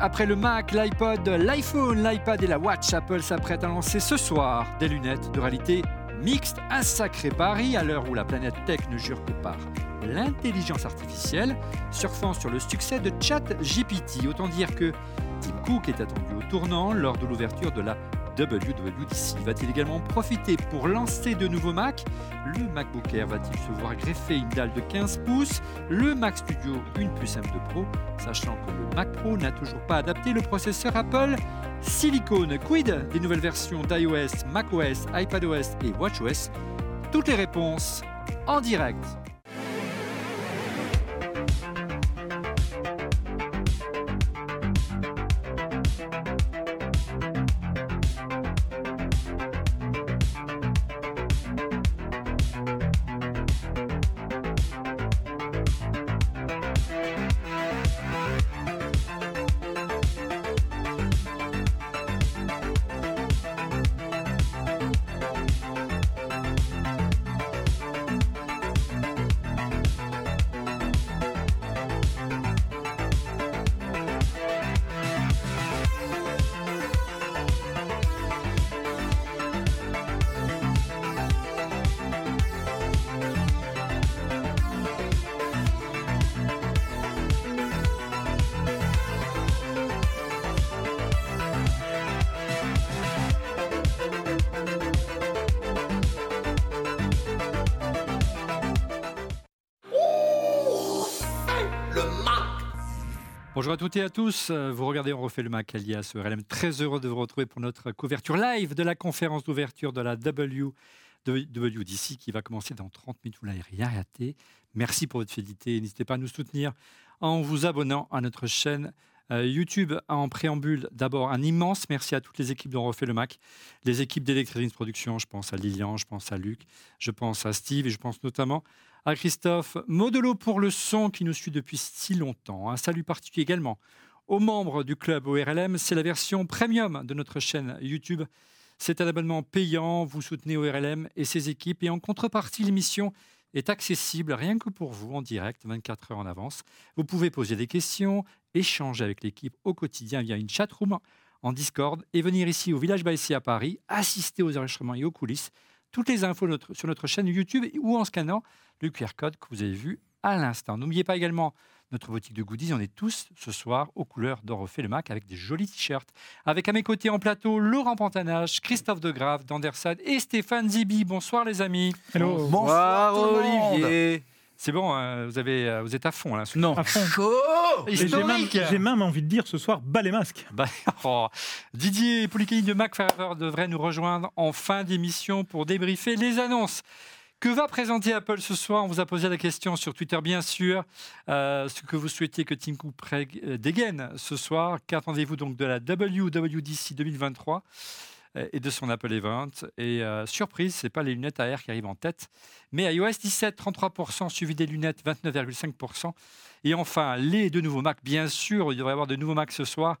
après le Mac, l'iPod, l'iPhone, l'iPad et la Watch. Apple s'apprête à lancer ce soir des lunettes de réalité mixte. Un sacré pari à l'heure où la planète tech ne jure que par l'intelligence artificielle, surfant sur le succès de ChatGPT. Autant dire que Tim Cook est attendu au tournant lors de l'ouverture de la WWDC. Va-t-il également profiter pour lancer de nouveaux Mac Le MacBook Air va-t-il se voir greffer une dalle de 15 pouces? Le Mac Studio une plus M2 Pro, sachant que le Mac Pro n'a toujours pas adapté le processeur Apple? Silicon. Quid? Des nouvelles versions d'iOS, macOS, iPadOS et WatchOS? Toutes les réponses en direct. Bonjour à toutes et à tous. Vous regardez On refait le Mac alias RLM. Très heureux de vous retrouver pour notre couverture live de la conférence d'ouverture de la WWDC qui va commencer dans 30 minutes. Vous l'avez rien raté. Merci pour votre fidélité. N'hésitez pas à nous soutenir en vous abonnant à notre chaîne euh, YouTube en préambule, d'abord un immense merci à toutes les équipes dont refait le Mac, les équipes d'Electronics Production, je pense à Lilian, je pense à Luc, je pense à Steve et je pense notamment à Christophe Modelo pour le son qui nous suit depuis si longtemps. Un salut particulier également aux membres du club ORLM. C'est la version premium de notre chaîne YouTube. C'est un abonnement payant. Vous soutenez ORLM et ses équipes. Et en contrepartie, l'émission est accessible rien que pour vous en direct, 24 heures en avance. Vous pouvez poser des questions, échanger avec l'équipe au quotidien via une chatroom en Discord et venir ici au Village Baissé à Paris, assister aux enregistrements et aux coulisses. Toutes les infos sur notre chaîne YouTube ou en scannant le QR code que vous avez vu à l'instant. N'oubliez pas également notre boutique de goodies. On est tous ce soir aux couleurs d'Orofé le Mac avec des jolis t-shirts. Avec à mes côtés en plateau Laurent Pantanage, Christophe Degrave d'Andersad et Stéphane Zibi. Bonsoir les amis. Hello. Bonsoir, Olivier. C'est bon, hein, vous, avez, euh, vous êtes à fond là. Non, à fond. J'ai même, même, envie de dire ce soir, bas les masques. Bah, oh. Didier Poulichini de Mac devrait nous rejoindre en fin d'émission pour débriefer les annonces. Que va présenter Apple ce soir? On vous a posé la question sur Twitter, bien sûr, euh, ce que vous souhaitiez que Tim Cook euh, dégaine ce soir. Qu'attendez-vous donc de la WWDC 2023 euh, et de son Apple Event. Et euh, surprise, ce n'est pas les lunettes AR qui arrivent en tête, mais iOS 17, 33%, suivi des lunettes, 29,5%. Et enfin, les deux nouveaux Mac, bien sûr, il devrait y avoir de nouveaux Mac ce soir.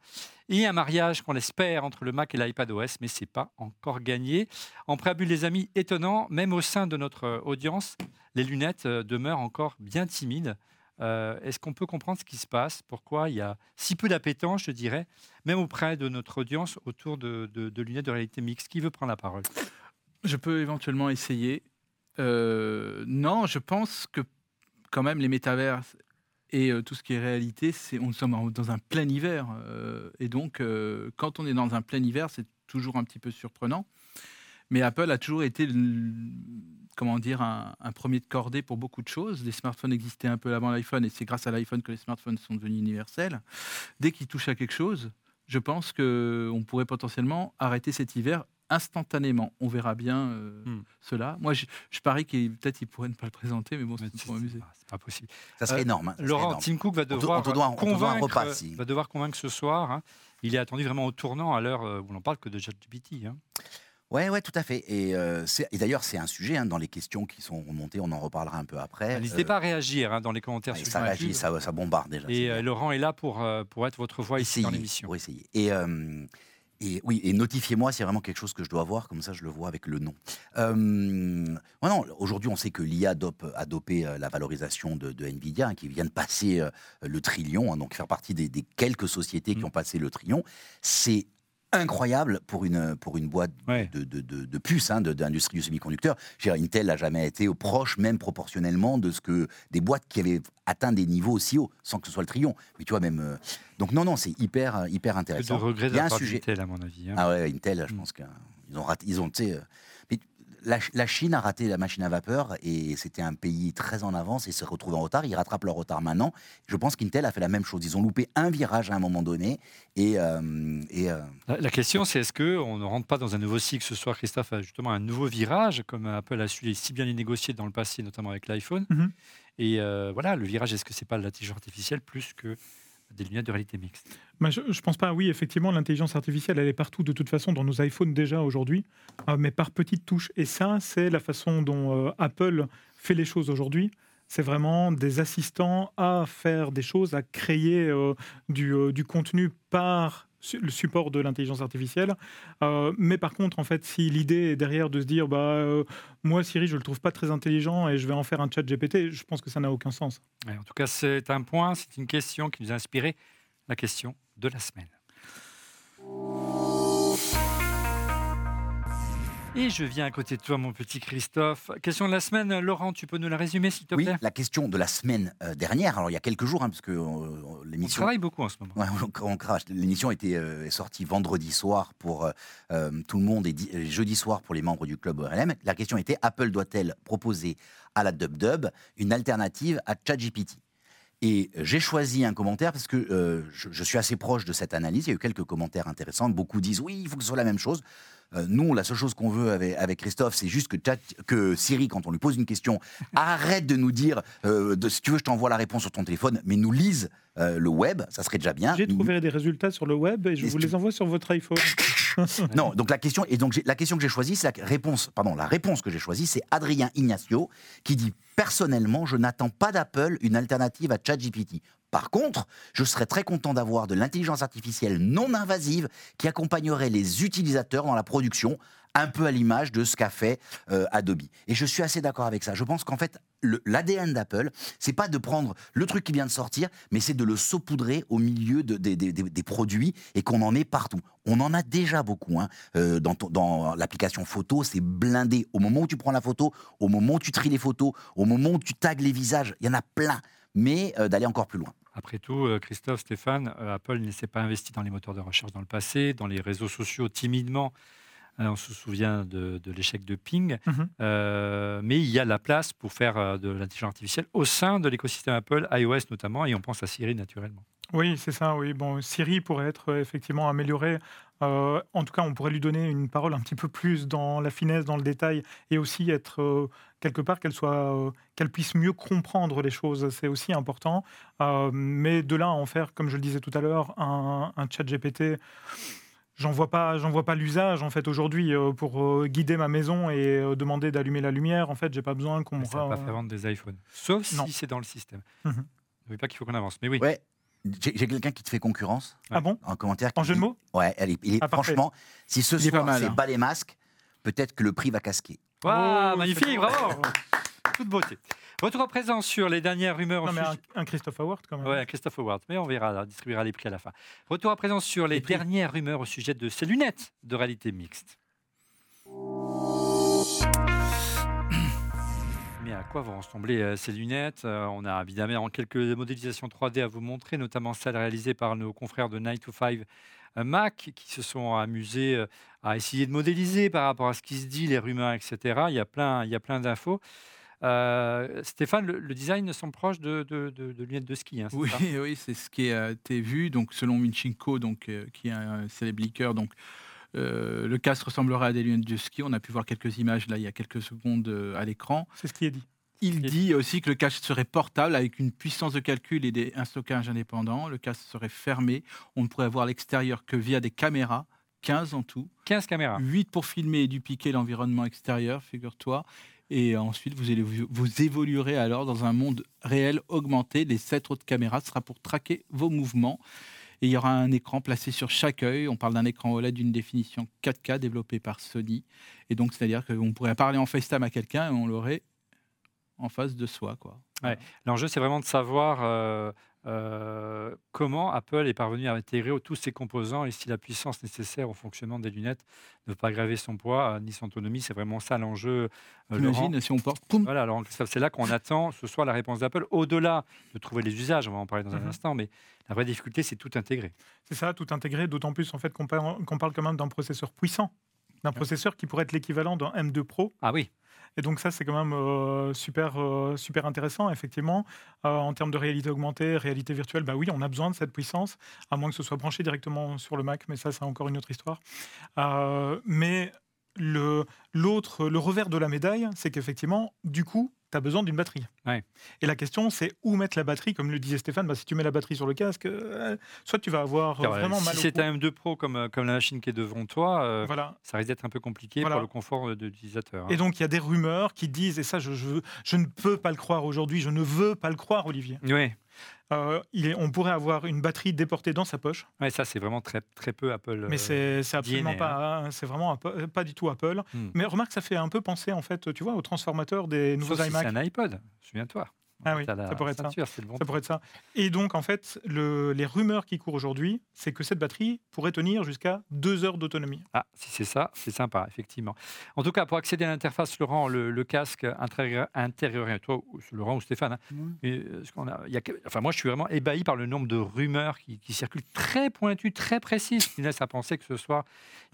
Et un mariage qu'on espère entre le Mac et l'iPad OS, mais ce n'est pas encore gagné. En préambule, les amis, étonnant, même au sein de notre euh, audience, les lunettes demeurent encore bien timides. Euh, est-ce qu'on peut comprendre ce qui se passe? Pourquoi il y a si peu d'appétence, je dirais, même auprès de notre audience, autour de, lunettes de réalité mixte? Qui veut prendre la parole? Je peux éventuellement essayer. Euh, non, je pense que quand même les métavers et euh, tout ce qui est réalité, c'est on sommes dans un plein hiver. et donc, quand on est dans un plein hiver, c'est toujours un petit peu surprenant. Mais Apple a toujours été comment dire, un, premier de cordée pour beaucoup de choses. Les smartphones existaient un peu avant l'iPhone et c'est grâce à l'iPhone que les smartphones sont devenus universels. Dès qu'ils touchent à quelque chose, je pense qu'on pourrait potentiellement arrêter cet hiver instantanément. On verra bien euh, hmm. cela. Moi, je, parie qu'il peut-être il pourrait ne pas le présenter, mais bon, c'est pour m'amuser. C'est pas possible. Ça serait euh, énorme. Hein, Laurent, Tim Cook va devoir, convaincre, va devoir convaincre ce soir. Hein. Il est attendu vraiment au tournant à l'heure où l'on parle que de ChatGPT. Hein. Ouais, ouais, tout à fait. Et, euh, d'ailleurs, c'est un sujet hein, dans les questions qui sont remontées. On en reparlera un peu après. Bah, n'hésitez euh, pas à réagir hein, dans les commentaires. sur ça réagit, ça, bombarde déjà. Et Laurent est là pour, pour être votre voix ici dans l'émission. Pour essayer. Et, Et oui, et notifiez-moi s'il y a vraiment quelque chose que je dois voir, comme ça je le vois avec le nom. Non, aujourd'hui, on sait que l'IA a dopé la valorisation de, Nvidia, hein, qui vient de passer le trillion, donc faire partie des, quelques sociétés qui mmh. ont passé le trillion. C'est incroyable pour une, pour une boîte de, de, de, puces, hein, d'industrie du semi-conducteur. Intel n'a jamais été proche, même proportionnellement, de ce que des boîtes qui avaient atteint des niveaux aussi hauts, sans que ce soit le trillion. Mais tu vois, même. Euh, donc, non, non, c'est hyper, hyper intéressant. Il y a un sujet. Intel, à mon avis. Hein. Ah ouais, Intel, je mm. pense qu'ils ont raté. Ils ont, la, Chine a raté la machine à vapeur et c'était un pays très en avance et se retrouve en retard. Ils rattrapent leur retard maintenant. Je pense qu'Intel a fait la même chose. Ils ont loupé un virage à un moment donné. Et, euh, euh, la, question, c'est est-ce qu'on ne rentre pas dans un nouveau cycle ce soir, Christophe, justement un nouveau virage, comme Apple a su si bien les négocier dans le passé, notamment avec l'iPhone? Mm-hmm. Et euh, voilà, le virage, est-ce que c'est pas l'intelligence artificielle plus que des lunettes de réalité mixte Je ne pense pas. Oui, effectivement, l'intelligence artificielle, elle est partout de toute façon dans nos iPhones déjà aujourd'hui, euh, mais par petites touches. Et ça, c'est la façon dont euh, Apple fait les choses aujourd'hui. C'est vraiment des assistants à faire des choses, à créer euh, du, du, contenu par le support de l'intelligence artificielle. Euh, mais par contre, en fait, si l'idée est derrière de se dire, bah, euh, moi, Siri, je le trouve pas très intelligent et je vais en faire un chat GPT, je pense que ça n'a aucun sens. en tout cas, c'est un point, c'est une question qui nous a inspiré la question de la semaine. Et je viens à côté de toi, mon petit Christophe. Question de la semaine, Laurent, tu peux nous la résumer, s'il te plaît Oui, la question de la semaine euh, dernière, alors il y a quelques jours, hein, parce que euh, l'émission... On travaille beaucoup en ce moment. Ouais, on, crache. L'émission était euh, est sortie vendredi soir pour tout le monde et jeudi soir pour les membres du club ORLM. La question était, Apple doit-elle proposer à la DubDub une alternative à ChatGPT? Et j'ai choisi un commentaire parce que je, je, suis assez proche de cette analyse. Il y a eu quelques commentaires intéressants. Beaucoup disent oui, il faut que ce soit la même chose. Euh, nous, la seule chose qu'on veut avec, Christophe, c'est juste que, que Siri, quand on lui pose une question, arrête de nous dire euh, de, si tu veux, je t'envoie la réponse sur ton téléphone, mais nous lise euh, le web, ça serait déjà bien. J'ai trouvé des résultats sur le web et je vous les envoie sur votre iPhone. non, donc la question et donc la question que j'ai choisie, c'est la réponse. Pardon, la réponse que j'ai choisie, c'est Adrien Ignacio qui dit personnellement, je n'attends pas d'Apple une alternative à ChatGPT. Par contre, je serais très content d'avoir de l'intelligence artificielle non invasive qui accompagnerait les utilisateurs dans la production, un peu à l'image de ce qu'a fait euh, Adobe. Et je suis assez d'accord avec ça. Je pense qu'en fait, l'ADN d'Apple, c'est pas de prendre le truc qui vient de sortir, mais c'est de le saupoudrer au milieu des produits et qu'on en ait partout. On en a déjà beaucoup. Hein. Euh, dans, l'application photo, c'est blindé. Au moment où tu prends la photo, au moment où tu tries les photos, au moment où tu tags les visages, il y en a plein mais euh, d'aller encore plus loin. Après tout, euh, Christophe, Stéphane, euh, Apple ne s'est pas investi dans les moteurs de recherche dans le passé, dans les réseaux sociaux timidement. on se souvient de, l'échec de Ping, mhm. mais il y a la place pour faire de l'intelligence artificielle au sein de l'écosystème Apple, iOS notamment, et on pense à Siri naturellement. Oui, c'est ça. Oui, bon, Siri pourrait être effectivement améliorée. En tout cas, on pourrait lui donner une parole un petit peu plus dans la finesse, dans le détail, et aussi être quelque part qu'elle soit, euh, qu'elle puisse mieux comprendre les choses. C'est aussi important. Euh, mais de là à en faire, comme je le disais tout à l'heure, un, chat GPT. J'en vois pas, j'en vois pas l'usage en fait aujourd'hui euh, pour guider ma maison et demander d'allumer la lumière. En fait, j'ai pas besoin qu'on me. Ça va pas faire vendre des iPhones, sauf si c'est dans le système. Mmh. Ne pas qu'il faut qu'on avance, mais oui. Ouais. J'ai quelqu'un qui te fait concurrence. Ah bon En commentaire. En jeu de mots Ouais, elle est, ah, franchement, si ce soir c'est hein. bas les masques, peut-être que le prix va casquer. Waouh, oh, magnifique, bravo Toute beauté. Retour à présent sur les dernières rumeurs. Non, mais un, Christophe Award quand même. Oui, un Christophe Award, mais on verra, on distribuera les prix à la fin. Retour à présent sur les, dernières rumeurs au sujet de ces lunettes de réalité mixte. À quoi vont ressembler euh, ces lunettes euh, On a évidemment quelques modélisations 3D à vous montrer, notamment celles réalisées par nos confrères de Night to 5 Mac qui se sont amusés euh, à essayer de modéliser par rapport à ce qui se dit, les rumeurs, etc. Il y a plein, il y a plein d'infos. Euh, Stéphane, le, design semble proche de, de, de, lunettes de ski. Hein, oui, oui, c'est ce qui a été vu. Donc, selon Minchinko, donc, euh, qui est un célèbre leaker, donc, le casque ressemblerait à des lunettes de ski. On a pu voir quelques images là il y a quelques secondes à l'écran. C'est ce qui est dit. Il dit aussi que le casque serait portable avec une puissance de calcul et des, un stockage indépendant. Le casque serait fermé. On ne pourrait voir l'extérieur que via des caméras. 15 en tout. 15 caméras. 8 pour filmer et dupliquer l'environnement extérieur, figure-toi. Et ensuite, vous, allez, vous évoluerez alors dans un monde réel augmenté. Les 7 autres caméras sera pour traquer vos mouvements. Et il y aura un écran placé sur chaque œil. On parle d'un écran OLED d'une définition 4K développé par Sony. Et donc, c'est-à-dire qu'on pourrait parler en FaceTime à quelqu'un et on l'aurait en face de soi. Quoi. L'enjeu, c'est vraiment de savoir euh, euh, comment Apple est parvenu à intégrer tous ces composants et si la puissance nécessaire au fonctionnement des lunettes ne peut pas aggraver son poids euh, ni son autonomie. C'est vraiment ça l'enjeu. Imagine si on porte. Voilà, alors c'est là qu'on attend ce soit la réponse d'Apple. Au-delà de trouver les usages, on va en parler dans un mhm. instant, mais la vraie difficulté, c'est tout intégrer. C'est ça, tout intégrer, d'autant plus en fait qu'on parle, parle quand même d'un processeur puissant, d'un processeur qui pourrait être l'équivalent d'un M2 Pro. Ah oui. Et donc ça, c'est quand même euh, super, euh, super intéressant, effectivement. Euh, en termes de réalité augmentée, réalité virtuelle, bah oui, on a besoin de cette puissance, à moins que ce soit branché directement sur le Mac, mais ça, c'est encore une autre histoire. mais l'autre, le revers de la médaille, c'est qu'effectivement, du coup, tu as besoin d'une batterie. Et la question, c'est où mettre la batterie Comme le disait Stéphane, bah, si tu mets la batterie sur le casque, euh, soit tu vas avoir euh, vraiment mal Si c'est un M2 Pro comme, euh, comme la machine qui est devant toi, voilà. ça risque d'être un peu compliqué pour le confort de l'utilisateur. Hein. Et donc, il y a des rumeurs qui disent, et ça, je, je, je ne peux pas le croire aujourd'hui, je ne veux pas le croire, Olivier. Oui. Euh, il est, on pourrait avoir une batterie déportée dans sa poche. Ouais, ça c'est vraiment très, très peu Apple. Mais c'est absolument pas, hein, c'est vraiment pas du tout Apple. Hmm. Mais remarque, ça fait un peu penser en fait, tu vois, au transformateur des nouveaux iMac. c'est un iPod, souviens-toi. Ah oui, ça pourrait, être ça. ça pourrait être ça. Et donc, en fait, le, les rumeurs qui courent aujourd'hui, c'est que cette batterie pourrait tenir jusqu'à deux heures d'autonomie. Ah, si c'est ça, c'est sympa, effectivement. En tout cas, pour accéder à l'interface, Laurent, le, casque intérieur, intérieur, toi, Laurent ou Stéphane, hein, euh, ce a, y a, enfin, moi, je suis vraiment ébahi par le nombre de rumeurs qui, circulent très pointues, très précises, qui laissent à penser que ce soir,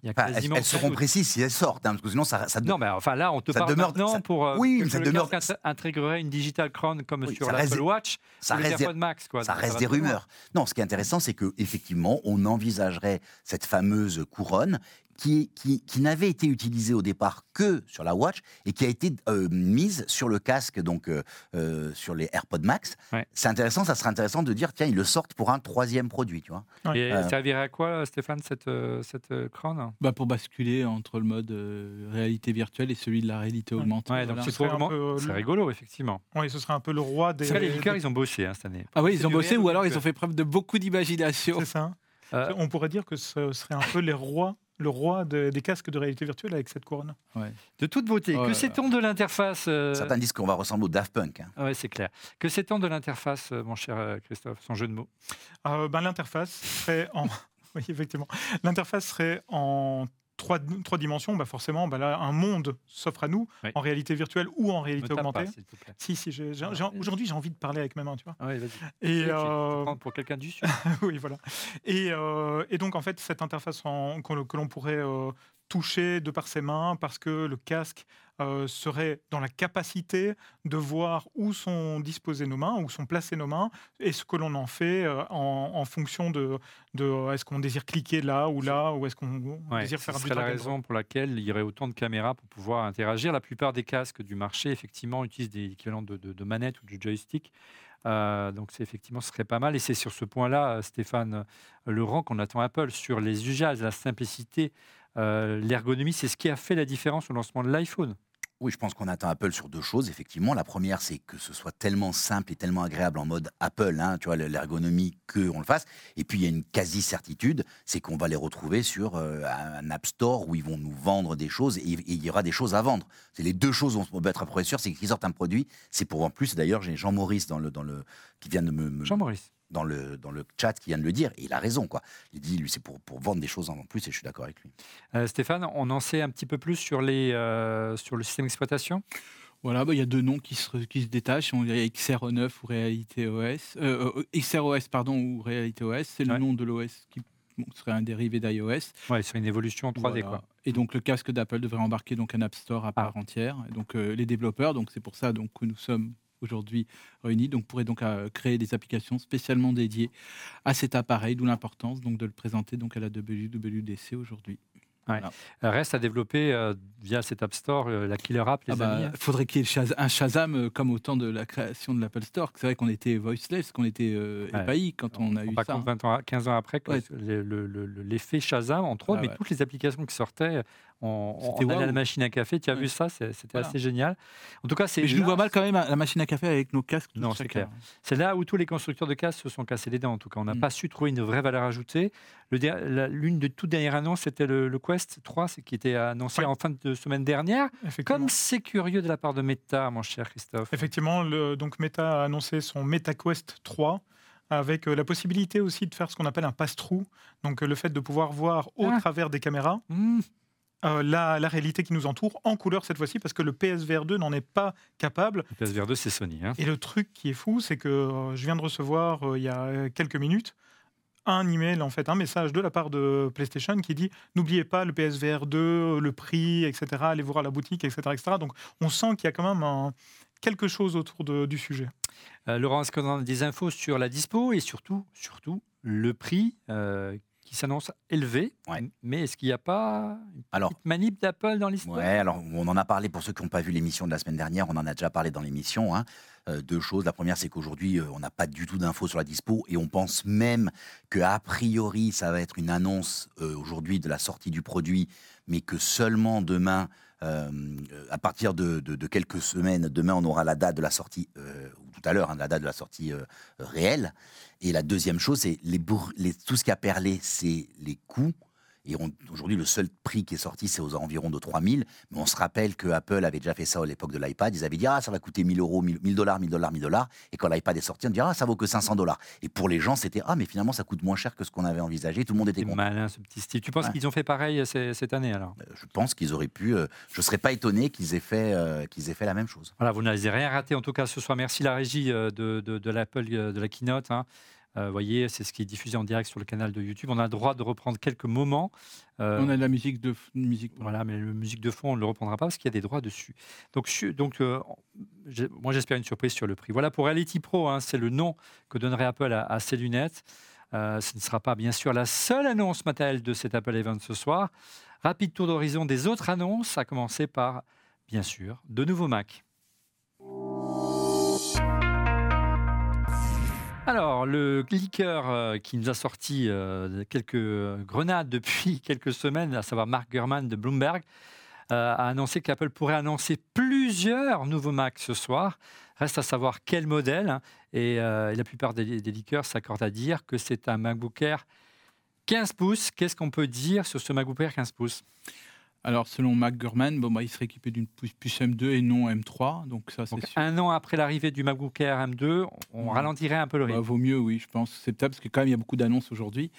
il y a quasiment. elles, seront précises si elles sortent, hein, parce que sinon, ça, ça. Non, mais enfin, là, on te parle demeure, maintenant pour. Euh, oui, que ça le demeure. Casque intégrerait une Digital Crown comme sur l'Apple Watch, ça reste, des, Max, quoi, ça reste des rumeurs. Non, ce qui est intéressant, c'est qu'effectivement, on envisagerait cette fameuse couronne qui, qui, qui n'avait été utilisée au départ que sur la Watch et qui a été euh, mise sur le casque, donc euh, euh, sur les AirPods Max. C'est intéressant, ça serait intéressant de dire, tiens, ils le sortent pour un troisième produit, tu vois. Et ça servirait à quoi, Stéphane, cette, cette crâne? Bah Pour basculer entre le mode réalité virtuelle et celui de la réalité augmentée. Ouais, donc c'est rigolo, effectivement. Oui, ce serait un peu le roi des... les geekers, ils ont bossé hein, cette année. Ah oui, ils ont bossé, ou alors ils ont fait preuve de beaucoup d'imagination. C'est ça. On pourrait dire que ce serait un peu les rois le roi des casques de réalité virtuelle avec cette couronne. De toute beauté. Oh que sait-on de l'interface euh, Certains disent qu'on va ressembler au Daft Punk. Hein. Oui, c'est clair. Que sait-on de l'interface, euh, mon cher euh, Christophe, son jeu de mots? Ben, L'interface serait en... oui, effectivement. L'interface serait en trois, trois dimensions, bah forcément, bah là, un monde s'offre à nous en réalité virtuelle ou en réalité augmentée. si, si, aujourd'hui, j'ai envie de parler avec mes mains, tu vois. Ah et euh... pour quelqu'un du sud. oui, voilà. Et, euh, et, donc, en fait, cette interface en, que l'on pourrait euh, toucher de par ses mains parce que le casque euh, serait dans la capacité de voir où sont disposées nos mains, où sont placées nos mains, et ce que l'on en fait euh, en, fonction de, de est-ce qu'on désire cliquer là ou là, ou est-ce qu'on désire faire un C'est la raison pour laquelle il y aurait autant de caméras pour pouvoir interagir. La plupart des casques du marché, effectivement, utilisent des équivalents de, de, manettes ou de joystick. Euh, donc c'est effectivement ce serait pas mal et c'est sur ce point-là Stéphane Laurent qu'on attend Apple sur les usages, la simplicité euh, l'ergonomie, c'est ce qui a fait la différence au lancement de l'iPhone. Oui, je pense qu'on attend Apple sur deux choses, effectivement. La première, c'est que ce soit tellement simple et tellement agréable en mode Apple, hein, tu vois, l'ergonomie, qu'on le fasse. Et puis, il y a une quasi-certitude, c'est qu'on va les retrouver sur euh, un App Store où ils vont nous vendre des choses et, il y aura des choses à vendre. C'est les deux choses dont on peut être à sûr, c'est qu'ils sortent un produit. C'est pour en plus, d'ailleurs, j'ai Jean Maurice dans le, dans le, qui vient de me... Jean Maurice dans le, dans le chat qui vient de le dire, et il a raison. Quoi. Il dit, lui, c'est pour, pour vendre des choses en plus, et je suis d'accord avec lui. Euh, Stéphane, on en sait un petit peu plus sur, les, euh, sur le système d'exploitation? Voilà, bah, il y a deux noms qui se, qui se détachent. Il y a XR9 ou Reality OS. Euh, XROS, pardon, ou Reality OS. C'est le nom de l'OS qui serait un dérivé d'iOS. Ouais, c'est une évolution en 3D. Quoi. Et donc le casque d'Apple devrait embarquer donc un App Store à part ah. entière. Et donc les développeurs, donc c'est pour ça donc que nous sommes aujourd'hui réunis, donc pourrait donc euh, créer des applications spécialement dédiées à cet appareil, d'où l'importance donc de le présenter donc à la WWDC aujourd'hui. Ouais. Reste à développer euh, via cet App Store euh, la killer app, les ah bah, amis. Il faudrait qu'il y ait un Shazam comme au temps de la création de l'Apple Store. C'est vrai qu'on était voiceless, qu'on était épahis quand on, a eu ça. 20 ans, 15 ans après, l'effet Shazam, entre autres, ah mais toutes les applications qui sortaient on, on allait à la machine à café. Tu as Ouais. vu ça C'était Voilà. assez génial. En tout cas, c'est je nous vois mal quand même à la machine à café avec nos casques. Non, c'est clair. C'est là où tous les constructeurs de casques se sont cassés les dents. En tout cas, on n'a Mm. pas su trouver une vraie valeur ajoutée. L'une des toutes dernières annonces, c'était le, le Quest 3, c'est- qui était annoncé Ouais. en fin de semaine dernière. Comme c'est curieux de la part de Meta, mon cher Christophe. Effectivement, le, donc Meta a annoncé son MetaQuest 3 avec euh, la possibilité aussi de faire ce qu'on appelle un pass-through, donc euh, le fait de pouvoir voir au Ah. travers des caméras Hmm. Euh, la, la réalité qui nous entoure en couleur cette fois-ci, parce que le PSVR 2 n'en est pas capable. Le PSVR 2, c'est Sony. hein. Et le truc qui est fou, c'est que euh, je viens de recevoir euh, il y a quelques minutes un email, en fait, un message de la part de PlayStation qui dit n'oubliez pas le PSVR 2, le prix, etc. Allez voir à la boutique, etc., etc. Donc on sent qu'il y a quand même un- quelque chose autour de- du sujet. Laurent, est-ce qu'on a des infos sur la dispo et surtout, surtout le prix qui s'annonce élevé Ouais. Mais est-ce qu'il n'y a pas une Alors, petite manip d'Apple dans l'histoire? Ouais, alors on en a parlé pour ceux qui n'ont pas vu l'émission de la semaine dernière, on en a déjà parlé dans l'émission. hein. Euh, deux choses. La première, c'est qu'aujourd'hui, euh, on n'a pas du tout d'infos sur la dispo et on pense même que a priori, ça va être une annonce euh, aujourd'hui de la sortie du produit, mais que seulement demain, euh, à partir de, de- de quelques semaines, demain, on aura la date de la sortie, tout à l'heure, hein, la date de la sortie euh, réelle. Et la deuxième chose, c'est tout ce qui a perlé, c'est les coûts. Et aujourd'hui, le seul prix qui est sorti, c'est aux environs de 3000. Mais on se rappelle que Apple avait déjà fait ça à l'époque de l'iPad. Ils avaient dit, ah, ça va coûter 1000 euros, 1000 1000 dollars, 1000 dollars, 1000 dollars. Et quand l'iPad est sorti, on dit, ah, ça vaut que 500 dollars. Et pour les gens, c'était, ah, mais finalement, ça coûte moins cher que ce qu'on avait envisagé. Tout le monde était content. malin ce petit. Tu penses Ouais. qu'ils ont fait pareil euh, cette année alors? Euh, Je pense qu'ils auraient pu. euh, je ne serais pas étonné qu'ils aient, fait, euh, qu'ils aient fait la même chose. Voilà, vous n'avez rien raté en tout cas ce soir. Merci la régie de, de, de l'Apple de la keynote. hein. Euh, Vous voyez, c'est ce qui est diffusé en direct sur le canal de YouTube. On a le droit de reprendre quelques moments. Euh, On a de la musique de musique. Voilà, mais la musique de fond, on ne le reprendra pas parce qu'il y a des droits dessus. Donc, donc euh, moi, j'espère une surprise sur le prix. Voilà pour Reality Pro, hein, c'est le nom que donnerait Apple à, à ces lunettes. Euh, ce ne sera pas, bien sûr, la seule annonce matérielle de cet Apple Event ce soir. Rapide tour d'horizon des autres annonces, à commencer par, bien sûr, de nouveaux Mac. Alors, le leaker euh, qui nous a sorti euh, quelques grenades depuis quelques semaines, à savoir Mark Gurman de Bloomberg, euh, a annoncé qu'Apple pourrait annoncer plusieurs nouveaux Mac ce soir. Reste à savoir quel modèle. hein. Et, euh, et la plupart des, des leakers s'accordent à dire que c'est un MacBook Air 15 pouces. Qu'est-ce qu'on peut dire sur ce MacBook Air 15 pouces? Alors, selon Mac Gurman, bon, bah, il serait équipé d'une pu- puce M2 et non M3. Donc, ça, c'est un an après l'arrivée du MacBook Air M2, on ralentirait un peu le Bah, rythme. vaut mieux, oui, je pense. C'est peut-être parce que quand même, il y a beaucoup d'annonces aujourd'hui.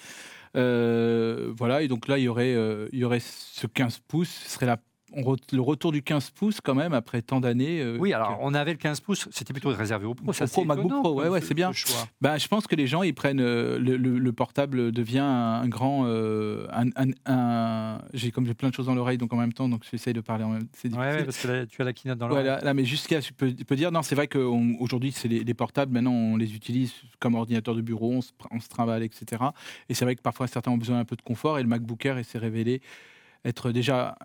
Euh, voilà, et donc là, il y aurait, euh, il y aurait ce 15 pouces. Ce serait la, re- le retour du 15 pouces quand même après tant d'années. euh, Oui, alors que- on avait le 15 pouces, c'était plutôt réservé au Pro. Au ça, Pro, c'est MacBook Pro, ouais, ouais, ce- c'est bien. ce choix. Ben, je pense que les gens, ils prennent euh, le, le- le portable devient un, un grand, euh, un, un- un- j'ai comme j'ai plein de choses dans l'oreille, donc en même temps, donc j'essaye de parler en même. C'est difficile. ouais, parce que là, tu as la keynote dans le. Ouais, là, là, mais jusqu'à, je peux, peux dire, non, c'est vrai qu'aujourd'hui, c'est les, les portables, maintenant, on les utilise comme ordinateur de bureau, on se, on se trimballe, etc. Et c'est vrai que parfois, certains ont besoin un peu de confort, et le MacBook Air s'est révélé être déjà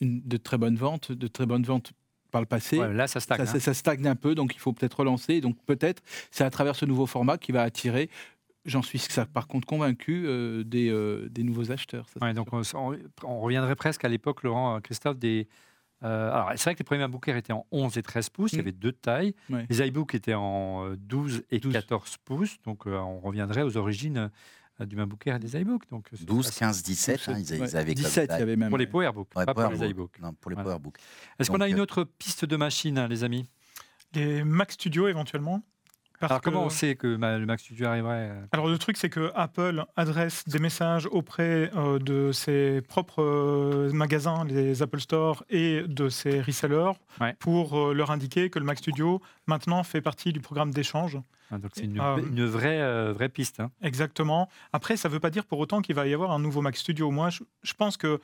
une, de très bonnes ventes, de très bonnes ventes par le passé. Ouais, là, ça stagne. Ça, hein. ça- ça stagne un peu, donc il faut peut-être relancer. Donc peut-être, c'est à travers ce nouveau format qui va attirer, j'en suis par contre convaincu, euh, des, euh, des nouveaux acheteurs. ça, Ouais, c'est donc on, on reviendrait presque à l'époque, Laurent, euh, Christophe, des. euh, alors, c'est vrai que les premiers Air étaient en 11 et 13 pouces, il y Mm. avait deux tailles. Ouais. Les iBooks étaient en euh, 12 et 12. 14 pouces, donc on reviendrait aux origines du MacBook Air et des iBooks. Donc, euh, c'est 12, facile. 15, 17, hein, ils, ils Ouais, avaient comme 17, il y avait même. Pour les PowerBooks, Ouais, pas pour les iBooks. Non, pour les Voilà. PowerBook. Est-ce qu'on a une euh, autre piste de machine, hein, les amis? Les Mac Studio éventuellement? Parce Alors, comment que- on sait que le Mac Studio arriverait euh, Alors le truc c'est que Apple adresse des messages auprès euh, de ses propres euh, magasins, les Apple Store et de ses resellers Ouais. pour euh, leur indiquer que le Mac Studio maintenant fait partie du programme d'échange. hein, Donc, c'est une, une vraie, vraie piste. hein. Exactement. Après ça ne veut pas dire pour autant qu'il va y avoir un nouveau Mac Studio. Moi je, je pense que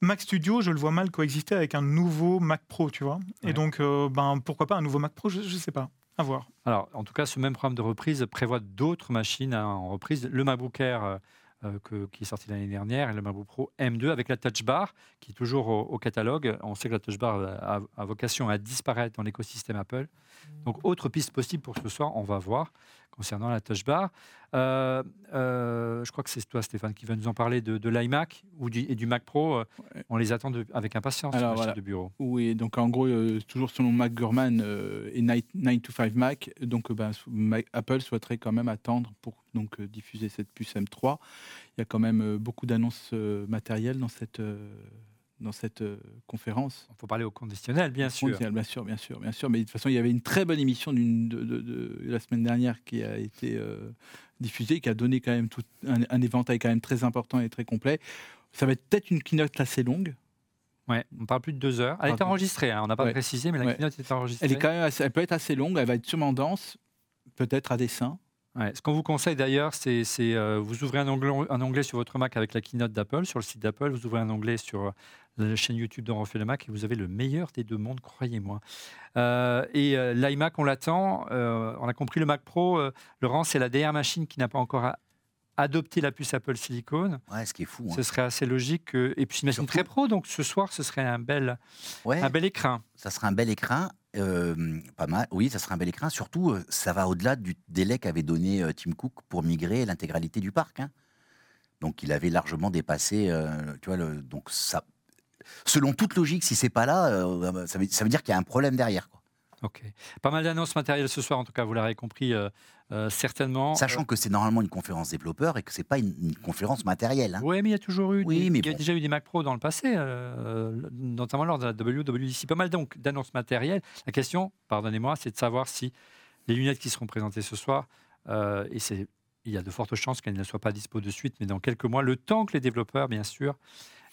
Mac Studio, je le vois mal coexister avec un nouveau Mac Pro, tu vois. Ouais. Et donc, euh, ben, pourquoi pas un nouveau Mac Pro Je ne sais pas. À voir. Alors, en tout cas, ce même programme de reprise prévoit d'autres machines hein, en reprise. Le MacBook Air euh, euh, que- qui est sorti l'année dernière et le MacBook Pro M2 avec la Touch Bar qui est toujours au, au catalogue. On sait que la Touch Bar a, a vocation à disparaître dans l'écosystème Apple. Donc, autre piste possible pour ce soir, on va voir concernant la touch bar. Euh, euh, je crois que c'est toi, Stéphane, qui va nous en parler de, de l'iMac ou du, et du Mac Pro. Euh, Ouais. On les attend de- avec impatience Alors, voilà. de bureau. Oui, donc en gros, euh, toujours selon Mac Gurman et 9 to 5 Mac, donc ben, Apple souhaiterait quand même attendre pour donc, diffuser cette puce M3. Il y a quand même beaucoup d'annonces matérielles dans cette, dans cette euh, conférence. Il faut parler au conditionnel, bien sûr. Mondial, Bien sûr, bien sûr, bien sûr. Mais de toute façon, il y avait une très bonne émission d'une- de, de- de- la semaine dernière qui a été euh, diffusée, qui a donné quand même tout, un, un éventail quand même très important et très complet. Ça va être peut-être une keynote assez longue. Ouais, on parle plus de deux heures. Elle est enregistrée, hein, on n'a pas Ouais. précisé, mais la Ouais. keynote est enregistrée. Elle, est quand même assez- elle peut être assez longue, elle va être sûrement dense, peut-être à dessin. Ouais, Ce qu'on vous conseille d'ailleurs, c'est euh, vous ouvrez un onglet, un onglet sur votre Mac avec la keynote d'Apple, sur le site d'Apple, vous ouvrez un onglet sur euh, la chaîne YouTube d'On refait le Mac et vous avez le meilleur des deux mondes, croyez-moi. Euh, et euh, l'iMac, on l'attend. on a compris le Mac Pro. Laurent, c'est la dernière machine qui n'a pas encore adopté la puce Apple Silicon. Ouais, ce qui est fou. hein. Ce serait assez logique. que- Et puis, c'est une machine très pro, donc ce soir, ce serait un bel, Ouais, un bel écran. ça sera un bel écran. Pas mal. Oui, ça sera un bel écran. Surtout, ça va au-delà du délai qu'avait donné Tim Cook pour migrer l'intégralité du parc. hein. Donc, il avait largement dépassé. tu vois. Selon toute logique, si c'est pas là, ça veut, dire qu'il y a un problème derrière. Ok. Pas mal d'annonces matérielles ce soir, en tout cas, vous l'aurez compris euh, euh, certainement. Sachant que c'est normalement une conférence développeur et que c'est pas une, une conférence matérielle. hein. Oui, mais il y a toujours eu, Oui, des- mais il y a bon. déjà eu des Mac Pro dans le passé, euh, notamment lors de la WWDC. Pas mal donc d'annonces matérielles. La question, pardonnez-moi, c'est de savoir si les lunettes qui seront présentées ce soir, euh, et c'est, il y a de fortes chances qu'elles ne soient pas dispo de suite, mais dans quelques mois, le temps que les développeurs, bien sûr,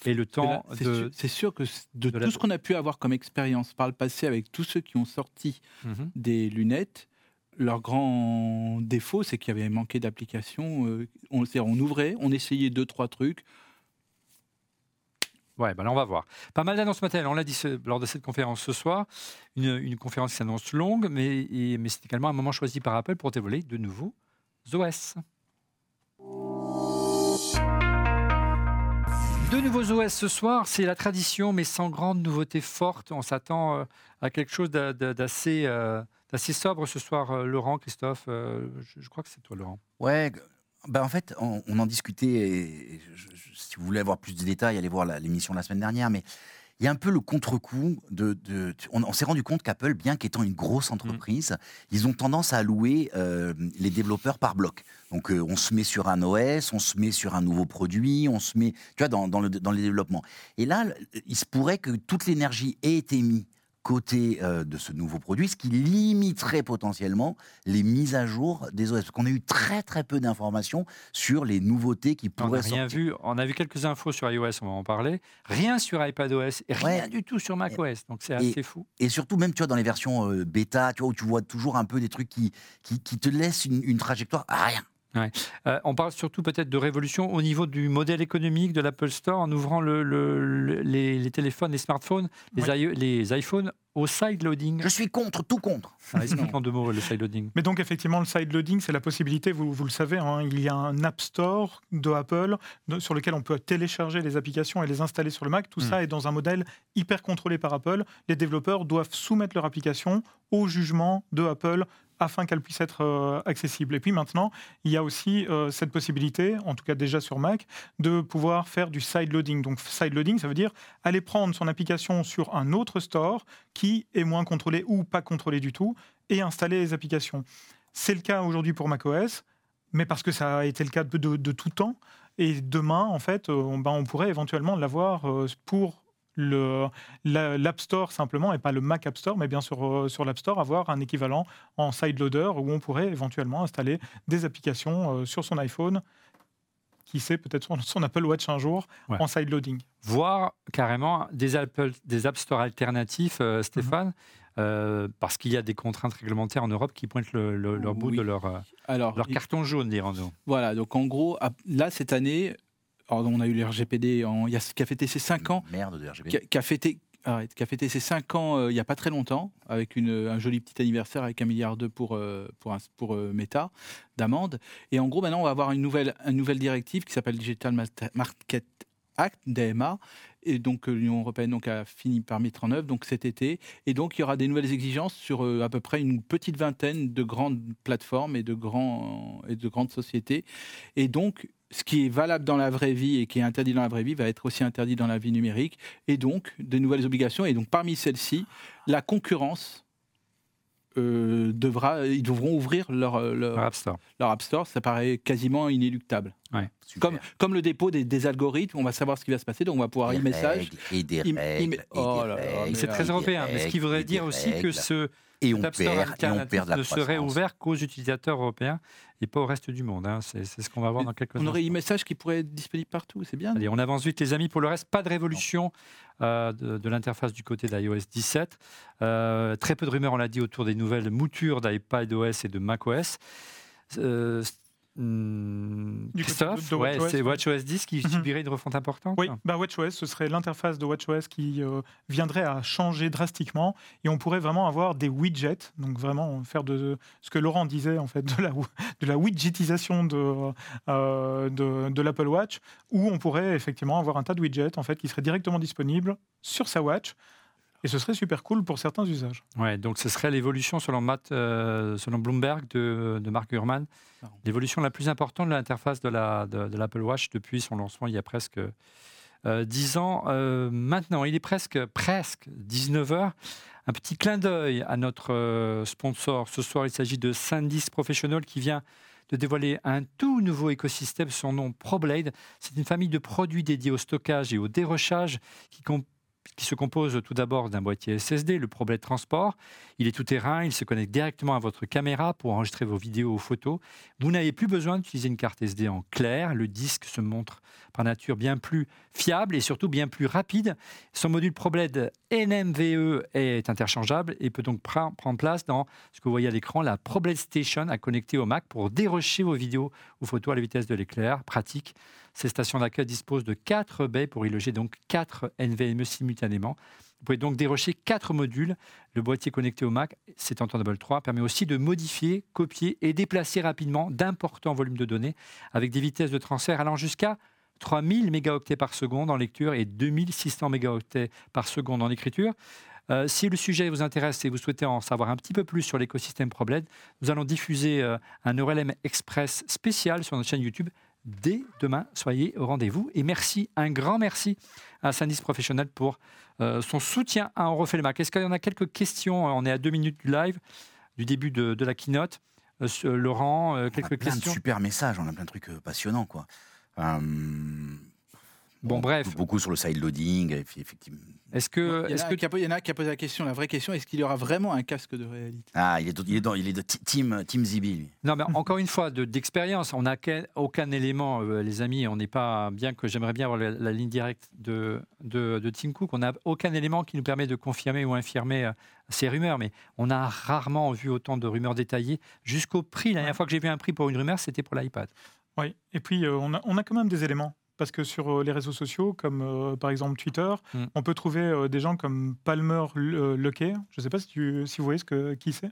et le là, temps de... c'est sûr que de, la- tout ce qu'on a pu avoir comme expérience par le passé avec tous ceux qui ont sorti Mhm. des lunettes, leur grand défaut, c'est qu'il y avait manqué d'applications. euh, on, on ouvrait, on essayait deux, trois trucs. Ouais, bah là, on va voir. Pas mal d'annonces matérielles. On l'a dit ce- lors de cette conférence ce soir. Une, une conférence qui s'annonce longue, mais, et- mais c'est également un moment choisi par Apple pour dévoiler de nouveaux OS. De nouveaux OS ce soir, c'est la tradition, mais sans grande nouveauté forte. On s'attend euh, à quelque chose euh, d'assez sobre ce soir. Euh, Laurent, Christophe, je, crois que c'est toi, Laurent. Ouais, bah en fait, on, en discutait. Et si vous voulez avoir plus de détails, allez voir la- l'émission de la semaine dernière. Mais il y a un peu le contre-coup de. de- on on s'est rendu compte qu'Apple, bien qu'étant une grosse entreprise, ils ont tendance à allouer euh, les développeurs par bloc. Donc, euh, on se met sur un OS, on se met sur un nouveau produit, on se met, tu vois, dans, dans le, dans le développement. Et là, il se pourrait que toute l'énergie ait été mise côté euh, de ce nouveau produit, ce qui limiterait potentiellement les mises à jour des OS. Parce qu'on a eu très très peu d'informations sur les nouveautés qui On n'a pourraient rien sortir. vu. On a vu quelques infos sur iOS, on va en parler. Rien sur iPadOS et rien Ouais. du tout sur macOS. Donc c'est assez fou. Et surtout, même tu vois, dans les versions euh, bêta, tu vois, où tu vois toujours un peu des trucs qui, qui, qui te laissent une, une trajectoire à rien. Euh, on parle surtout peut-être de révolution au niveau du modèle économique de l'Apple Store en ouvrant le- le- le- les, les téléphones, les smartphones, les, i- les iPhones au side loading. Je suis contre, tout contre. Ah, explique en deux mots le side loading. Mais donc effectivement, le side loading, c'est la possibilité, vous, vous le savez, hein, il y a un App Store de Apple de- sur lequel on peut télécharger les applications et les installer sur le Mac. Tout Hmm. ça est dans un modèle hyper contrôlé par Apple. Les développeurs doivent soumettre leur application au jugement de Apple afin qu'elle puisse être euh, accessible. Et puis maintenant, il y a aussi euh, cette possibilité, en tout cas déjà sur Mac, de pouvoir faire du side loading. Donc side loading, ça veut dire aller prendre son application sur un autre store qui est moins contrôlé ou pas contrôlé du tout et installer les applications. C'est le cas aujourd'hui pour macOS, mais parce que ça a été le cas de, tout temps. Et demain, en fait, euh, on, ben, on pourrait éventuellement l'avoir pour l'App Store simplement, et pas le Mac App Store, mais bien sur, euh, sur l'App Store, avoir un équivalent en side loader où on pourrait éventuellement installer des applications euh, sur son iPhone, qui sait, peut-être son, son Apple Watch un jour, Ouais. en side loading. Voire carrément des, Apple, des App Store alternatifs, euh, Stéphane, euh, parce qu'il y a des contraintes réglementaires en Europe qui pointent le, le- leur bout Oui. de leur, euh, Alors, leur carton jaune, dirons-nous. voilà, donc en gros, là, cette année, alors, on a eu le RGPD en, y a, qui a fêté ses 5 ans, Merde de RGB. qui a, qui a fêté. arrête, qui a fêté ses 5 ans euh, il n'y a pas très longtemps, avec une, un joli petit anniversaire avec un milliard d'eux pour, euh, pour, un- pour euh, Meta d'amende. Et en gros, maintenant, on va avoir une nouvelle, une nouvelle directive qui s'appelle Digital Market Act, DMA, et donc l'Union européenne donc, a fini par mettre en œuvre donc, cet été. Et donc il y aura des nouvelles exigences sur euh, à peu près une petite vingtaine de grandes plateformes et de, grands, et de grandes sociétés. Et donc ce qui est valable dans la vraie vie et qui est interdit dans la vraie vie va être aussi interdit dans la vie numérique. Et donc de nouvelles obligations. Et donc parmi celles-ci, la concurrence euh, devra, ils devront ouvrir leur, euh, leur, App Store. leur App Store. Ça paraît quasiment inéluctable. Comme, comme le dépôt des, des algorithmes, on va savoir ce qui va se passer, donc on va pouvoir Des e-message. Et des règles. oh C'est très européen, mais ce qui voudrait dire aussi que ce Et on App Store perd, et on alternatif perd de la ne serait ouvert qu'aux utilisateurs européens et pas au reste du monde. hein. C'est ce qu'on va voir dans quelques On aurait instants. e-message qui pourrait être disponible partout, c'est bien. Allez, on avance vite, les amis. Pour le reste, pas de révolution euh, de, de l'interface du côté d'iOS 17. Euh, très peu de rumeurs, on l'a dit, autour des nouvelles moutures d'iPadOS et de macOS. Euh, hmm, Du Christophe, de- de ouais, WatchOS, c'est. WatchOS 10 qui Mhm. subirait une refonte importante Oui, bah WatchOS, ce serait l'interface de WatchOS qui euh, viendrait à changer drastiquement et on pourrait vraiment avoir des widgets, donc vraiment faire de ce que Laurent disait en fait de la, de la widgetisation de, euh, de, de l'Apple Watch, où on pourrait effectivement avoir un tas de widgets en fait qui seraient directement disponibles sur sa watch et ce serait super cool pour certains usages. Ouais, donc ce serait l'évolution, selon, Matt, euh, selon Bloomberg, de, de Mark Gurman, l'évolution la plus importante de l'interface de la- de, de l'Apple Watch depuis son lancement il y a presque euh, 10 ans. Euh, maintenant, il est presque, presque 19h. Un petit clin d'œil à notre euh, sponsor. Ce soir, il s'agit de Sandisk Professional qui vient de dévoiler un tout nouveau écosystème, son nom ProBlade. C'est une famille de produits dédiés au stockage et au dérochage qui, com- qui se compose tout d'abord d'un boîtier SSD, le ProBlade Transport. Il est tout terrain, il se connecte directement à votre caméra pour enregistrer vos vidéos ou photos. Vous n'avez plus besoin d'utiliser une carte SD en clair. Le disque se montre par nature bien plus fiable et surtout bien plus rapide. Son module ProBlade NMVE est interchangeable et peut donc prendre place dans ce que vous voyez à l'écran, la ProBlade Station à connecter au Mac pour dérocher vos vidéos ou photos à la vitesse de l'éclair. Pratique. Ces stations d'accueil disposent de 4 baies pour y loger donc 4 NVMe simultanément. Vous pouvez donc dérocher 4 modules. Le boîtier connecté au Mac, c'est en Thunderbolt 3, permet aussi de modifier, copier et déplacer rapidement d'importants volumes de données avec des vitesses de transfert allant jusqu'à 3000 mégaoctets par seconde en lecture et 2600 mégaoctets par seconde en écriture. Euh, si le sujet vous intéresse et vous souhaitez en savoir un petit peu plus sur l'écosystème ProBlade, nous allons diffuser euh, un ORLM Express spécial sur notre chaîne YouTube dès demain. Soyez au rendez-vous. Et merci, un grand merci à Sandisk Professionnel pour euh, son soutien à On refait le Mac. Est-ce qu'il y en a quelques questions? On est à deux minutes du live, du début de, de la keynote. Euh, Laurent, euh, On a quelques plein de questions? super messages, on a plein de trucs euh, passionnants, quoi. Bon, bref. Beaucoup, sur le side loading, effectivement. Est-ce que, il, y en est-ce a que un qui a, il y en a qui a posé la question, la vraie question, est-ce qu'il y aura vraiment un casque de réalité? Ah, il est, il est, dans, il est de team, team Zibi, lui. Non, mais encore une fois, de- d'expérience, on n'a aucun élément, euh, les amis. On n'est pas, bien que j'aimerais bien avoir la, la ligne directe de, de, de Tim Cook, on n'a aucun élément qui nous permet de confirmer ou infirmer euh, ces rumeurs. Mais on a rarement vu autant de rumeurs détaillées jusqu'au prix. La dernière fois que j'ai vu un prix pour une rumeur, c'était pour l'iPad. Oui, et puis euh, on, a, on a quand même des éléments. Parce que sur euh, les réseaux sociaux, comme euh, par exemple Twitter, Mm. on peut trouver euh, des gens comme Palmer Luckey, je ne sais pas si, tu- si vous voyez ce que, qui c'est,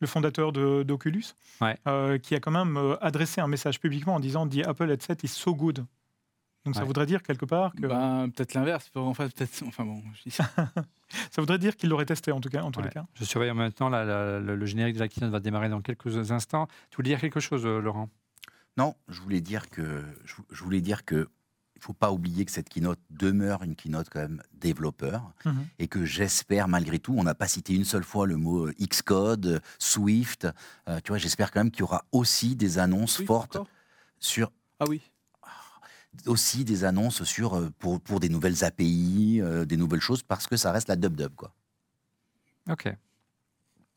le fondateur d'Oculus, Ouais. euh, qui a quand même euh, adressé un message publiquement en disant The Apple headset is so good. Donc ça voudrait dire quelque part que Ben, Peut-être l'inverse. Enfin, peut-être. Enfin bon, je dis ça. ça voudrait dire qu'il l'aurait testé en tout cas, en tous Ouais. les cas. Je surveille maintenant, la- la- le, le générique de la keynote va démarrer dans quelques instants. Tu voulais dire quelque chose, Laurent? Non, je voulais dire que je voulais dire que il faut pas oublier que cette keynote demeure une keynote quand même développeur Mhm. et que j'espère malgré tout, on n'a pas cité une seule fois le mot euh, Xcode, euh, Swift. euh, tu vois, j'espère quand même qu'il y aura aussi des annonces Oui, fortes sur Ah oui. aussi des annonces sur pour, pour des nouvelles API, euh, des nouvelles choses parce que ça reste la dub dub quoi. Ok.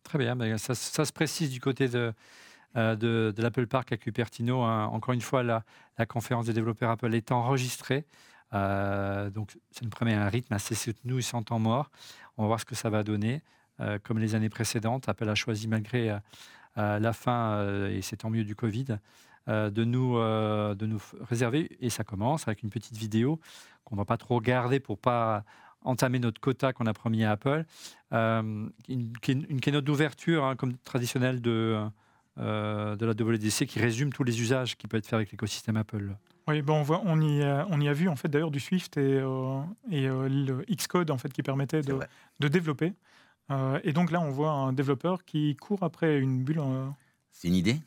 Très bien. Ça, ça se précise du côté de, de, de l'Apple Park à Cupertino. hein. Encore une fois, la, conférence des développeurs Apple est enregistrée. Euh, donc, ça nous permet un rythme assez soutenu et sans temps mort. On va voir ce que ça va donner. Euh, comme les années précédentes, Apple a choisi, malgré euh, euh, la fin, euh, et c'est tant mieux du Covid, euh, de, nous, euh, de nous réserver. Et ça commence avec une petite vidéo qu'on ne va pas trop garder pour pas entamer notre quota qu'on a promis à Apple. Euh, une, une, une keynote d'ouverture, hein, comme traditionnelle de, euh, de la WDC, qui résume tous les usages qui peuvent être faits avec l'écosystème Apple. Oui, bon, on, voit, on, y a, on y a vu en fait d'ailleurs du Swift et, euh, et euh, le Xcode en fait qui permettait de, de développer. Euh, et donc là, on voit un développeur qui court après une bulle, euh, C'est une idée?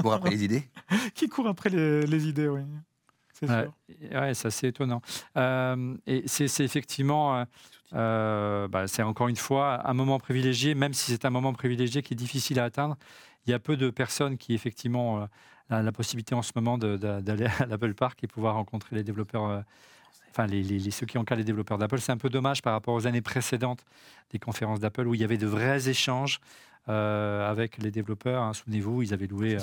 Pour après les idées? Qui court après les, les idées, oui. C'est Ouais, sûr. ouais, c'est assez étonnant. Euh, et c'est c'est effectivement, euh, euh, bah, c'est encore une fois un moment privilégié, même si c'est un moment privilégié qui est difficile à atteindre. Il y a peu de personnes qui effectivement euh, a la possibilité en ce moment d'aller à l'Apple Park et pouvoir rencontrer les développeurs. euh, Enfin, les, ceux qui encadrent les développeurs d'Apple, c'est un peu dommage par rapport aux années précédentes des conférences d'Apple où il y avait de vrais échanges euh, avec les développeurs. hein. Souvenez-vous, ils avaient loué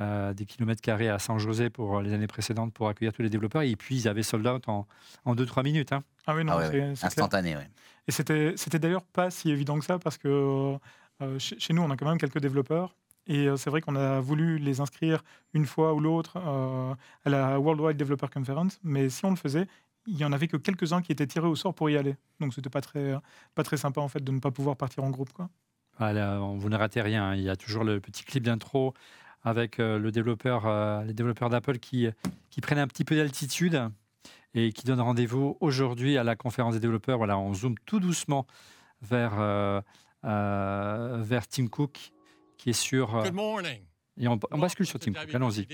euh, des kilomètres carrés à San José pour euh, les années précédentes pour accueillir tous les développeurs. Et puis, ils avaient sold out en, en 2-3 minutes. hein. Ah oui, non, Ah ouais, c'est ouais. c'est clair. Instantané, ouais. Et c'était c'était d'ailleurs pas si évident que ça parce que euh, chez, chez nous, on a quand même quelques développeurs. Et euh, c'est vrai qu'on a voulu les inscrire une fois ou l'autre euh, à la Worldwide Developer Conference. Mais si on le faisait, il y en avait que quelques-uns qui étaient tirés au sort pour y aller. Donc c'était pas très, pas très sympa en fait de ne pas pouvoir partir en groupe. Quoi. Voilà, vous ne ratez rien. hein. Il y a toujours le petit clip d'intro avec euh, le développeur, euh, les développeurs d'Apple qui, qui prennent un petit peu d'altitude et qui donnent rendez-vous aujourd'hui à la conférence des développeurs. Voilà, on zoome tout doucement vers, euh, euh, vers Tim Cook qui est sur. euh, Good morning. et on, on bascule sur Tim Cook. Allons-y.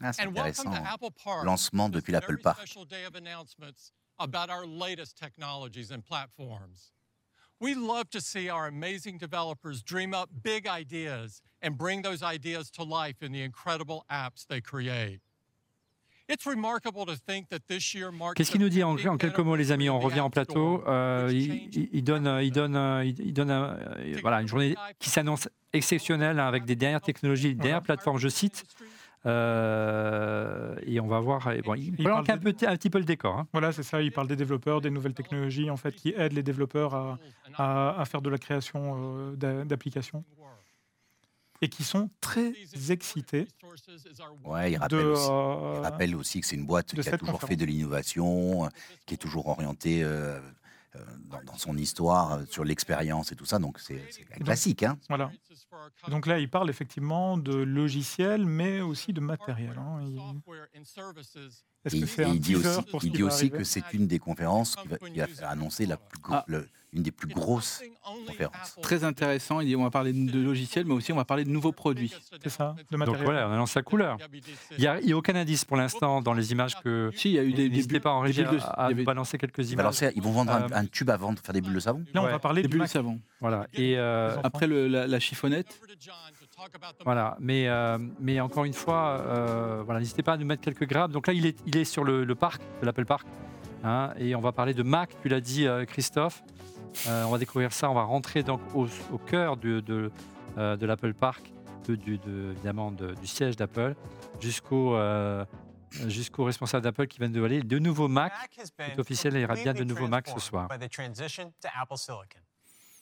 Ah, c'est And welcome intéressant. to Apple Park. Lancement depuis l'Apple Park. special day of announcements about our latest technologies and platforms. We love to see our amazing developers dream up big ideas and bring those ideas to life in the incredible apps they create. Qu'est-ce qu'il nous dit en, 50th en quelques mots, les amis On revient en plateau. Euh, il, donne, il donne, euh, il, donne euh, voilà, une journée qui s'annonce exceptionnelle hein, avec des dernières technologies, des dernières plateformes, je cite. Euh, et on va voir. Bon, il Il planque parle un, petit, un petit peu le décor. hein. Voilà, c'est ça. Il parle des développeurs, des nouvelles technologies en fait qui aident les développeurs à, à- à faire de la création euh, d'a- d'applications et qui sont très excités Ouais, il de. rappelle, aussi, euh, il rappelle aussi que c'est une boîte qui a toujours conférence. fait de l'innovation, euh, qui est toujours orientée euh, euh, dans, dans son histoire euh, sur l'expérience et tout ça. Donc c'est classique. Hein. Voilà. Donc là, il parle effectivement de logiciels, mais aussi de matériel. hein. Il- Est-ce Et, que il- c'est et un il dit aussi, pour ce il qui dit va aussi arriver que c'est une des conférences qui va, qui va faire annoncer la plus Ah. le- une des plus grosses conférences. Très intéressant. Il dit on va parler de logiciels, mais aussi on va parler de nouveaux produits. C'est ça, de Donc voilà, on annonce la couleur. Il n'y a, il y a aucun indice pour l'instant dans les images que. Si, il y a eu des, des N'hésitez pas en régie bulles de- à, avait balancer quelques images. lancer- ils vont vendre un, Euh, un tube à vendre, faire des bulles de savon Là, on Ouais. va parler des bulles de savon. Voilà. Et euh. Après le- la, la chiffonnette, Voilà, mais, euh, mais encore une fois, euh, voilà, n'hésitez pas à nous mettre quelques grabs. Donc là, il est, il est sur le, le parc, de l'Apple Park, hein, et on va parler de Mac, tu l'as dit euh, Christophe. On va découvrir ça, on va rentrer donc au, au cœur de, de, de l'Apple Park, de, de- évidemment de- du siège d'Apple, jusqu'au jusqu'au responsable d'Apple qui vient de dévoiler de nouveaux Mac. est officiel, il y aura bien de nouveaux Mac ce soir.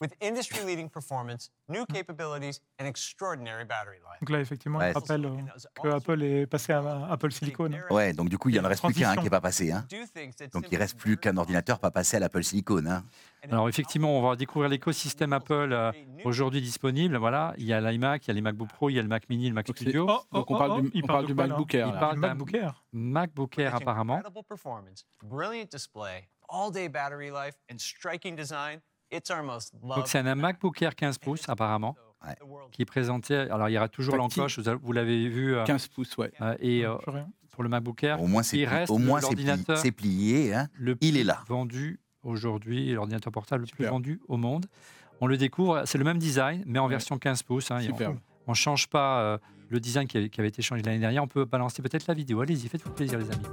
With industry-leading performance, new capabilities, and extraordinary battery life. Donc là, effectivement, Ouais, il rappelle euh, que Apple est passé à Apple Silicon. Ouais, donc du coup, il en reste plus qu'un hein, qui n'est pas passé. Hein. Donc il reste plus qu'un ordinateur pas passé à l'Apple Silicon. Hein. Alors effectivement, on va découvrir l'écosystème Apple euh, aujourd'hui disponible. Voilà, il y a l'iMac, il y a les MacBook Pro, il y a le Mac Mini, le Mac Studio. Oh, oh, Donc on oh, parle oh, du- il on parle du MacBook Air, Il parle Du d'un MacBook Air. MacBook Air With apparemment. Incredible performance, brilliant display, all-day battery life, and striking design. It's our most loved. Donc c'est un MacBook Air 15 pouces apparemment Ouais. Qui est présenté. Alors il y aura toujours l'encoche, vous l'avez vu. euh, 15 pouces, ouais. euh, et euh, pour le MacBook Air, Au moins, c'est pli- plié. Hein. le Il plus est là. vendu aujourd'hui, l'ordinateur portable le plus vendu au monde. On le découvre, c'est le même design, mais en Ouais. version 15 pouces. hein, on- Super. on ne change pas euh, le design qui avait, qui avait été changé l'année dernière. On peut balancer peut-être la vidéo. Allez-y, faites-vous plaisir les amis.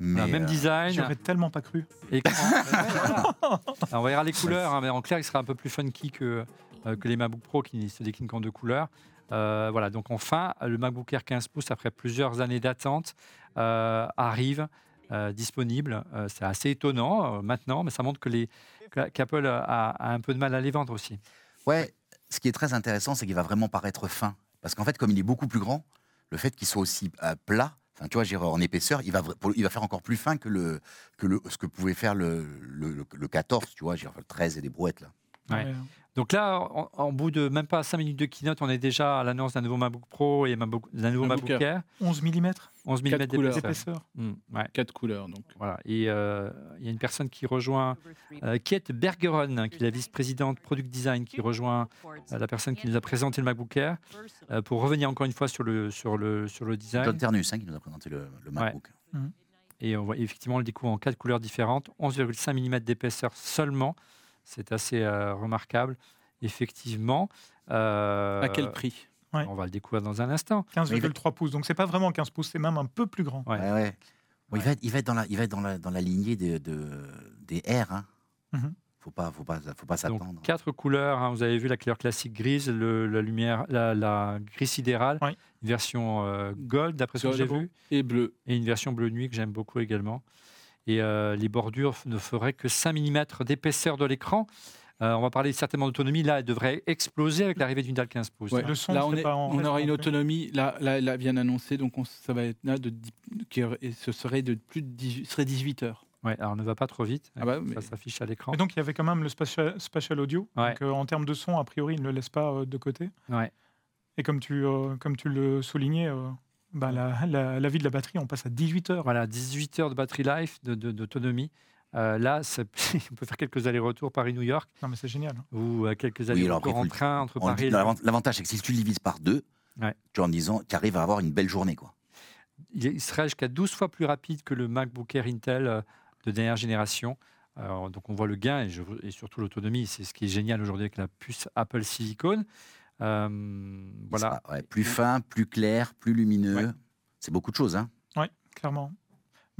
Mais, Voilà, même euh, design. J'aurais tellement pas cru. Écran. Voilà. Alors, on verra les couleurs, hein, mais en clair, il sera un peu plus funky que, euh, que les MacBook Pro qui se déclinent qu'en deux couleurs. Euh, voilà, donc enfin, le MacBook Air 15 pouces, après plusieurs années d'attente, euh, arrive euh, disponible. Euh, c'est assez étonnant euh, maintenant, mais ça montre que les qu'Apple a, a un peu de mal à les vendre aussi. Ouais, ce qui est très intéressant, c'est qu'il va vraiment paraître fin. Parce qu'en fait, comme il est beaucoup plus grand, le fait qu'il soit aussi plat, enfin, tu vois, dirais, en épaisseur, il va, il va faire encore plus fin que, le, que le, ce que pouvait faire le, le, le- le 14, tu vois, le 13 et des brouettes. Là. Ouais. Donc là, en, en bout de même pas 5 minutes de keynote, on est déjà à l'annonce d'un nouveau MacBook Pro et d'un nouveau MacBook MacBook Air. 11 mm 11 mm Quatre couleurs. d'épaisseur. Mm, ouais, Quatre couleurs, donc. voilà. Et euh, il y a une personne qui rejoint, euh, Kate Bergeron, hein, qui est la vice-présidente Product Design, qui rejoint euh, la personne qui nous a présenté le MacBook Air, euh, pour revenir encore une fois sur le, sur le, sur le design. John Ternus hein, qui nous a présenté le, le MacBook. Et on voit effectivement on le découvre en quatre couleurs différentes, 11,5 mm d'épaisseur seulement. C'est assez euh, remarquable, effectivement. Euh, À quel prix? Ouais. On va le découvrir dans un instant. 15,3 pouces. Donc c'est pas vraiment 15 pouces, c'est même un peu plus grand. Ouais. Ouais, ouais. Bon, Ouais. Il, va être, il va être dans la, il va être dans la, dans la lignée de, de- des R. Hein. Mhm. Faut pas, faut pas, faut pas s'attendre. quatre couleurs. hein, vous avez vu la couleur classique grise, le- la lumière, la, la gris sidéral, Oui. une version euh, gold d'après ce que j'ai vu, Et bleu. et une version bleu nuit que j'aime beaucoup également. Et euh, les bordures ne feraient que 5 mm d'épaisseur de l'écran. Euh, on va parler certainement d'autonomie. Là, elle devrait exploser avec l'arrivée d'une dalle 15 pouces. Ouais. Le son là, on, serait est- pas en on aura une autonomie. Là, là, là vient d'annoncer, donc on- ça va être là de, et ce serait de plus de 18, serait 18 heures. Ouais, alors ne va pas trop vite. Ah bah, Ça s'affiche à l'écran. Et donc il y avait quand même le spatial, spatial audio. Ouais. Donc euh, en termes de son, a priori, il ne le laisse pas euh, de côté. Ouais. Et comme tu, euh, comme tu le soulignais, euh, bah, la, la- la vie de la batterie, on passe à 18 heures. Voilà, 18 heures de battery life, de- de- d'autonomie. Euh, là, on peut faire quelques allers-retours Paris-New York Non, mais c'est génial. ou euh, quelques allers-retours en train entre Paris et l'avant- L'avantage, c'est que si tu le divises par deux, Ouais. tu en disant, tu arrives à avoir une belle journée. Quoi. il il sera jusqu'à 12 fois plus rapide que le MacBook Air Intel euh, de dernière génération. Alors, donc on voit le gain et, je- et surtout l'autonomie. C'est ce qui est génial aujourd'hui avec la puce Apple Silicon. Euh, Il voilà. sera, ouais, plus fin, plus clair, plus lumineux. Ouais. C'est beaucoup de choses. Hein. Clairement.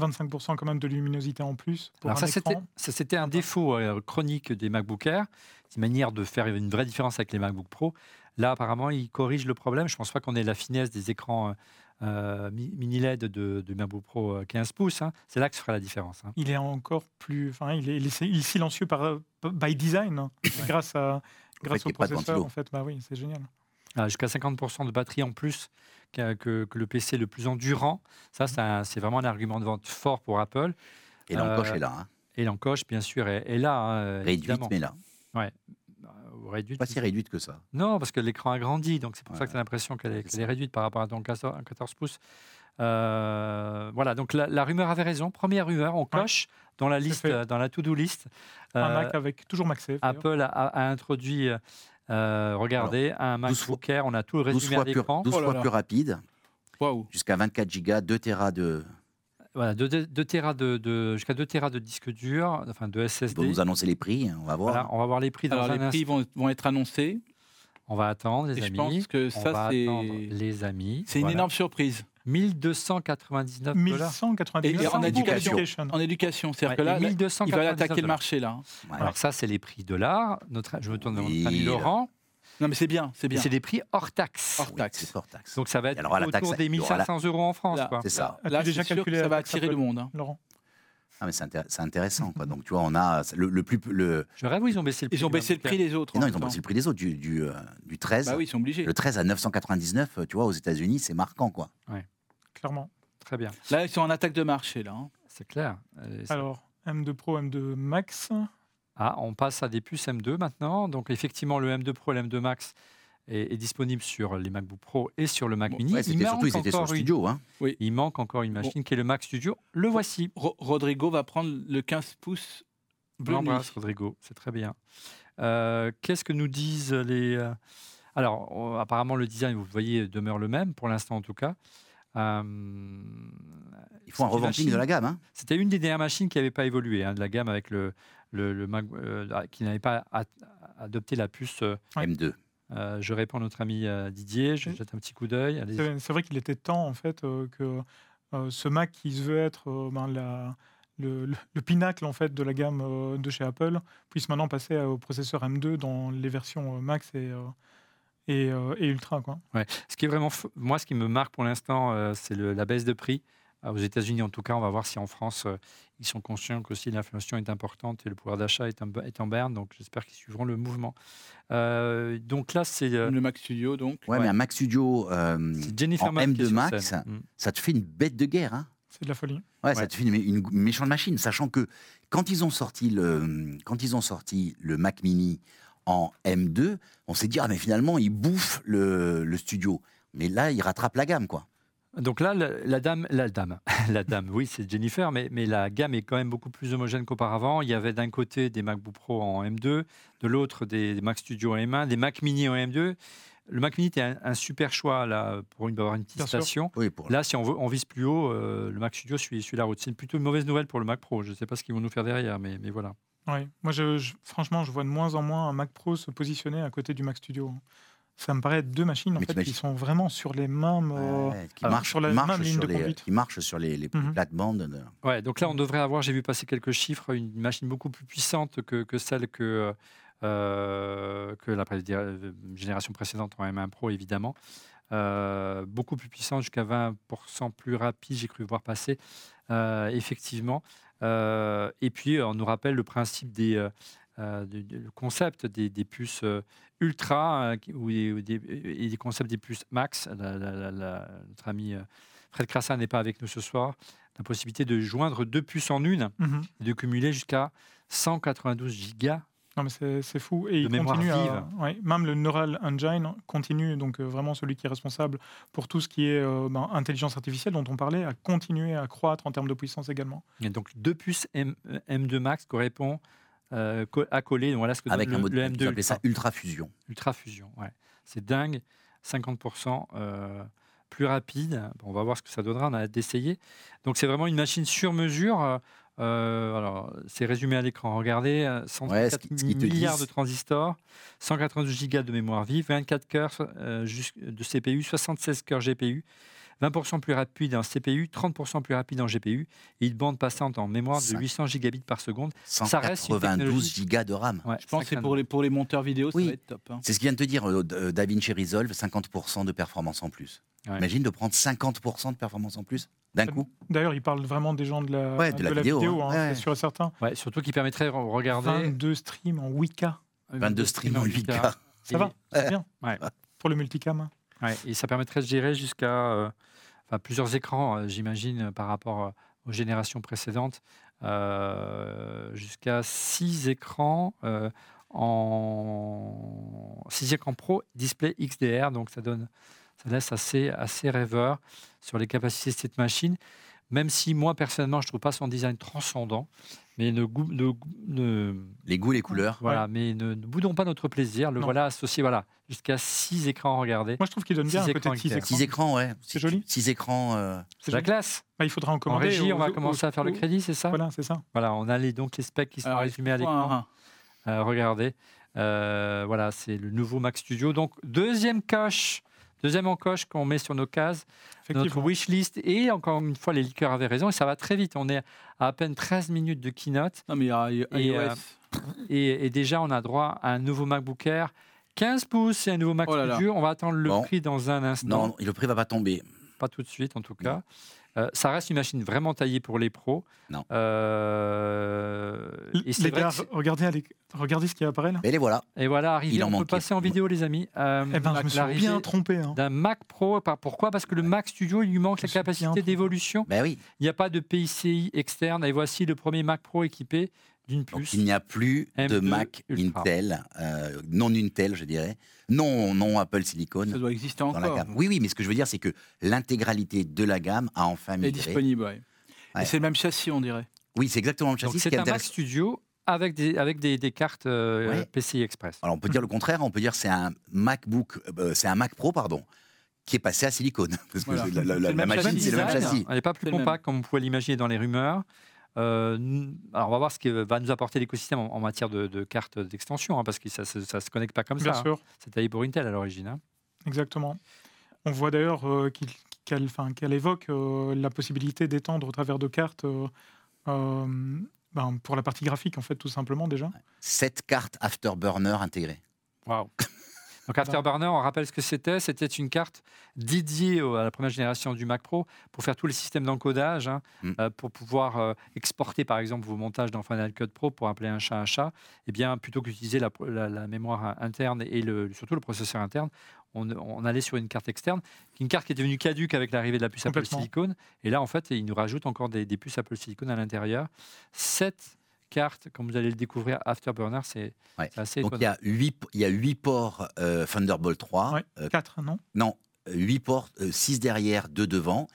25% quand même de luminosité en plus. Pour Alors un ça, c'était, un défaut euh, chronique des MacBook Air. C'est une manière de faire une vraie différence avec les MacBook Pro. Là, apparemment, ils corrigent le problème. Je ne pense pas qu'on ait la finesse des écrans euh, euh, mi- mini LED de, de MacBook Pro euh, 15 pouces. hein. C'est là que se fera la différence. hein. Il est encore plus. Enfin, il est, il est- il est silencieux par, by design, hein, grâce, à, grâce au processeur. En fait, bah oui, c'est génial. Ah, Jusqu'à 50% de batterie en plus que, que- que le PC le plus endurant. Ça, c'est, vraiment un argument de vente fort pour Apple. Et l'encoche Euh, est là. Hein. Et l'encoche, bien sûr, est, est là. hein, Réduite, évidemment. mais là. Euh, réduite. Pas si réduite que ça. Non, parce que l'écran a grandi, donc c'est pour ça Ouais. que tu as l'impression qu'elle est, est réduite par rapport à ton 14, un 14 pouces. Euh, voilà, donc la, la rumeur avait raison. Première rumeur, on coche dans la liste, fait. euh, dans la to-do list. Un Euh, Mac avec toujours d'ailleurs. Apple a, a introduit, euh, regardez, un 12 MacBook Air, on a tout le 12 résumé à fois, plus, l'écran. 12 Oh là fois là. plus rapide, Waouh. jusqu'à 24 gigas, 2 Tera de. Voilà, 2, Tera de, de- jusqu'à 2 Tera de disque dur, enfin de Ils vont SSD. nous annoncer les prix, hein, on va voir. Voilà, on va voir les prix dans Alors, un les prix vont, vont être annoncés. On va attendre, les Et je amis. pense que on ça, va c'est- attendre, les amis. C'est une énorme surprise. 1299 dollars. 1199 Et en éducation. En éducation, c'est-à-dire Ouais, que là, il 1299 va attaquer le marché, là. hein. Ouais. Alors ça, c'est les prix dollars. Notre, je me tourne vers Oui, notre ami. Laurent. Non, mais c'est bien, c'est bien. c'est des prix hors taxe. Hors Oui, taxe. c'est hors taxe. Donc ça va être autour taxe, des il y aura la- 1500 euros en France. C'est ça. Là, déjà calculé que ça va attirer le monde. hein. Laurent Ah, mais c'est intér- c'est intéressant. Quoi. Donc, tu vois, on a le, le plus. Le... Je rêve où ils ont baissé le prix. Ils ont baissé le prix des autres. Et non, même ils ont baissé le prix des autres. Du, du, euh, du 13. Bah oui, ils sont obligés. Le 13 à 999, euh, tu vois, aux États-Unis, c'est marquant. quoi. Clairement. Très bien, Là, ils sont en attaque de marché, là. hein. c'est clair. Euh, Alors, M2 Pro, M2 Max. Ah, on passe à des puces M2 maintenant. Donc effectivement, le M2 Pro et le M2 Max est, est disponible sur les MacBook Pro et sur le Mac Bon, Mini. Ouais, il, c'était surtout, ils manque étaient sur le encore une- studio. Hein. il manque encore une machine qui est le Mac Studio. Le voici. Ro- Rodrigo va prendre le 15 pouces bleu l'embrasse, Rodrigo, c'est très bien. Euh, Qu'est-ce que nous disent les. euh, Alors, apparemment, le design, vous le voyez, demeure le même, pour l'instant en tout cas. Euh, Il faut un revamping machine- de la gamme. Hein. C'était une des dernières machines qui n'avait pas évolué, hein, de la gamme avec le, le, le Mac, euh, qui n'avait pas a- adopté la puce. euh, Ouais. M2. euh, je réponds à notre ami euh, Didier, je jette un petit coup d'œil. C'est vrai qu'il était temps, en fait, euh, que euh, ce Mac qui se veut être euh, ben, la- le, le- le pinacle, en fait, de la gamme euh, de chez Apple puisse maintenant passer au processeur M2 dans les versions euh, Max et, euh, et, euh, et Ultra. Quoi. Ce qui est vraiment, f- moi, ce qui me marque pour l'instant, euh, c'est la baisse de prix. Euh, aux États-Unis, en tout cas, on va voir si en France, euh, ils sont conscients qu'aussi l'inflation est importante et le pouvoir d'achat est, en- est en berne. Donc, j'espère qu'ils suivront le mouvement. Euh, donc là, c'est euh, Le Mac Studio, donc. Ouais, Ouais. mais un Mac Studio, euh, Jennifer en Mann qui est M2 sur Max, scène. Mm. ça te fait une bête de guerre. Hein. C'est de la folie. Ouais, Ouais. ça te fait une, une méchante machine, sachant que quand ils ont sorti le, quand ils ont sorti le Mac Mini en M2, on s'est dit, ah, mais finalement, il bouffe le, le studio. Mais là, il rattrape la gamme, quoi. Donc là, la, la dame, la dame, la dame, oui, c'est Jennifer, mais, mais la gamme est quand même beaucoup plus homogène qu'auparavant. Il y avait d'un côté des MacBook Pro en M2, de l'autre des, des Mac Studio en M1, des Mac Mini en M2. Le Mac Mini était un, un super choix là pour une, avoir une petite Bien station. Oui, pour Là, si on, veut, on vise plus haut, euh, le Mac Studio suit, suit la route. C'est plutôt une mauvaise nouvelle pour le Mac Pro. Je ne sais pas ce qu'ils vont nous faire derrière, mais, mais voilà. Ouais. Moi, je, je- franchement, je vois de moins en moins un Mac Pro se positionner à côté du Mac Studio. Ça me paraît être deux machines en fait, qui sont vraiment sur les mêmes. euh, Ouais, qui alors, marche sur la marche même ligne sur de les, conduite. qui marche sur les, les Mhm. plates-bandes. de- Ouais, donc là, on devrait avoir, j'ai vu passer quelques chiffres, une machine beaucoup plus puissante que, que celle que, euh, que la génération précédente en M1 Pro, évidemment. Euh, beaucoup plus puissante, jusqu'à 20% plus rapide, j'ai cru voir passer, euh, effectivement. Euh, et puis, on nous rappelle le principe des. euh, euh, le concept des, des puces euh, ultra euh, qui- ou des, ou des- et des concepts des puces max. La- la- la- la- notre ami Fred Crassin n'est pas avec nous ce soir la possibilité de joindre deux puces en une mhm. et de cumuler jusqu'à 192 gigas. Non, mais c'est fou. Et De il continue à- ouais, même le Neural Engine continue, donc euh, vraiment celui qui est responsable pour tout ce qui est euh, ben, intelligence artificielle dont on parlait, à continuer à croître en termes de puissance également. Et donc deux puces M, M2 Max correspond euh, à coller. Donc voilà ce que Avec un le, mode, le ils M2 appelaient ça Ultra, Ultra Fusion. Ultra Fusion. Ouais. C'est dingue, 50% euh, plus rapide. Bon, on va voir ce que ça donnera. On a hâte d'essayer. Donc c'est vraiment une machine sur mesure. Euh, euh, alors, c'est résumé à l'écran. Regardez, euh, 134 Ouais, ce qui- ce qu'ils te milliards disent- de transistors, 192 gigas de mémoire vive, 24 cœurs euh, de CPU, 76 cœurs GPU, 20% plus rapide en CPU, 30% plus rapide en GPU, et une bande passante en mémoire de Cinq. 800 gigabits par seconde. Ça reste une 192 technologie- gigas de RAM. Ouais, Je pense que pour les, pour les monteurs vidéo, ça Oui. va être top. hein. C'est ce qu'il vient de te dire, euh, euh, DaVinci Resolve, 50% de performance en plus. Ouais. Imagine de prendre 50% de performance en plus d'un coup. D'ailleurs, il parle vraiment des gens de la, Ouais, de la vidéo, hein. hein, Ouais. c'est sûr et certain. Ouais, surtout qui permettrait de regarder 22 streams en 8K. 22 streams en 8K. Ça va, c'est bien. Ouais. Pour le multicam. hein. Ouais, et ça permettrait de gérer jusqu'à euh, enfin, plusieurs écrans, euh, j'imagine, euh, par rapport euh, aux générations précédentes, jusqu'à six écrans en six écrans pro display XDR, donc ça donne, ça laisse assez, assez rêveur sur les capacités de cette machine. Même si moi personnellement, je trouve pas son design transcendant, mais ne, goût- ne, ne- Les goûts, les couleurs. voilà, mais ne, ne boudons pas notre plaisir. Le Non. voilà associé, voilà, jusqu'à six écrans regardez. Moi, je trouve qu'il donne bien Six un côté écrans de 6 XDR. écrans. 6 écrans, ouais. C'est joli. 6 écrans. euh, C'est la classe. Bah, il faudra en En commander. régie, au- on va commencer à faire le crédit, c'est ça Voilà, c'est ça. Voilà, on a les, donc les specs qui sont Alors, résumés à l'écran. Euh, regardez, Euh, voilà, c'est le nouveau Mac Studio. Donc deuxième coche, deuxième encoche qu'on met sur nos cases, notre wishlist. Et encore une fois, les liqueurs avaient raison. Et ça va très vite. On est à à peine 13 minutes de keynote. Non, mais il y a il y a Et, iOS. euh, Et, et déjà, on a droit à un nouveau MacBook Air. 15 pouces et un nouveau Mac Oh là là. Studio. On va attendre le Bon. prix dans un instant. Non, le prix va pas tomber. Pas tout de suite, en tout cas. Euh, ça reste une machine vraiment taillée pour les pros. Non. Euh, et c'est Les vrai gars, que c'est- regardez, allez- regardez ce qui apparaît là. Mais les voilà. Et voilà, arrivé, Il en on peut manquait. passer en vidéo, les amis. Euh, Eh ben, je me suis bien trompé. hein. D'un Mac Pro. Par- Pourquoi? Parce que le Mac Studio, il lui manque Je la capacité d'évolution. Ben oui. Il n'y a pas de PCI externe. Et voici le premier Mac Pro équipé d'une Donc puce. il n'y a plus de M2 Mac Ultra. Intel, euh, non Intel, je dirais. Non, non Apple Silicon. Ça doit exister Dans la encore. gamme. Oui, oui, mais ce que je veux dire, c'est que l'intégralité de la gamme a enfin est migré. disponible, ouais. Ouais. Et c'est le même châssis, on dirait. Oui, c'est exactement le châssis. Ce c'est est un Mac Studio avec des, avec des, des cartes euh, Ouais. PCI Express. Alors on peut dire le contraire, on peut dire que c'est un MacBook, euh, c'est un Mac Pro, pardon, qui est passé à silicone. Parce que Voilà. la, la- la machine, c'est le même châssis. Elle n'est pas plus compacte comme on pouvait l'imaginer dans les rumeurs. Euh, alors on va voir ce que va nous apporter l'écosystème en, en matière de, de cartes d'extension, hein, parce que ça ne se connecte pas comme Bien ça. hein. sûr, C'est taillé pour Intel à l'origine. hein. exactement. On voit d'ailleurs euh, qu'elle évoque euh, la possibilité d'étendre au travers de cartes euh, euh, ben, pour la partie graphique, en fait, tout simplement déjà. Sept cartes Afterburner intégrées. Waouh. Donc Afterburner, on rappelle ce que c'était. C'était une carte dédiée à la première génération du Mac Pro pour faire tous les systèmes d'encodage, hein, Mm. euh, pour pouvoir euh, exporter par exemple vos montages dans Final Cut Pro pour appeler un chat un chat. Et bien plutôt qu'utiliser la, la- la mémoire interne et le, surtout le processeur interne, on, on allait sur une carte externe, une carte qui est devenue caduque avec l'arrivée de la puce Apple. Silicon. Et là en fait, il nous rajoute encore des, des puces Apple Silicon à l'intérieur. Sept carte, comme vous allez le découvrir, Afterburner, c'est Ouais. assez Donc il y a 8, il y a huit ports euh, Thunderbolt 3. Ouais, euh, 4, non? non, 8 ports, 6 derrière, 2 devant.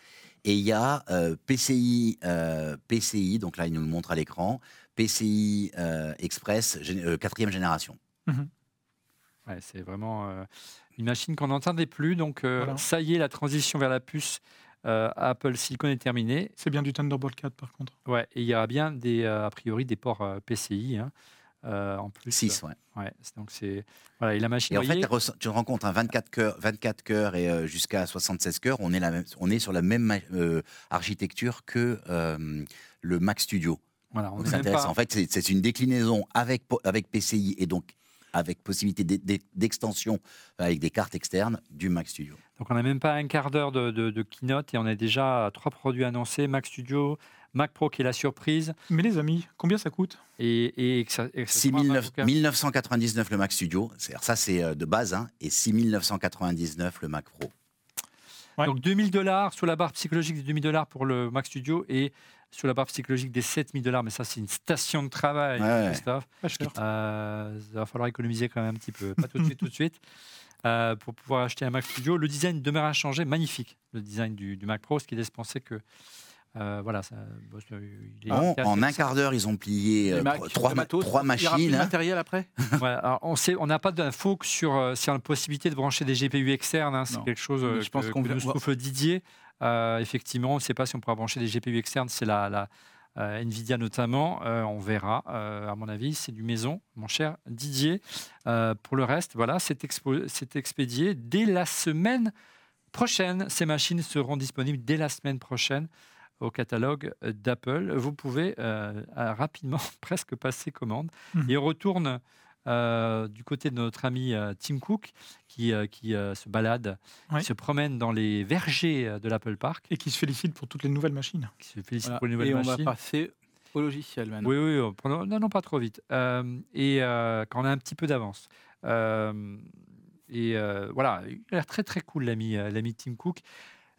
Et il y a euh, PCI, euh, PCI, donc là il nous le montre à l'écran, PCI euh, Express, euh, quatrième génération. Ouais, c'est vraiment euh, une machine qu'on n'entendait plus. Donc, euh, Voilà. ça y est, la transition vers la puce euh, Apple Silicon est terminée. C'est bien du Thunderbolt 4 par contre. Ouais, et il y aura bien, des, euh, a priori, des ports euh, PCI hein, euh, en plus. 6, ouais. Donc c'est voilà, et la machine. Et en fait, tu te rends compte, hein, 24 cœurs, 24 cœurs et euh, jusqu'à 76 cœurs, on est, la même- on est sur la même euh, architecture que euh, le Mac Studio. voilà, on Donc est intéressant. pas- En fait, c'est- c'est une déclinaison avec, avec PCI et donc avec possibilité d'e- d'e- d'extension avec des cartes externes du Mac Studio. Donc on n'a même pas un quart d'heure de, de- de keynote et on a déjà trois produits annoncés Mac Studio, Mac Pro qui est la surprise Mais les amis, combien ça coûte? Et, et, exa- exactement 6 un 9 MacBook Air. 1999 le Mac Studio, ça c'est euh, de base, hein, et 6 999 le Mac Pro. Ouais. Donc 2000 dollars sur la barre psychologique des 2000 dollars pour le Mac Studio et sur la barre psychologique des 7000 dollars. Mais ça, c'est une station de travail, Ouais. Christophe. Cher. Euh, il va falloir économiser quand même un petit peu. Pas tout de suite, tout de suite. euh, pour pouvoir acheter un Mac Studio. Le design demeure inchangé, magnifique, le design du, du Mac Pro, ce qui laisse penser que euh, voilà, ça, bon, il est en un quart d'heure, ils ont plié euh, Mac, trois- matos, trois Il y aura plus machines. de hein. matériel après? Ouais, alors on sait, on n'a pas d'infos que sur, euh, sur la possibilité de brancher des GPU externes. hein. c'est quelque chose euh, je pense que, qu'on que nous souffle Didier. Euh, effectivement, on ne sait pas si on pourra brancher des GPU externes. C'est la, la euh, Nvidia notamment. Euh, on verra. À mon avis, c'est du maison, mon cher Didier. Pour le reste, voilà, c'est expo- c'est expédié dès la semaine prochaine. Ces machines seront disponibles dès la semaine prochaine au catalogue d'Apple. Vous pouvez rapidement presque passer commande. Mhm. Et on retourne euh, du côté de notre ami euh, Tim Cook qui, euh, qui euh, se balade, Ouais. qui se promène dans les vergers de l'Apple Park, Et qui se félicite pour toutes les nouvelles machines. qui se félicite Voilà. pour les nouvelles Et on va machines. passer au logiciel maintenant. Oui, oui, non, non, pas trop vite. Euh, et euh, quand on a un petit peu d'avance. Euh, et euh, voilà, il a l'air très très cool l'ami l'ami Tim Cook.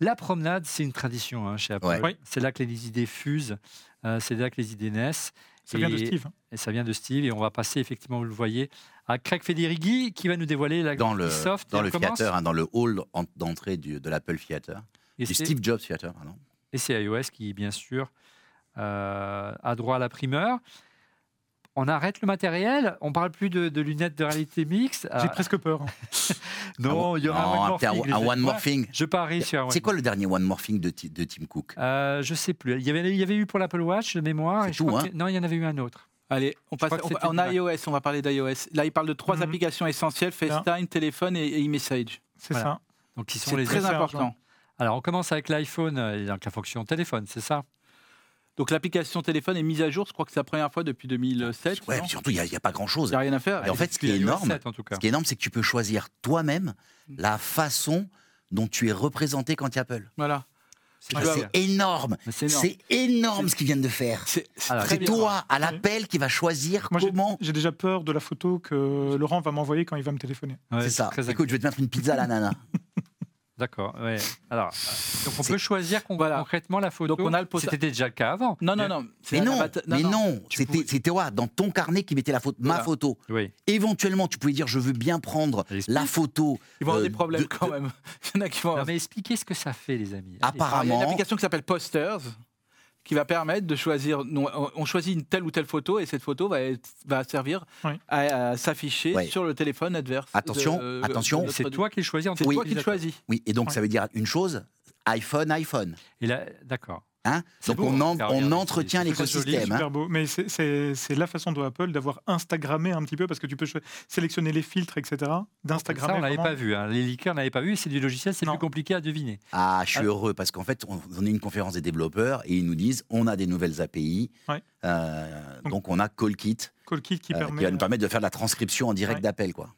La promenade, c'est une tradition hein, chez Apple. Ouais. C'est là que les idées fusent, euh, c'est là que les idées naissent. Ça vient de Et- Steve. hein. Et ça vient de Steve. Et on va passer, effectivement, vous le voyez, à Craig Federighi qui va nous dévoiler la Dans le, Soft. dans le theater, hein, dans le hall en- d'entrée du- de l'Apple Theater, Et du c'est- Steve Jobs Theater, pardon. Et c'est iOS qui, bien sûr, euh, a droit à la primeur. On arrête le matériel, on parle plus de, de lunettes de réalité mixte. J'ai Ah, presque peur. non, il y aura Non, un One un un-. One Thing. Je parie sur un One C'est quoi le dernier One More Thing de, de Tim Cook? Euh, Je sais plus. Il y, avait, il y avait eu pour l'Apple Watch de mémoire. C'est et tout, hein. que- Non, il y en avait eu un autre. Allez, on passe on, Mac. iOS, on va parler d'iOS. Là, il parle de trois Mhm. applications essentielles FaceTime, téléphone et, e-message. C'est Voilà. ça. Donc, qui sont C'est les très essais important. argent. Alors, on commence avec l'iPhone euh, et donc la fonction téléphone, c'est ça? Donc l'application téléphone est mise à jour, je crois que c'est la première fois depuis 2007. Ouais, surtout, il n'y a, pas grand-chose. Il n'y a rien à faire. Et en fait, ce qui est énorme, 7, en tout cas. Ce qui est énorme, c'est que tu peux choisir toi-même la façon dont tu es représenté quand tu Apple. Voilà. C'est Ça, vois, C'est énorme. C'est énorme. Ce qu'ils viennent de faire. C'est toi, à l'appel, qui va choisir Moi, j'ai- comment. j'ai déjà peur de la photo que Laurent va m'envoyer quand il va me téléphoner. Ouais, c'est ça. Écoute, je vais te mettre une pizza à la nana. D'accord. Ouais. Alors, euh, donc on peut choisir con- Voilà. concrètement la photo. Donc on a le posta- C'était déjà le cas avant. Non, non, non. c'est Mais non, bata- mais non, c'était pouvais- c'était toi, dans ton carnet qui mettait la photo, ma Voilà. photo. Oui. Éventuellement, tu pouvais dire je veux bien prendre la photo. Ils vont avoir euh, des problèmes de- quand même. Il y en a qui vont Non, avoir- mais expliquez ce que ça fait, les amis. Alors, il y a Apparemment, une application qui s'appelle Posters qui va permettre de choisir. on- choisit une telle ou telle photo et cette photo va, être- va servir Oui. à, à s'afficher sur le téléphone adverse. Attention, de- attention. C'est toi qui le choisis C'est tant toi qui le choisis. oui, et donc ça veut dire une chose iPhone, iPhone. Et là, d'accord. Hein donc beau, on, hein, en- on entretient l'écosystème. hein. Super beau. Mais c'est- la façon de Apple d'avoir Instagrammé un petit peu parce que tu peux sélectionner les filtres, etc. D'instagrammer. Ça, on l'avait pas vu. hein. Les liqueurs n'avaient pas vu. C'est du logiciel, c'est plus compliqué à deviner. Ah, je suis Ah. heureux parce qu'en fait, on, on est une conférence des développeurs et ils nous disent on a des nouvelles API. Ouais. Euh, Donc- donc on a CallKit CallKit qui euh, permet. qui va nous permettre de faire de la transcription en direct Ouais. d'appel. quoi.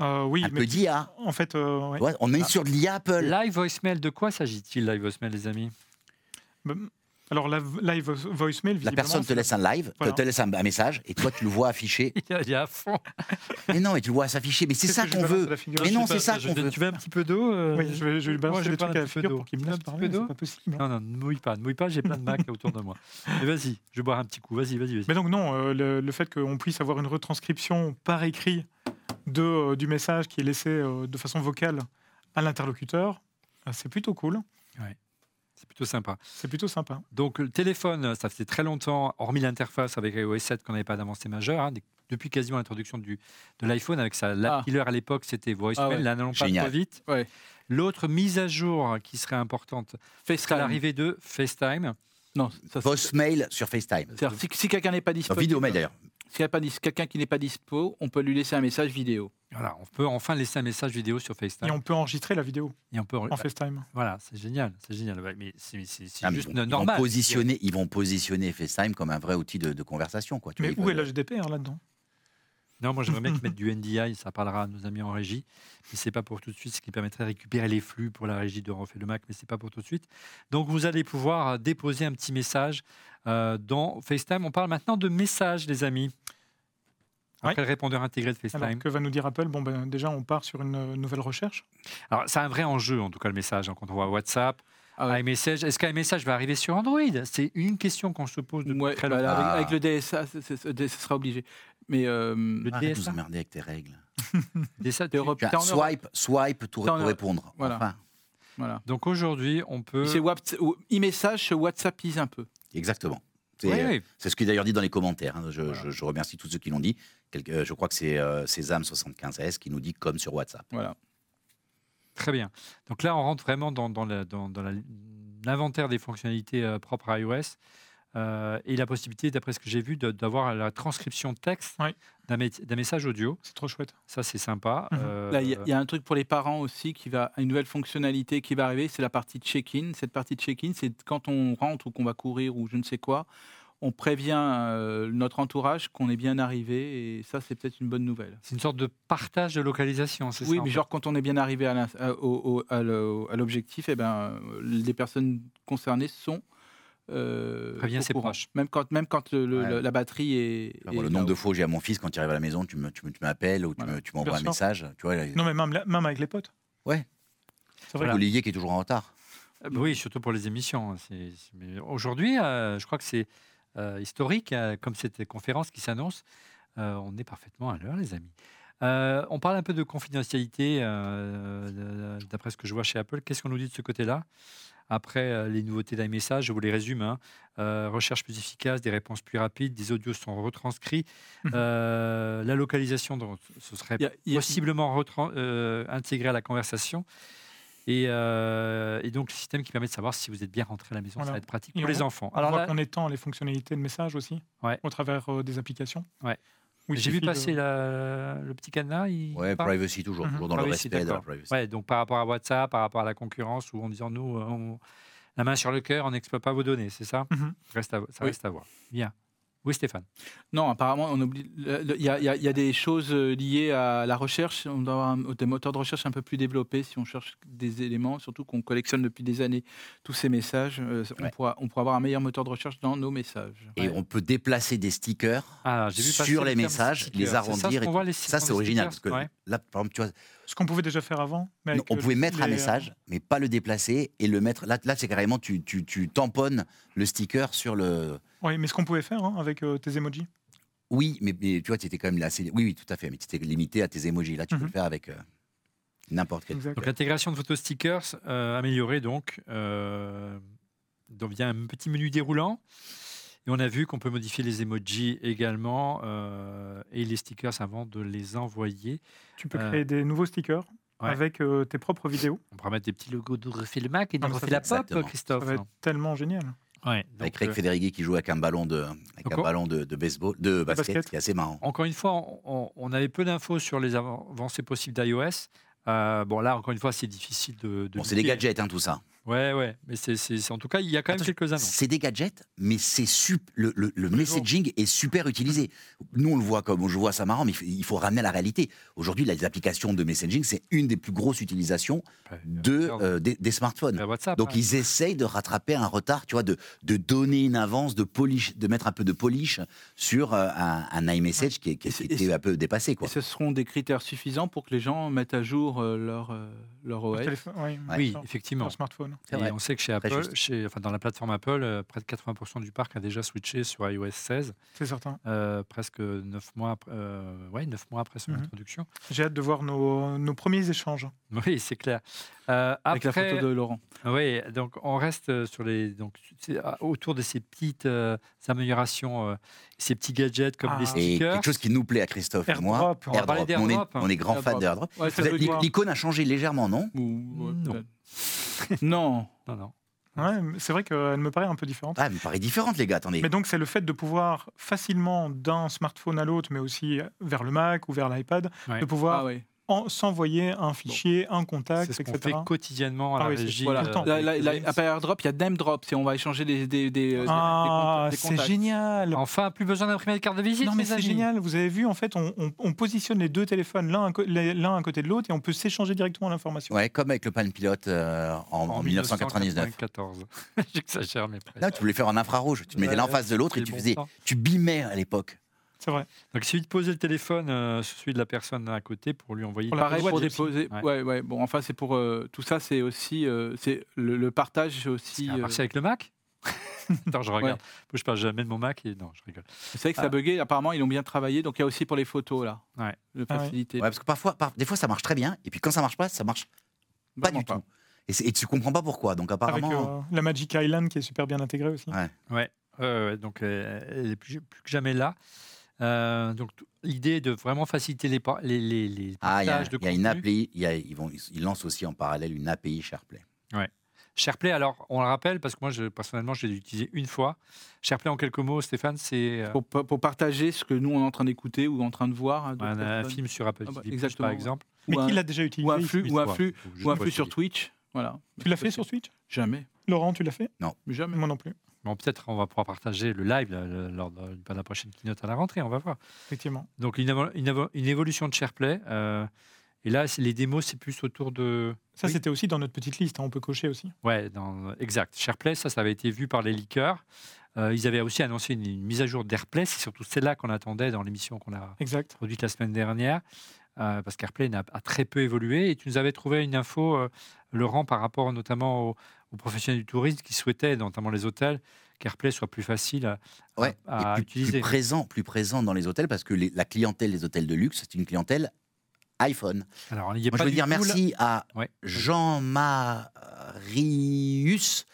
Euh, oui, Un mais peu d'IA. en fait, euh, ouais. Ouais, on est Ah. sur de l'IA Apple. Live voicemail, de quoi s'agit-il, live voicemail, les amis? Alors, la live voicemail, La personne te laisse un live, te- Voilà. te laisse un, un message, et toi, tu le vois affiché. Il y a- à fond. Mais non, et tu le vois s'afficher. Mais c'est ça qu'on veut. Mais non, c'est ça qu'on veut. Tu veux un petit peu d'eau euh, Oui, je vais, je vais lui Moi, balancer je vais des trucs à un la petit peu figure d'eau. pour qu'il me Un laisse petit parler. peu d'eau C'est pas possible. Non, non, ne mouille pas, ne mouille pas, j'ai plein de Mac autour de moi. Mais vas-y, je vais boire un petit coup. Vas-y, vas-y, vas-y. Mais donc non, euh, le, le fait qu'on puisse avoir une retranscription par écrit de, euh, du message qui est laissé euh, de façon vocale à l'interlocuteur, c'est plutôt cool. C'est plutôt sympa. C'est plutôt sympa. Donc le téléphone, ça faisait très longtemps, hormis l'interface avec iOS 7, qu'on n'avait pas d'avancée majeure. hein, depuis quasiment l'introduction du- de l'iPhone, avec sa l'app Ah. killer à l'époque, c'était voicemail. Ah ouais. Là, n'allons pas trop vite. Ouais. L'autre mise à jour qui serait importante, c'est FaceTime. l'arrivée de FaceTime. Non, ça, c'est- Voicemail sur FaceTime. si, si quelqu'un n'est pas disponible, vidéo mail d'ailleurs. S'il y a pas dis- quelqu'un qui n'est pas dispo, on peut lui laisser un message vidéo. Voilà, on peut enfin laisser un message vidéo sur FaceTime. Et on peut enregistrer la vidéo Et on peut- en FaceTime. Voilà, c'est génial, c'est génial. Mais c'est c'est- c'est Ah, mais juste ils, vont, ils vont normal. positionner, ils vont positionner FaceTime comme un vrai outil de, de conversation. Quoi. Tu Mais vois, où est la GDPR là-dedans? Non, moi j'aimerais bien qu'ils mettent du NDI, ça parlera à nos amis en régie, mais c'est pas pour tout de suite, ce qui permettrait de récupérer les flux pour la régie de Refait le Mac, mais c'est pas pour tout de suite. Donc vous allez pouvoir euh, déposer un petit message euh, dans FaceTime. On parle maintenant de messages, les amis. Après le répondeur intégré de FaceTime. Alors que va nous dire Apple? Bon, ben, déjà, on part sur une euh, nouvelle recherche. Alors c'est un vrai enjeu, en tout cas le message, hein, quand on voit WhatsApp, Ah ouais. iMessage. Est-ce qu'iMessage va arriver sur Android? C'est une question qu'on se pose depuis Ouais, très bah, longtemps. avec, Ah. avec le DSA, ce sera obligé. Mais euh, Le Arrête de nous DSA, emmerder avec tes règles. DSA, Europe- Tu as swipe, swipe tout T'es en pour répondre. Voilà. Enfin, Voilà. Donc aujourd'hui, on peut. C'est se WhatsAppise un peu. exactement. C'est Oui, euh, ce qui est d'ailleurs dit dans les commentaires. hein. Je, Voilà. je- je remercie tous ceux qui l'ont dit. Quelque- euh, je crois que c'est euh, Sésame75S qui nous dit comme sur WhatsApp. Voilà. Très bien. Donc là, on rentre vraiment dans, dans la- dans- dans la- l'inventaire des fonctionnalités euh, propres à iOS euh, et la possibilité, d'après ce que j'ai vu, de- d'avoir la transcription de texte d'un mé- d'un message audio. C'est trop chouette. Ça, c'est sympa. Mhm. Euh, Là, il y, y a un truc pour les parents aussi qui va, une nouvelle fonctionnalité qui va arriver, c'est la partie check-in. Cette partie de check-in, c'est quand on rentre ou qu'on va courir ou je ne sais quoi, on prévient euh, notre entourage qu'on est bien arrivé et ça, c'est peut-être une bonne nouvelle. c'est une sorte de partage de localisation. c'est Oui, ça, en mais fait genre quand on est bien arrivé à l'in- à- au- au- à le- à l'objectif, eh ben, les personnes concernées sont euh, Prévient ses proches. Même quand, même quand le- le- Ouais. la batterie est. Enfin, est moi, le nombre de fois où j'ai à mon fils, quand il arrive à la maison, tu me- tu me- tu m'appelles ou tu Voilà. me- tu m'envoies un message. Tu vois, là, Non, mais même, même avec les potes. Ouais. C'est vrai. Olivier qui est toujours en retard. Euh, Oui, surtout pour les émissions. hein, Aujourd'hui, euh, je crois que c'est euh, historique, euh, comme cette conférence qui s'annonce. Euh, on est parfaitement à l'heure, les amis. Euh, on parle un peu de confidentialité, euh, d'après ce que je vois chez Apple. Qu'est-ce qu'on nous dit de ce côté-là? Après euh, les nouveautés d'iMessage, je vous les résume. hein. Euh, recherche plus efficace, des réponses plus rapides, des audios sont retranscrits. Euh, la localisation, ce serait a- possiblement retran- euh, intégré à la conversation. Et, euh, et donc, le système qui permet de savoir si vous êtes bien rentré à la maison, ça va être pratique Et pour on- les enfants. On Alors voit là, qu'on étend les fonctionnalités de message aussi, Ouais. au travers euh, des applications. Ouais. J'ai vu de- passer la- le petit cadenas. Il Ouais, parle privacy toujours, Mhm. toujours dans le respect de la privacy. Ouais, donc par rapport à WhatsApp, par rapport à la concurrence, ou en disant nous, on- la main sur le cœur, on n'exploite pas vos données, c'est ça? Mhm. reste à, Ça Oui. reste à voir. Bien. Oui, Stéphane. Non, apparemment, on oublie. Il y, a- il y y a des choses euh, liées à la recherche. On doit avoir un- des moteurs de recherche un peu plus développés si on cherche des éléments, surtout qu'on collectionne depuis des années tous ces messages. euh, on, pourra, on pourra avoir un meilleur moteur de recherche dans nos messages. Et on peut déplacer des stickers Ah, sur le les messages, les ça, arrondir. et voit, les- ça, c'est original. Parce que ouais. là, par exemple, tu vois, Ce qu'on pouvait déjà faire avant. Mais Non, avec, on euh, pouvait mettre un les- message, mais pas le déplacer et le mettre. Là, là c'est carrément tu, tu, tu tamponnes le sticker sur le. Oui, mais ce qu'on pouvait faire hein, avec euh, tes emojis. Oui, mais, mais tu vois, tu étais quand même là. assez- Oui, oui, tout à fait. Mais tu étais limité à tes emojis. Là, tu peux Mhm. le faire avec euh, n'importe quel. Donc l'intégration de photos stickers euh, améliorée donc, euh, donc via un petit menu déroulant. Et on a vu qu'on peut modifier les emojis également euh, et les stickers avant de les envoyer. Tu peux Euh, créer des nouveaux stickers ouais. avec euh, tes propres vidéos. On pourra mettre des petits logos de refait le Mac et de refait la pop, exactement. Ça Christophe. va être tellement génial. Ouais, Avec donc, Craig euh, Federighi qui joue avec un ballon de, avec un on- ballon de, de baseball, de basket, basket. qui est assez marrant. Encore une fois, on, avait peu d'infos sur les avancées possibles d'iOS. Euh, bon, là, encore une fois, c'est difficile de. de Bon, c'est des gadgets, hein, tout ça. Ouais, ouais. Mais c'est, en tout cas, il y a quand même quelques annonces. C'est des gadgets, mais c'est le, le- le messaging est super utilisé. Nous, on le voit comme je vois ça marrant, mais il faut, ramener à la réalité. Aujourd'hui, les applications de messaging, c'est une des plus grosses utilisations de, euh, des, des smartphones. WhatsApp. Donc hein. ils essayent de rattraper un retard, tu vois, de, de donner une avance, de polish, de mettre un peu de polish sur euh, un, un iMessage qui, est- qui un peu dépassé, Et quoi. ce seront des critères suffisants pour que les gens mettent à jour euh, leur, leur Sur OS. téléphone, oui, Oui, sur- effectivement. sur smartphone. C'est Et vrai. on sait que chez Apple, juste. chez, enfin, dans la plateforme Apple, euh, près de 80% du parc a déjà switché sur iOS 16, C'est certain. euh, presque 9 mois, après, euh, ouais, 9 mois après son Mhm. introduction. J'ai hâte de voir nos, nos premiers échanges. Oui, c'est clair. Euh, Avec la photo de Laurent. Oui, donc on reste euh, sur les, donc, c'est, ah, autour de ces petites euh, améliorations, euh, ces petits gadgets comme Ah. les Et stickers. quelque chose qui nous plaît à Christophe et moi, AirDrop, on AirDrop. On est, on est grands fans AirDrop. d'AirDrop. Ouais, L'icône a changé légèrement, non Ou- ouais, Non. non. Non, non. Ouais, mais c'est vrai qu'elle me paraît un peu différente. Ah, elle me paraît différente, les gars. Attendez. Mais donc, c'est le fait de pouvoir facilement d'un smartphone à l'autre, mais aussi vers le Mac ou vers l'iPad, Ouais. de pouvoir Ah ouais. En- s'envoyer un fichier, un C'est contact, ce qu'on etc. fait quotidiennement à Ah la oui, c'est- régie. Voilà. Des- après AirDrop, il y a Name Drop. C'est on va échanger des, des, des, euh, des- Ah, des c'est génial Enfin, plus besoin d'imprimer de carte de visite. Non mais c'est génial, vous avez vu en fait on, on- on positionne les deux téléphones l'un à, côté de l'autre et on peut s'échanger directement l'information. Ouais, comme avec le Palm Pilot euh, en, en 1999. 1994. J'exagère, mais presque. Là, tu voulais faire en infrarouge. Tu te mettais l'un en face de l'autre et tu faisais, temps. tu bimais à l'époque. C'est vrai. Donc, il suffit de poser le téléphone euh, sur celui de la personne à côté pour lui envoyer. Pareil pour déposer. Ouais. Ouais. ouais, Bon, enfin, c'est pour euh, tout ça. C'est aussi euh, c'est le, le partage c'est aussi. Ça a euh, marché avec le Mac Attends, je regarde. Moi, je parle jamais de mon Mac et non, je rigole. C'est vrai que ça Ah. a bugué. Apparemment, ils l'ont bien travaillé. Donc, il y a aussi pour les photos là. Ouais. Le Ah ouais. facilité. Ouais, parce que parfois, par- des fois, ça marche très bien. Et puis quand ça marche pas, ça marche pas Vraiment du tout. Et, et tu comprends pas pourquoi. Donc Avec apparemment. euh, la Magic Island qui est super bien intégrée aussi. Ouais. Ouais, ouais, ouais, donc euh, elle est plus, plus que jamais là. Euh, donc l'idée est de vraiment faciliter les, par- les, les, les Ah, il y a, de il y a une. API. y a- ils, vont, ils lancent aussi en parallèle une API SharePlay. SharePlay, alors on le rappelle parce que moi, je, personnellement, je l'ai utilisé une fois. SharePlay, en quelques mots, Stéphane, c'est euh, Pour, pour partager ce que nous on est en train d'écouter ou en train de voir. hein, d'autres un, un film sur Apple Ah bah, TV+, par ouais. exemple. Mais qui l'a déjà utilisé ou un flux, ou un flux, ou un flux sur. Twitch. Voilà. Tu l'as fait sur Switch Jamais. Laurent, tu l'as fait? Jamais. Moi non plus, Bon, peut-être on va pouvoir partager le live là, le- lors de la prochaine keynote à la rentrée, on va voir. effectivement. Donc une, évo- une évo- une évolution de SharePlay. euh, et là, les démos, c'est plus autour de... Ça, Oui. c'était aussi dans notre petite liste, hein, on peut cocher aussi. Ouais, dans, exact. SharePlay, ça, ça avait été vu par les leakers. Euh, ils avaient aussi annoncé une, une mise à jour d'AirPlay. C'est surtout celle-là qu'on attendait dans l'émission qu'on a Exact. produite la semaine dernière, euh, parce qu'AirPlay a très peu évolué. Et tu nous avais trouvé une info, euh, Laurent, par rapport notamment aux, aux professionnels du tourisme qui souhaitaient, notamment les hôtels, qu'AirPlay soit plus facile à, à- Ouais, à et plus, utiliser. plus présent, plus présent dans les hôtels parce que les- la clientèle des hôtels de luxe, c'est une clientèle iPhone. Alors, il y a Moi, pas je veux dire là- merci à Ouais. Jean-Marius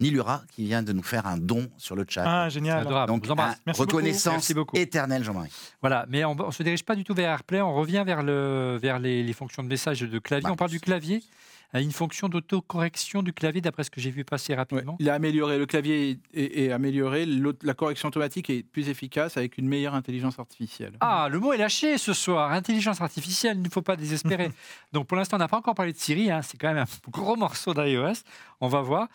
Nilura qui vient de nous faire un don sur le chat. Ah, génial. Donc, On vous embrasse. un- Merci beaucoup. reconnaissance Merci beaucoup. éternelle, Jean-Marie. Voilà, mais on ne se dirige pas du tout vers AirPlay, on revient vers, le, vers les, les fonctions de message et de clavier. Bah, on parle du clavier, à une fonction d'autocorrection du clavier, d'après ce que j'ai vu passer Ouais. rapidement. Il a amélioré, le clavier est, amélioré, la correction automatique est plus efficace avec une meilleure intelligence artificielle. Ah, le mot est lâché ce soir. Intelligence artificielle, il ne faut pas désespérer. Donc pour l'instant, on n'a pas encore parlé de Siri. hein. C'est quand même un gros morceau d'iOS. On va voir.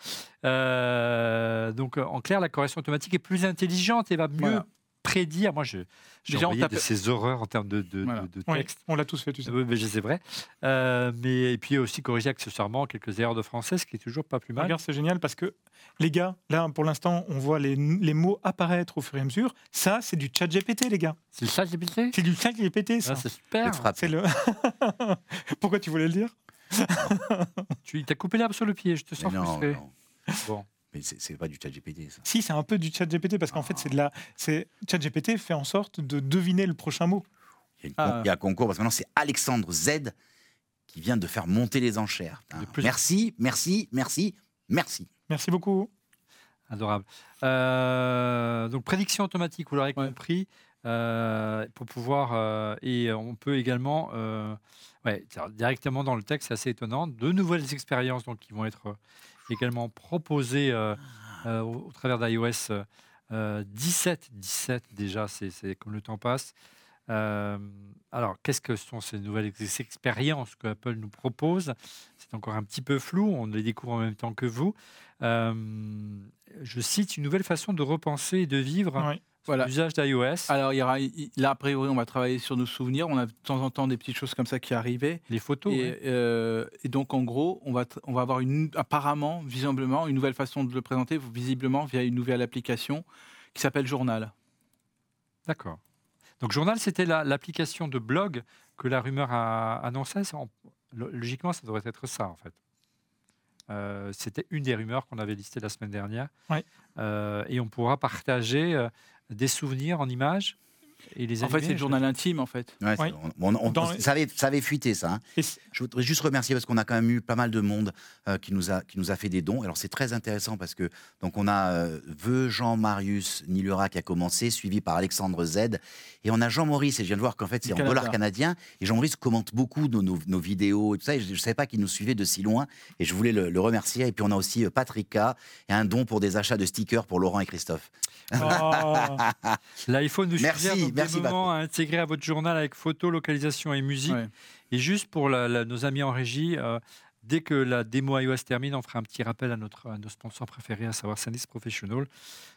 Euh, donc en clair, la correction automatique est plus intelligente et va mieux Voilà. Prédire. Moi, je, j'ai envoyé tape- de ces horreurs en termes de, de, Voilà. de- de Oui, texte. on l'a tous fait, tu sais. Oui, mais c'est vrai. Euh, mais et puis aussi corriger accessoirement quelques erreurs de français, ce qui est toujours pas plus mal. Regarde, c'est génial parce que les gars, là pour l'instant, on voit les, les mots apparaître au fur et à mesure. Ça, c'est du chat GPT, les gars. C'est ça, j'ai piqué C'est du chat GPT, ça. Ah, C'est super. C'est le. Pourquoi tu voulais le dire? Tu as coupé l'herbe sur le pied. Je te sens non, frustré. non. Bon. Mais c'est pas du chat GPT, ça. Si, c'est un peu du chat GPT parce qu'en fait, c'est de la. C'est chat GPT fait en sorte de deviner le prochain mot. Il y a, une Ah. con- il y a un concours parce que maintenant c'est Alexandre Z qui vient de faire monter les enchères. Merci, merci, merci, merci. Merci beaucoup. Adorable. Euh, donc prédiction automatique, vous l'aurez Ouais. compris, euh, pour pouvoir euh, et on peut également euh, ouais, directement dans le texte, c'est assez étonnant, de nouvelles expériences donc qui vont être euh, également proposées euh, euh, au, travers d'iOS euh, 17, 17 déjà, c'est comme le temps passe. Alors, qu'est-ce que sont ces nouvelles ex- expériences que Apple nous propose? C'est encore un petit peu flou, on les découvre en même temps que vous. Je cite une nouvelle façon de repenser et de vivre Ouais. Voilà. l'usage d'iOS, Alors, il y aura, il- là, a priori, on va travailler sur nos souvenirs. On a de temps en temps des petites choses comme ça qui arrivaient. les photos. Et, euh, et donc, en gros, on va, tr- on va avoir une, apparemment, visiblement, une nouvelle façon de le présenter, visiblement via une nouvelle application qui s'appelle Journal. D'accord. Donc, Journal, c'était la- l'application de blog que la rumeur a annoncée. Logiquement, ça devrait être ça, en fait. Euh, c'était une des rumeurs qu'on avait listées la semaine dernière. Euh, et on pourra partager des souvenirs en images et les En fait, c'est le journal intime, en fait. Ouais, c'est- Oui. on- on- on- Dans les- ça, avait, ça avait fuité, ça. hein. Je voudrais juste remercier parce qu'on a quand même eu pas mal de monde euh, qui, nous a, qui nous a fait des dons. Alors c'est très intéressant parce que donc on a euh, Veu Jean Marius Nilura qui a commencé, suivi par Alexandre Z, et on a Jean Maurice. Et je viens de voir qu'en fait c'est en Canada. dollar canadien. Et Jean Maurice commente beaucoup nos, nos- nos vidéos et tout ça. Et je ne savais pas qu'il nous suivait de si loin. Et je voulais le, le remercier. Et puis on a aussi euh, Patrika et un don pour des achats de stickers pour Laurent et Christophe. Ah, L'iPhone nous Merci, merci, des moments à intégrer à votre journal avec photo, localisation et musique. Ouais. Et juste pour la- la- nos amis en régie, euh, dès que la démo iOS termine, on fera un petit rappel à, notre, à nos sponsors préférés, à savoir Sandisk Professional.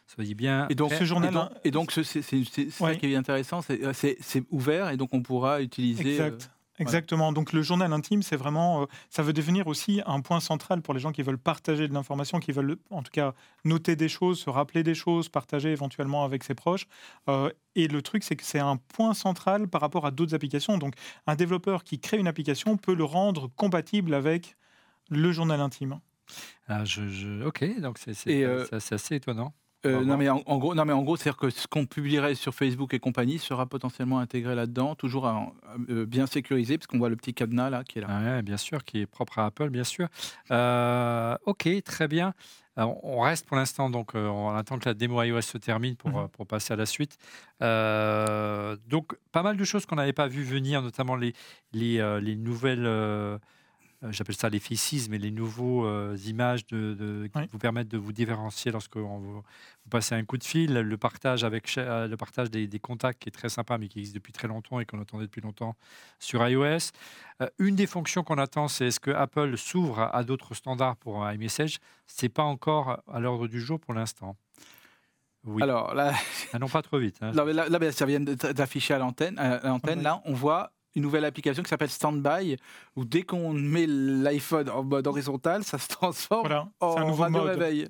Soyez bien. Et donc, prêts. ce journal, et donc, et donc, ce- c'est c'est ça qui est intéressant, c'est euh, c'est ouvert et donc on pourra utiliser. euh, Exact. Exactement. Donc le journal intime, c'est vraiment, euh, ça veut devenir aussi un point central pour les gens qui veulent partager de l'information, qui veulent en tout cas noter des choses, se rappeler des choses, partager éventuellement avec ses proches. Euh, et le truc, c'est que c'est un point central par rapport à d'autres applications. Donc un développeur qui crée une application peut le rendre compatible avec le journal intime. Ah, je, je- Ok, donc c'est euh, c'est- c'est assez étonnant. Euh, non, mais en, en gros, non, mais en gros, c'est-à-dire que ce qu'on publierait sur Facebook et compagnie sera potentiellement intégré là-dedans, toujours euh, bien sécurisé, parce qu'on voit le petit cadenas là qui est là. Ouais, bien sûr, qui est propre à Apple, bien sûr. Euh, ok, très bien. Alors, on reste pour l'instant, donc on attend que la démo iOS se termine pour, Mhm. pour passer à la suite. Donc, pas mal de choses qu'on n'avait pas vu venir, notamment les, les, les nouvelles, j'appelle ça les faces, mais les nouveaux euh, images de, de- qui Oui. vous permettent de vous différencier lorsque on vous, vous passez un coup de fil, le partage, avec, euh, le partage des, des contacts qui est très sympa, mais qui existe depuis très longtemps et qu'on attendait depuis longtemps sur iOS. Euh, une des fonctions qu'on attend, c'est est-ce que Apple s'ouvre à, à d'autres standards pour iMessage? C'est pas encore à l'ordre du jour pour l'instant. Oui. Alors là, Ah non, pas trop vite. hein. là, là, là, ça vient d'afficher à l'antenne. À l'antenne, Ouais. là, on voit une nouvelle application qui s'appelle Standby, où dès qu'on met l'iPhone en mode horizontal, ça se transforme Voilà, en un nouveau radio mode. réveil.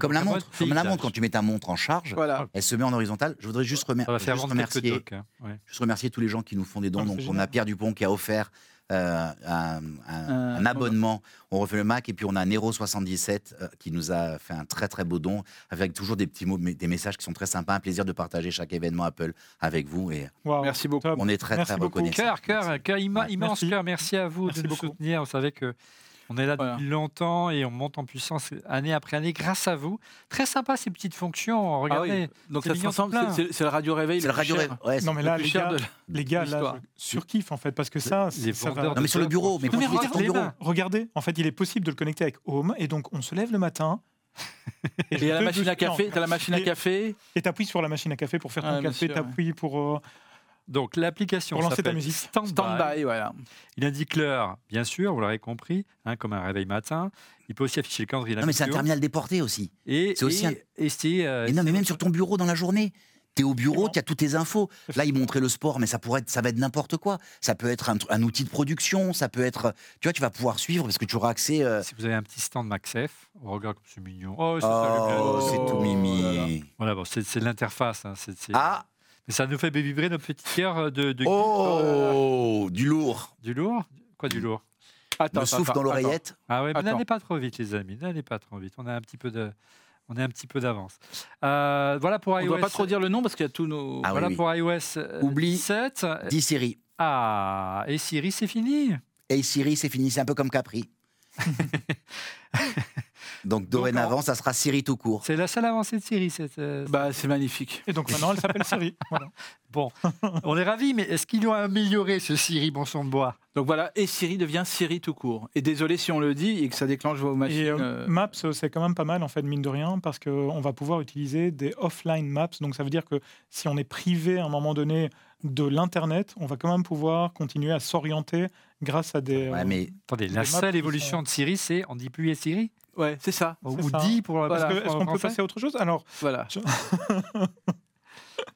Comme la montre, comme la montre quand tu mets ta montre en charge, Voilà. elle se met en horizontal. Je voudrais juste, remer- remercier. hein. Ouais. Juste remercier tous les gens qui nous font des dons. Ah, Donc, on a. Pierre Dupont qui a offert euh, un, un- abonnement. On refait le Mac. Et puis, on a Nero77 euh, qui nous a fait un très, très beau don avec toujours des petits mots, des messages qui sont très sympas. Un plaisir de partager chaque événement Apple avec vous. Et Merci beaucoup. on est très, Merci très beaucoup. reconnaissants. Cœur, cœur, cœur, imma- Ouais. immense Merci. cœur. Merci à vous Merci de nous beaucoup. soutenir. Vous savez que on est là Voilà. depuis longtemps et on monte en puissance année après année grâce à vous. Très sympa ces petites fonctions. Ah Regardez. oui. Donc ça se ressemble, c'est le radio réveil. C'est le radio. ouais, c'est- Non mais là, les gars, de les gars, là, je surkiffe en fait parce que ça, Les ça va- vendeurs Non, mais sur le bureau. Mais Non, mais quand tu es sur ton regarde les bureau. mains. Regardez, en fait, il est possible de le connecter avec Home et donc on se lève le matin. Et je il y a la machine à café. non. Tu as la machine à Et- café? Et t'appuies sur la machine à café pour faire ton Ah, café, t'appuies pour. euh, Donc l'application Pour lancer ta s'appelle musique. Standby. Standby, voilà. Il indique l'heure, bien sûr, vous l'aurez compris, hein, comme un réveil matin. Il peut aussi afficher le calendrier. Non, mais c'est un terminal déporté aussi. Et, c'est aussi et- un- et c'est, euh, Et non, mais même sur ton bureau dans la journée. Tu es au bureau, tu as toutes tes infos. Là, il montrait le sport, mais ça pourrait être, ça va être n'importe quoi. Ça peut être un, un outil de production, ça peut être. Tu vois, tu vas pouvoir suivre parce que tu auras accès. euh, Si vous avez un petit stand MagSafe, oh, regarde comme c'est mignon. Oh, c'est Oh, ça, le c'est cadeau. tout mimi. Voilà, bon, c'est c'est l'interface. hein, c'est- c'est- Ah, ça nous fait vibrer nos petits cœurs de, de- oh, du lourd. du lourd? Quoi du lourd? Attends, Le souffle attends, dans l'oreillette. Ah ouais, mais n'allez pas trop vite, les amis. N'allez pas trop vite. On a un petit peu de, on a un petit peu d'avance. Euh, voilà pour On ne iOS. doit pas trop dire le nom parce qu'il y a tous nos. Ah oui, voilà oui. pour iOS euh, Oublie. 17. 10 Siri. Ah, et Siri, c'est fini? Et Siri, c'est fini. C'est un peu comme Capri. Donc dorénavant, ça sera Siri tout court. C'est la seule avancée de Siri. Cette, euh, Bah, c'est magnifique. Et donc maintenant, elle s'appelle Siri. Voilà. Bon, on est ravis, mais est-ce qu'ils l'ont amélioré ce Siri, bon sang de bois? Donc voilà, et Siri devient Siri tout court. Et désolé si on le dit et que ça déclenche vos machines. Et euh, euh, Maps, c'est quand même pas mal, en fait, mine de rien, parce qu'on va pouvoir utiliser des offline maps. Donc ça veut dire que si on est privé à un moment donné de l'Internet, on va quand même pouvoir continuer à s'orienter grâce à des... Ouais, euh, mais Attendez, Des la maps seule évolution sont- de Siri, c'est on dit plus et Siri? Ouais, c'est ça. Ou ça. dit pour la Voilà. Est-ce que- est-ce qu'on peut passer à autre chose? Alors, Voilà.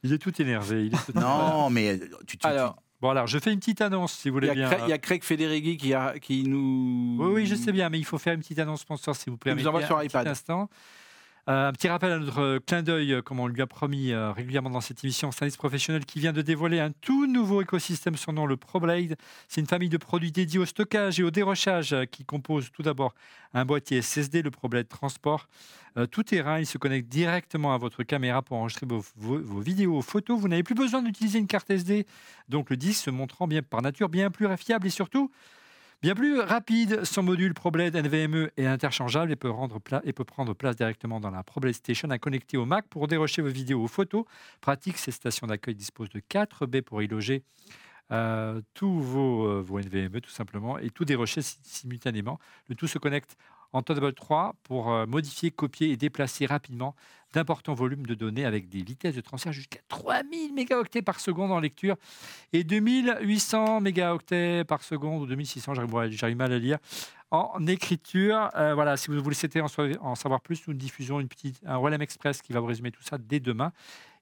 Il est tout énervé. il est tout- non, mais euh, tu, tu- Alors, Bon, alors, je fais une petite annonce, si vous voulez a bien. Il y a Craig Federighi qui, a, qui nous. Oui, oui, je sais bien, mais il faut faire une petite annonce sponsor, s'il vous plaît. Il nous envoie sur un petit iPad. instant. Euh, un petit rappel à notre euh, clin d'œil, euh, comme on lui a promis régulièrement dans cette émission, Service Professionnel qui vient de dévoiler un tout nouveau écosystème sur nom, le ProBlade. C'est une famille de produits dédiés au stockage et au dérochage qui compose tout d'abord un boîtier SSD, le ProBlade Transport. Tout terrain, il se connecte directement à votre caméra pour enregistrer vos, vos- vos photos. Vous n'avez plus besoin d'utiliser une carte SD. Donc le disque se montrant bien par nature bien plus fiable et surtout Bien plus rapide, son module ProBlade NVMe est interchangeable et peut, prendre place directement dans la ProBlade Station à connecter au Mac pour dérocher vos vidéos ou photos. Pratique, ces stations d'accueil disposent de 4 baies pour y loger euh, tous vos, euh, NVMe tout simplement et tout dérocher si- simultanément. Le tout se connecte en Thunderbolt 3 pour euh, modifier, copier et déplacer rapidement d'importants volumes de données avec des vitesses de transfert jusqu'à 3000 mégaoctets par seconde en lecture et 2800 mégaoctets par seconde ou 2600, j'arrive mal à lire, en écriture. Euh, voilà, si vous voulez en, savoir plus, nous diffusons une petite, un Rollem Express qui va vous résumer tout ça dès demain.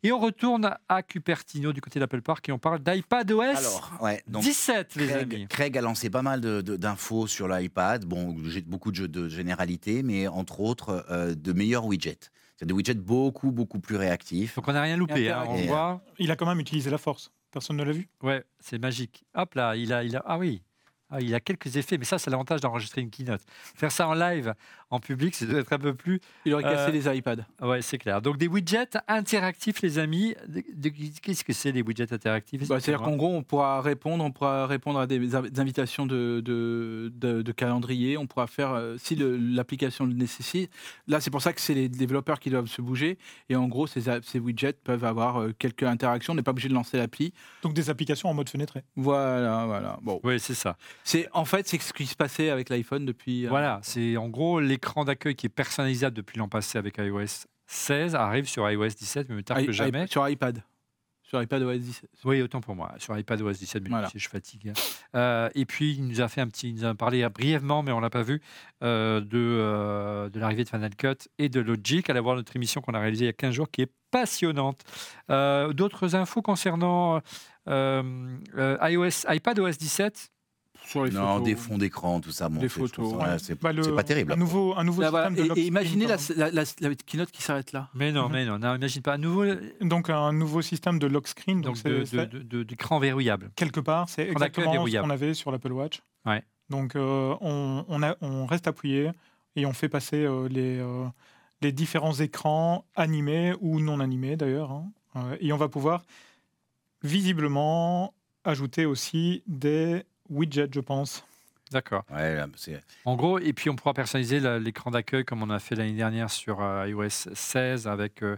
Et on retourne à Cupertino du côté d'Apple Park et on parle d'iPadOS Alors, ouais, donc 17, les Craig, amis. Craig a lancé pas mal d'infos sur l'iPad. Bon, j'ai beaucoup de jeux de généralité, mais entre autres euh, de meilleurs widgets. C'est des widgets beaucoup, beaucoup plus réactifs. Donc on n'a rien loupé, hein, on voit. il a quand même utilisé la force. Personne ne l'a vu. Ouais, c'est magique. Hop là, il a, il a, ah oui, Ah, il a quelques effets, mais ça c'est l'avantage d'enregistrer une keynote. Faire ça en live, en public, c'est d'être un peu plus Il aurait cassé Euh, les iPads. Ouais, c'est clair. Donc des widgets interactifs, les amis. De- de- Qu'est-ce que c'est les widgets interactifs? Bah, C'est-à-dire qu'en gros, on pourra répondre, on pourra répondre à des, des invitations de, de, de- de calendrier. On pourra faire, euh, si l'application le nécessite. Là, c'est pour ça que c'est les développeurs qui doivent se bouger. Et en gros, ces widgets peuvent avoir euh, quelques interactions. On n'est pas obligé de lancer l'appli. Donc des applications en mode fenêtré. Voilà, voilà. Bon, Oui, c'est ça. C'est en fait c'est ce qui se passait avec l'iPhone depuis. euh, Voilà, c'est en gros l'écran d'accueil qui est personnalisable depuis l'an passé avec iOS 16 arrive sur iOS 17, mais tard i- que i- jamais. sur iPad, sur iPad OS 17. Oui, autant pour moi. Sur iPad OS 17, mais Voilà. je suis fatigué. Euh, et puis, il nous a fait un petit, il nous a parlé brièvement, mais on l'a pas vu, euh, de, euh, de l'arrivée de Final Cut et de Logic. Allez voir notre émission qu'on a réalisée il y a 15 jours, qui est passionnante. D'autres infos concernant iOS, iPad OS 17 Sur les Non, photos. des fonds d'écran, tout ça. Bon, Des photos, ouais. c'est Bah, c'est pas terrible. Un nouveau, un nouveau Là, système voilà. de Et- lock Et, screen, imaginez la, la, la- la keynote qui s'arrête là. Mais non, Mhm. mais non, n'imagine pas. Un nouveau Donc un nouveau système de lock screen. Donc, d'écran verrouillable. quelque part, c'est exactement ce qu'on avait sur l'Apple Watch. Ouais. Donc euh, on, on a- on reste appuyé et on fait passer euh, les, euh, les différents écrans animés ou non animés d'ailleurs. hein. Euh, et on va pouvoir visiblement ajouter aussi des widgets, je pense. D'accord. Ouais, En gros, et puis on pourra personnaliser l'écran d'accueil comme on a fait l'année dernière sur euh, iOS 16 avec euh,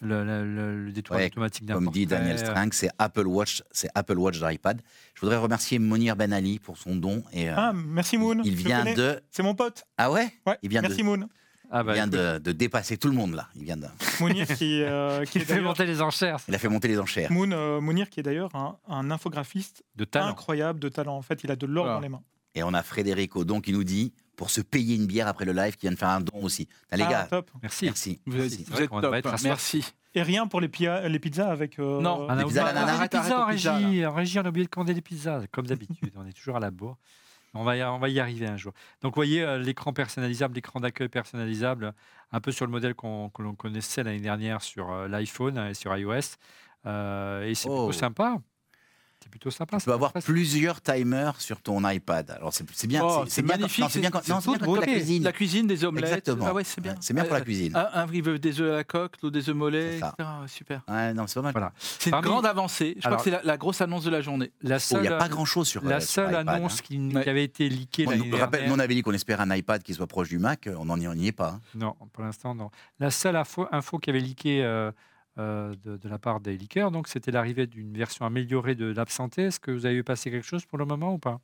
le, le, Ouais, automatique d'un Comme dit Daniel. Strang, c'est Apple Watch, c'est Apple Watch d'iPad. Je voudrais remercier Monir Ben Ali pour son don. Et, euh, Ah, merci Moon. il vient de. C'est mon pote. Ah ouais? Ouais, Il vient de- merci Moon. Ah Il bah, vient écoute, de, de dépasser tout le monde là. Il vient de. Mounir qui, euh, qui qui est fait monter les enchères Il a fait monter les enchères. Moon, euh, Mounir qui est d'ailleurs un, un infographiste de talent. incroyable de talent. En fait, il a de l'or Voilà. dans les mains. Et on a Frédéric Audon qui nous dit pour se payer une bière après le live, qui vient de faire un don aussi. Ah, les Ah, gars, top. Merci. merci. Vous merci. vous vrai êtes top. être. Merci. Et rien pour les, pia- les pizzas avec. euh, Non. On a pizzas on a pizzas en régie. En régie, on a oublié de commander les pizzas, comme d'habitude. on est toujours à la bourre. On va, y, on va y arriver un jour. Donc, vous voyez, euh, l'écran personnalisable, l'écran d'accueil personnalisable, un peu sur le modèle qu'on que l'on connaissait l'année dernière sur euh, l'iPhone et sur iOS. Euh, et c'est Oh. plutôt sympa. C'est plutôt sympa. Tu peux avoir plusieurs timers sur ton iPad. Alors c'est bien, Oh, c'est- magnifique, c'est bien, quand- non, bien quand la cuisine. La cuisine, des omelettes. Exactement. Ah ouais, c'est bien. C'est bien pour la Euh, cuisine. Un, un il des œufs à la coque, l'autre des œufs mollets, etc. Super. Ouais, non, c'est pas mal. Voilà. C'est une Parmi- grande avancée. Je Alors- crois que c'est la, la grosse annonce de la journée. La Oh, Il seule, n'y a pas grand-chose sur la euh, sur seule iPad, annonce hein. qui, Ouais. qui avait été leakée l'année nous, rappelle, nous, on avait dit qu'on espérait un iPad qui soit proche du Mac, on n'en y, on y est pas. hein. Non, pour l'instant, non. La seule info, info qui avait leaké euh, euh, de, de la part des leakers, donc c'était l'arrivée d'une version améliorée de l'absenté. Est-ce que vous avez vu passer quelque chose pour le moment ou pas?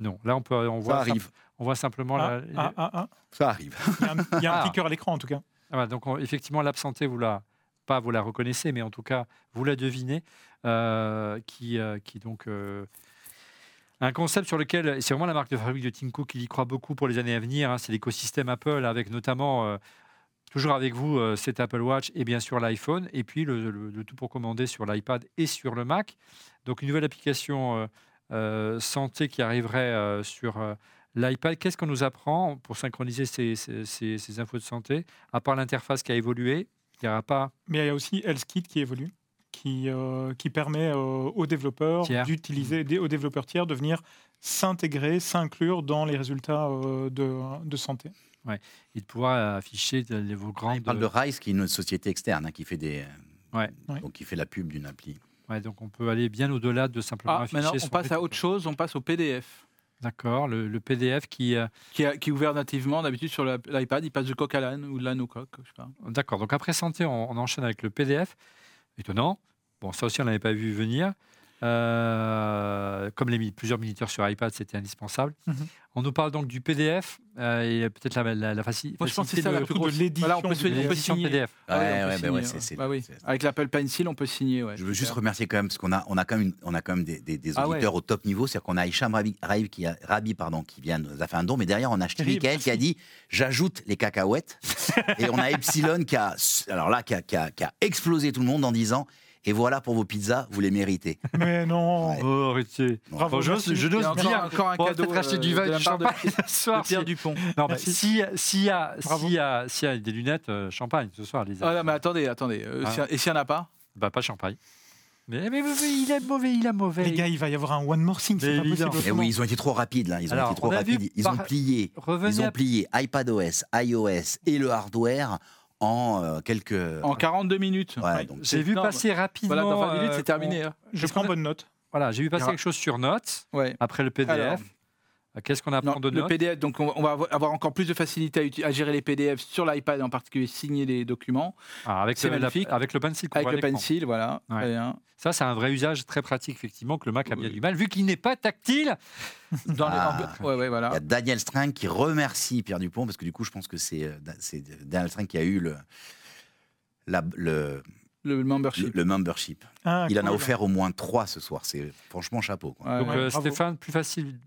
Non. Là, on peut, on Ça voit, arrive, simple- on voit simplement Ah, la- ah, ah, ah. ça arrive. Il y a un, il y a un Ah. petit cœur à l'écran en tout cas. Ah bah, donc on- effectivement, l'absenté, vous la pas vous la reconnaissez, mais en tout cas, vous la devinez, euh, qui, euh, qui donc euh, un concept sur lequel c'est vraiment la marque de fabrique de Tim Cook qui y croit beaucoup pour les années à venir. hein, c'est l'écosystème Apple, avec notamment euh, toujours avec vous euh, cet Apple Watch et bien sûr l'iPhone, et puis le, le- le tout pour commander sur l'iPad et sur le Mac. Donc une nouvelle application euh, euh, santé qui arriverait euh, sur l'iPad. Qu'est-ce qu'on nous apprend pour synchroniser ces, ces- ces- ces infos de santé À part l'interface qui a évolué, il n'y aura pas. Mais il y a aussi HealthKit qui évolue, qui, qui permet aux développeurs d'utiliser, aux développeurs tiers de venir s'intégrer, s'inclure dans les résultats de, de santé. Et de pouvoir afficher de- les- vos On grandes. parle de Rise, qui est une société externe hein, qui fait des, Ouais. Ouais. donc qui fait la pub d'une appli. Ouais, donc on peut aller bien au-delà de simplement Ah, afficher. maintenant, on son passe à autre chose. On passe au PDF. D'accord, le, le PDF qui. euh, Qui, a- qui est ouvert nativement d'habitude sur l'iPad. Il passe de coq à l'âne ou de l'âne au coq. Je sais pas. D'accord, donc après santé, on, on enchaîne avec le PDF. Étonnant. Bon, ça aussi, on n'avait pas vu venir. Euh, comme les plusieurs minuteurs sur iPad, c'était indispensable. Mhm. On nous parle donc du PDF euh, et peut-être la, la, la faci- Moi, je pense que facilité c'est ça la de- plus grosse. l'édition Voilà, on peut du se- on peut l'édition signer. PDF. Ah on peut bah signer, c'est- c'est- Bah Avec l'Apple Pencil, on peut signer. ouais. Je veux juste remercier quand même parce qu'on a, on a quand même, on a quand même des, des- des Ah ouais. auditeurs au top niveau. C'est-à-dire qu'on a Hicham Rabi, Rabi qui a, Rabi, pardon, qui vient nous a fait un don, mais derrière on a Michael qui a dit j'ajoute les cacahuètes. et on a Epsilon qui a, alors là, qui a, qui a- qui a explosé tout le monde en disant et voilà pour vos pizzas, vous les méritez. Mais non Ouais. Oh, arrêtez. Bravo, je n'ose encore, dire. encore un On va cadeau. peut-être acheter euh, du vin de et la du part de- champagne ce de soir. Pierre si- Dupont. Non, mais Merci. si- s'il y, a, s'il y, a, s'il y a des lunettes, euh, champagne ce soir, les Ah non, mais attendez, attendez. euh, Ah. si- Et s'il n'y en a pas Bah, pas champagne. Mais, mais, mais- mais il est mauvais, il est mauvais. Les gars, il va y avoir un one more thing, c'est Mais pas évidemment. possible. Et autrement. oui, ils ont été trop rapides là. Ils ont Alors, été trop on rapides. Ils par- ont plié. Revenez Ils ont à- plié iPadOS, iOS et le hardware en euh, quelques. En 42 minutes. Ouais, donc J'ai vu passer rapidement. Voilà, dans 20 minutes, euh, c'est terminé. hein. Je Qu'est-ce prends qu'on a- bonne note. Voilà, j'ai vu passer quelque chose sur Notes, Ouais. après le PDF. Alors, Euh, Qu'est-ce qu'on apprend Non, de le Notes PDF, donc on, on va avoir- encore plus de facilité à, gérer les PDF sur l'iPad, en particulier signer les documents Ah, avec, c'est le, la- magnifique. avec le pencil. qu'on avec le pencil, voilà. Ouais. Très bien. Ça, c'est un vrai usage très pratique, effectivement, que le Mac a bien Oui. du mal, vu qu'il n'est pas tactile. Dans les- Ah. ouais, ouais, Il y a Daniel String qui remercie Pierre Dupont parce que du coup, je pense que c'est euh, c'est Daniel String qui a eu le, la- le, Le membership. le membership. Ah, Il en a offert au moins trois ce soir. C'est franchement chapeau. quoi. Ouais, Donc, ouais. euh. Stéphane, plus facile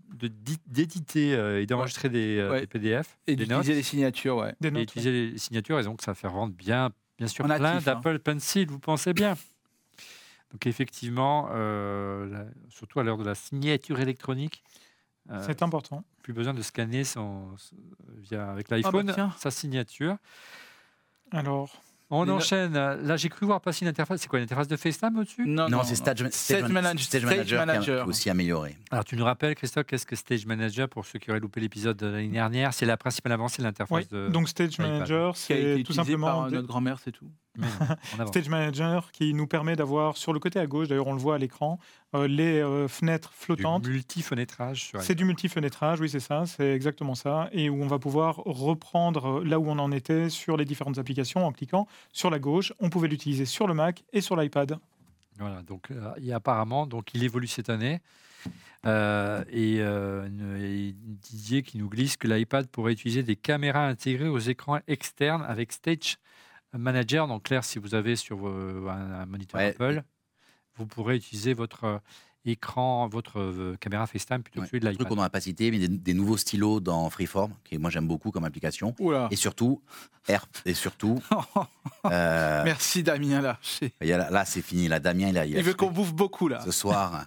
d'éditer euh, et d'enregistrer des, euh, Ouais. des PDF, Et des notes, d'utiliser les signatures, ouais. Des et utiliser les signatures, et donc ça fait rendre bien, bien sûr En plein hein. d'Apple Pencil, vous pensez bien. Donc effectivement, euh, surtout à l'heure de la signature électronique, euh, C'est important. plus besoin de scanner son, son- via, avec bah l'iPhone sa signature. Alors, On enchaîne. Là, j'ai cru voir passer une interface. C'est quoi une interface de FaceTime au-dessus Non, Non, c'est Stage, Stage Manage- Stage Stage Manager, qui a- Manager. qui a aussi amélioré. Alors, tu nous rappelles, Christophe, qu'est-ce que Stage Manager pour ceux qui auraient loupé l'épisode de l'année dernière? C'est la principale avancée de l'interface oui. de. donc Stage. Manager, qui a été c'est tout utilisé simplement par euh, des- notre grand-mère, c'est tout. Mais non, en avant. Stage Manager qui nous permet d'avoir sur le côté à gauche, d'ailleurs on le voit à l'écran, euh, les euh, fenêtres Du flottantes. multi-fenêtrage sur C'est du multi-fenêtrage, oui, c'est ça, c'est exactement ça. Et où on va pouvoir reprendre euh, là où on en était sur les différentes applications en cliquant sur la gauche. On pouvait l'utiliser sur le Mac et sur l'iPad. Voilà, donc euh, il y a apparemment, donc il évolue cette année. Euh, et, euh, et Didier qui nous glisse que l'iPad pourrait utiliser des caméras intégrées aux écrans externes avec Stage Manager. Donc clair, si vous avez sur un, un moniteur Ouais. Apple, vous pourrez utiliser votre euh, écran, votre euh, caméra FaceTime plutôt Ouais. que celui de Un truc l'iPad. qu'on n'a pas cité, mais des, des nouveaux stylos dans Freeform, qui moi j'aime beaucoup comme application. Oula. Et surtout, Air, et surtout, euh, Merci Damien là. Là, là, c'est fini. Là, Damien, il a, il a Il veut qu'on bouffe beaucoup là. ce soir.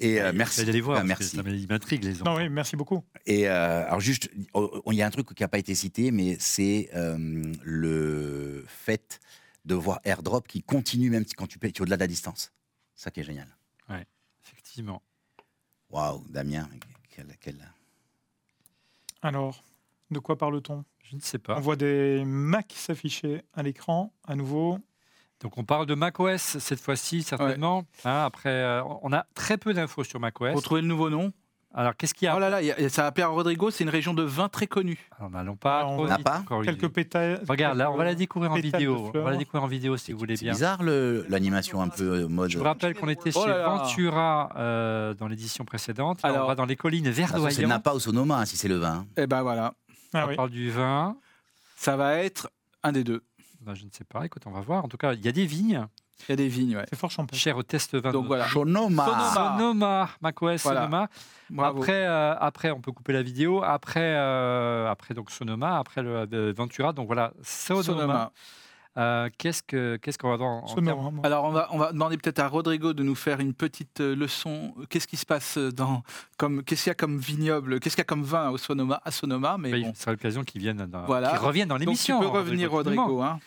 Et euh, merci. Vous allez voir, Ah, que merci. ça m'intrigue les Non, enfants. oui, merci beaucoup. Et euh, alors juste, oh, oh, il y a un truc qui n'a pas été cité, mais c'est euh, le fait de voir AirDrop qui continue même quand tu, payes- tu es au-delà de la distance. Ça qui est génial. Ouais. Effectivement. Waouh, Damien, quel, quel- Alors, de quoi parle-t-on? Je ne sais On pas. voit des Mac s'afficher à l'écran, à nouveau. Donc on parle de macOS cette fois-ci, certainement. Hein, après, euh, on a très peu d'infos sur macOS. Pour trouver le nouveau nom? Alors qu'est-ce qu'il y a Oh là là, il y a- ça Rodrigo, c'est une région de vin très connue. Alors, N'allons pas. Ah, on trop vite N'a pas encore. Quelques pétales. Regarde, là, on va la découvrir en pétales de vidéo. On va la fleurs. découvrir en vidéo si vous voulez C'est bien. bizarre le- l'animation un peu euh, mode. Je vous rappelle qu'on était Oh chez là là. Ventura euh, dans l'édition précédente. Là, on Alors- va dans les collines toute façon, C'est verdoyantes. Napa ou Sonoma hein, si c'est le vin. hein. Et ben voilà, Ah on oui. parle du vin. ça va être un des deux. Ben, je ne sais pas. Écoute, on va voir. En tout cas, il y a des vignes. Il y a des vignes, ouais. C'est fort champêtre. Cher au test vin. Donc de- voilà. Sonoma. Sonoma. Sonoma, macOS Voilà. Sonoma. Bravo. Après, euh, après, on peut couper la vidéo. Après, euh, après donc Sonoma. Après le euh, Ventura. Donc voilà, Sonoma. Sonoma. Euh, qu'est-ce que qu'est-ce qu'on va dans en moi. Alors on va, on va demander peut-être à Rodrigo de nous faire une petite leçon. Qu'est-ce qui se passe dans comme qu'est-ce qu'il y a comme vignoble, qu'est-ce qu'il y a comme vin au Sonoma, à Sonoma, mais Oui, bon. ce sera l'occasion qu'ils viennent, dans, Voilà. reviennent dans Donc tu l'émission. peux revenir. Rodrigo. Hein.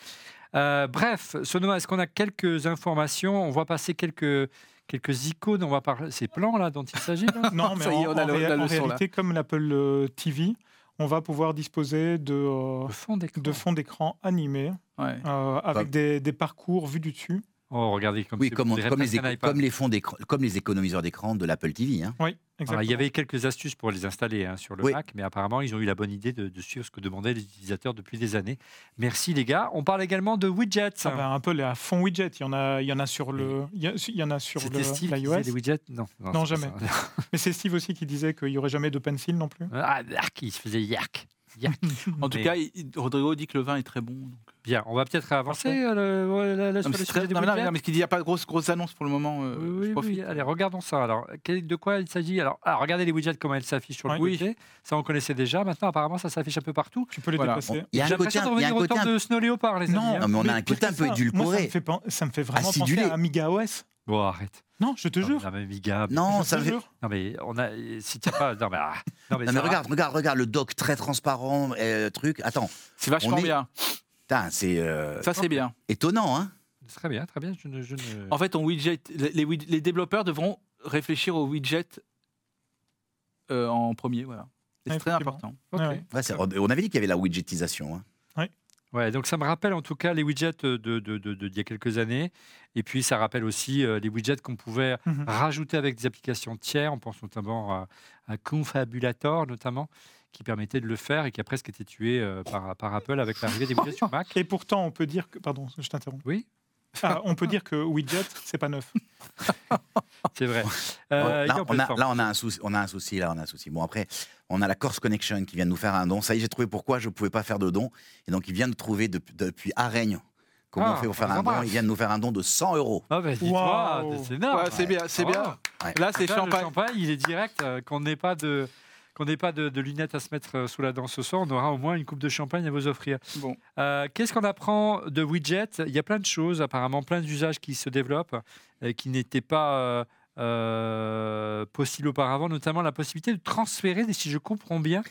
Euh, bref, Sonoma, est-ce qu'on a quelques informations? On voit passer quelques quelques icônes. On va parler ces plans là dont il s'agit. Non, mais en, on a en le- ré- la en leçon, là. réalité, comme l'Apple euh, TV, on va pouvoir disposer de, euh, fond d'écran. de fonds d'écran animés Ouais. euh, avec des, des parcours vus du dessus. Oh, regardez comme Oui, comme, on les, un comme les fonds d'écran- comme les économiseurs d'écran de l'Apple TV. hein. Oui, exactement. Voilà, il y avait quelques astuces pour les installer hein, sur le Oui. Mac, mais apparemment, ils ont eu la bonne idée de, de suivre ce que demandaient les utilisateurs depuis des années. Merci les gars. On parle également de widgets. Ah ben, Apple est à fond widget. Il y en a, il y en a sur le, il y, a- il y en a sur le Steve qui les widgets? Non, jamais. Mais c'est Steve aussi qui disait qu'il y aurait jamais de pencil non plus. Ah, yark, il se faisait yark. En tout Mais- cas, il- Rodrigo dit que le vin est très bon. donc. Bien, on va peut-être avancer euh, le- là- là, Non, sur mais le c'est sujet très- des non, mais non, widgets. non, mais qu'il n'y a pas de grosse grosse annonce pour le moment. euh, Oui, je oui, profite. oui. Allez, regardons ça. Alors, de quoi il s'agit? Alors, ah, regardez les widgets, comment elles s'affichent sur le Oui. côté. Ça, on connaissait déjà. Maintenant, apparemment, ça s'affiche un peu partout. Tu peux les Voilà. déplacer. Il y a un côté, de il y a un revenir au côté temps un- de Snow Leopard, les amis. Non, hein. Non, mais on a Mais un côté un peu ça, Moi, ça édulcoré. me fait, ça me fait vraiment penser à Amiga OS. Bon, arrête. Non, je te Non, jure. mais Amiga. Non, je ça te fait- jure. Non, mais on a. Si tu pas. Non, mais. ah, Non, mais, Non, regarde, regarde, regarde, le doc très transparent, euh, truc. Attends, C'est vachement est- bien. putain, c'est euh, Ça, c'est bien. étonnant, hein Très bien, très bien. Je ne. je ne- En fait, on widget, les, les wid- les développeurs devront réfléchir au widget euh, en premier. Voilà. C'est très important. Ouais, On avait dit qu'il y avait la widgetisation. hein. Ouais, donc ça me rappelle en tout cas les widgets de, de, de- de- d'il y a quelques années. Et puis ça rappelle aussi euh, les widgets qu'on pouvait Mhm. rajouter avec des applications tiers. On pense notamment à, à Confabulator, notamment, qui permettait de le faire et qui a presque été tué euh, par, par Apple avec l'arrivée des widgets sur Mac. Et pourtant, on peut dire que. Pardon, je t'interromps. Oui, Ah, on peut dire que widget, c'est pas neuf. c'est vrai. Euh, on a, là, on a un souci. On a un souci. Là, on a un souci. Bon, après, on a la Corse Connection qui vient de nous faire un don. Ça y est, j'ai trouvé pourquoi je ne pouvais pas faire de don. Et donc, il vient de trouver depuis, depuis Areigne comment Ah, on fait pour faire un don? Il vient de nous faire un don de 100 euros. Ah bah, dis-toi, c'est énorme. Ouais, c'est bien, c'est Ah, bien. Ouais. Là, c'est champagne. champagne, il est direct. euh, qu'on n'ait pas de qu'on n'ait pas de, de lunettes à se mettre euh, sous la dent ce soir, on aura au moins une coupe de champagne à vous offrir. Bon. Euh, Qu'est-ce qu'on apprend de widget? Il y a plein de choses, apparemment, plein d'usages qui se développent, euh, qui n'étaient pas euh, possibles auparavant, notamment la possibilité de transférer, si je comprends bien,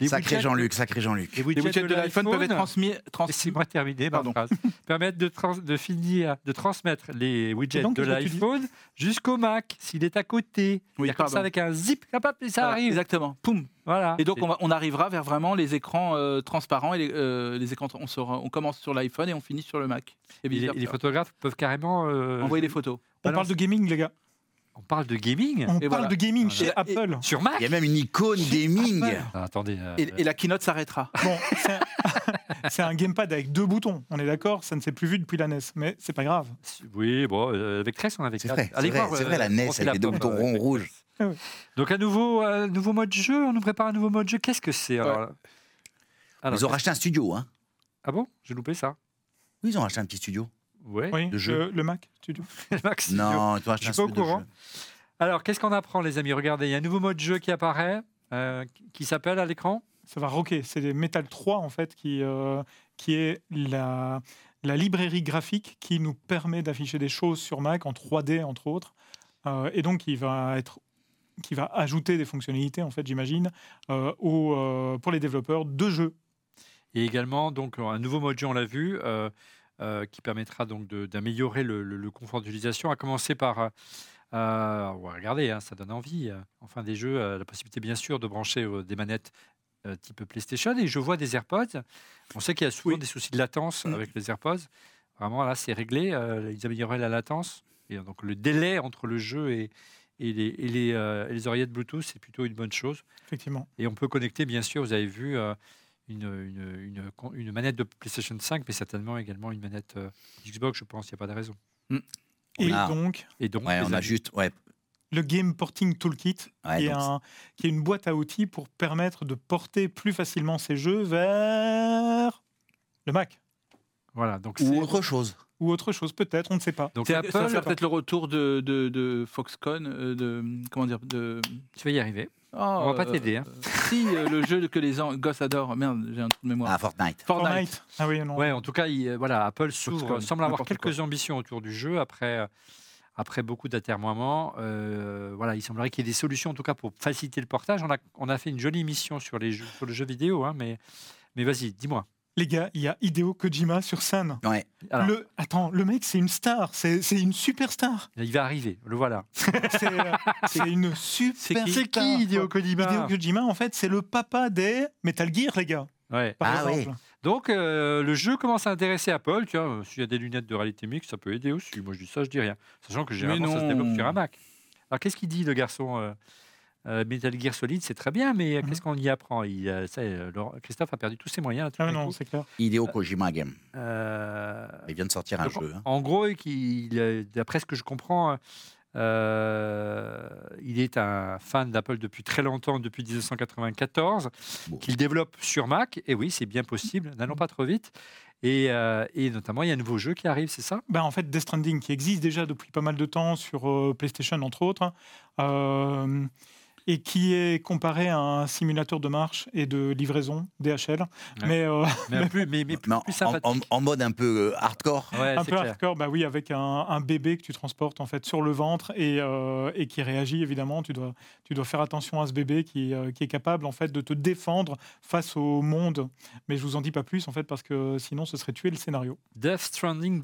les Sacré widgets- Jean-Luc, sacré Jean-Luc. les Les widgets, de l'iPhone peuvent être transmis. transmis- Laissez-moi terminer ma Pardon. phrase. Permettre de, trans- de finir, de transmettre les widgets donc, de l'iPhone jusqu'au Mac, s'il est à côté. Oui, comme ça avec un zip, et ça Voilà, arrive. Exactement. Poum. Voilà. Et donc, on, va- on arrivera vers vraiment les écrans euh, transparents et les, euh, les écrans. On, sera- on commence sur l'iPhone et on finit sur le Mac. Et Et les, photographes peuvent carrément. euh, Envoyer des photos. On parle de gaming, les gars. On parle de gaming On Et parle voilà. de gaming chez Et- et- Apple. sur Mac Il y a même une icône gaming. Ah, Attendez. euh, Et, et la keynote s'arrêtera. Bon, c'est un, gamepad avec deux boutons. On est d'accord, ça ne s'est plus vu depuis la NES, mais c'est pas grave. Oui, bon, euh, avec Tress, on avait C'est vrai, c'est vrai, c'est euh, vrai, la NES avec les deux boutons ronds rouges. Donc, un nouveau, euh, nouveau mode jeu, on nous prépare un nouveau mode jeu. Qu'est-ce que c'est Ils ont racheté un studio, hein Ah bon? J'ai loupé ça. Oui, ils ont racheté un petit studio. Ouais. Oui, Le jeu. le, le Mac Studio. Max, Non, ils ont racheté Je suis pas au studio de courant. Alors, qu'est-ce qu'on apprend, les amis? Regardez, il y a un nouveau mode jeu qui apparaît, euh, qui s'appelle à l'écran. Ça va rocker. C'est des Metal 3, en fait, qui, euh, qui est la, la librairie graphique qui nous permet d'afficher des choses sur Mac en 3D, entre autres. Euh, et donc, qui va être qui va ajouter des fonctionnalités, en fait, j'imagine, euh, au, euh, pour les développeurs de jeux. Et également, donc, un nouveau mode jeu, on l'a vu, euh, qui permettra donc d'améliorer le, le- le confort d'utilisation, à commencer par, euh, Euh, regarder, hein, ça donne envie. Enfin, des jeux, euh, la possibilité bien sûr de brancher des manettes type PlayStation. Et je vois des AirPods. On sait qu'il y a souvent Oui. des soucis de latence Mm. avec les AirPods. Vraiment, là, c'est réglé. ils amélioreraient la latence. Et donc, le délai entre le jeu et, et les, et les, euh, et les oreillettes Bluetooth, c'est plutôt une bonne chose. Effectivement. Et on peut connecter, bien sûr, vous avez vu, euh, une, une, une, manette de PlayStation 5, mais certainement également une manette euh, Xbox, je pense, il n'y a pas de raison. Et Ah. donc, Et donc, Ouais, on a juste. Ouais, le Game Porting Toolkit, ouais, qui, est un- qui est une boîte à outils pour permettre de porter plus facilement ces jeux vers le Mac. Voilà, donc Ou c'est- autre chose. Ou autre chose, peut-être, on ne sait pas. donc C'est Apple, ça pas. peut-être le retour de, de, de Foxconn, euh, de comment dire, de. tu vas y arriver. Oh, On va pas euh, t'aider, hein. euh, si euh, le jeu que les en- gosses adorent. Merde, j'ai un trou de mémoire. Ah, Fortnite. Fortnite. Ah oui, non. Ouais, en tout cas, il- voilà, Apple s'ouvre, Foxconn, semble avoir quelques ambitions autour du jeu après, après beaucoup d'atermoiements. euh, voilà, il semblerait qu'il y ait des solutions, en tout cas, pour faciliter le portage. On a, on a fait une jolie émission sur, les jeux, sur le jeu vidéo, hein, mais, mais vas-y, dis-moi. Les gars, il y a Hideo Kojima sur scène. Ouais. Alors, Le... Attends, le mec, c'est une star. C'est une superstar. il va arriver, le voilà. C'est euh, c'est une super C'est qui Hideo Kojima Hideo Kojima, en fait, c'est le papa des Metal Gear, les gars. Ouais. Par Ah exemple. Donc, euh, le jeu commence à intéresser Apple. Tu vois, euh, s'il y a des lunettes de réalité mixte, ça peut aider aussi. Moi, je dis ça, je dis rien. Sachant que généralement, ça se développe sur un Mac. Alors, qu'est-ce qu'il dit, le garçon euh, euh, Metal Gear Solid, c'est très bien, mais euh, Mhm. qu'est-ce qu'on y apprend? Il, euh, Christophe a perdu tous ses moyens. tout Ah non, c'est clair. Hideo Kojima Game. Euh, Il vient de sortir un jeu. hein. En gros, d'après ce que je comprends, euh, il est un fan d'Apple depuis très longtemps, depuis 1994, Bon. qu'il développe sur Mac. Et oui, c'est bien possible. N'allons pas trop vite. Et, euh, et notamment, il y a un nouveau jeu qui arrive, c'est ça? Ben, en fait, Death Stranding, qui existe déjà depuis pas mal de temps sur euh, PlayStation, entre autres, euh, et qui est comparé à un simulateur de marche et de livraison DHL, mais euh, mais, un plus, mais, mais plus, Mais en, plus en- sympathique. en- en mode un peu euh, hardcore. Ouais, un peu clair. hardcore, bah oui, avec un, un bébé que tu transportes en fait sur le ventre et, euh, et qui réagit évidemment. Tu dois, tu dois faire attention à ce bébé qui, euh, qui est capable en fait de te défendre face au monde. Mais je vous en dis pas plus en fait parce que sinon ce serait tuer le scénario. Death Stranding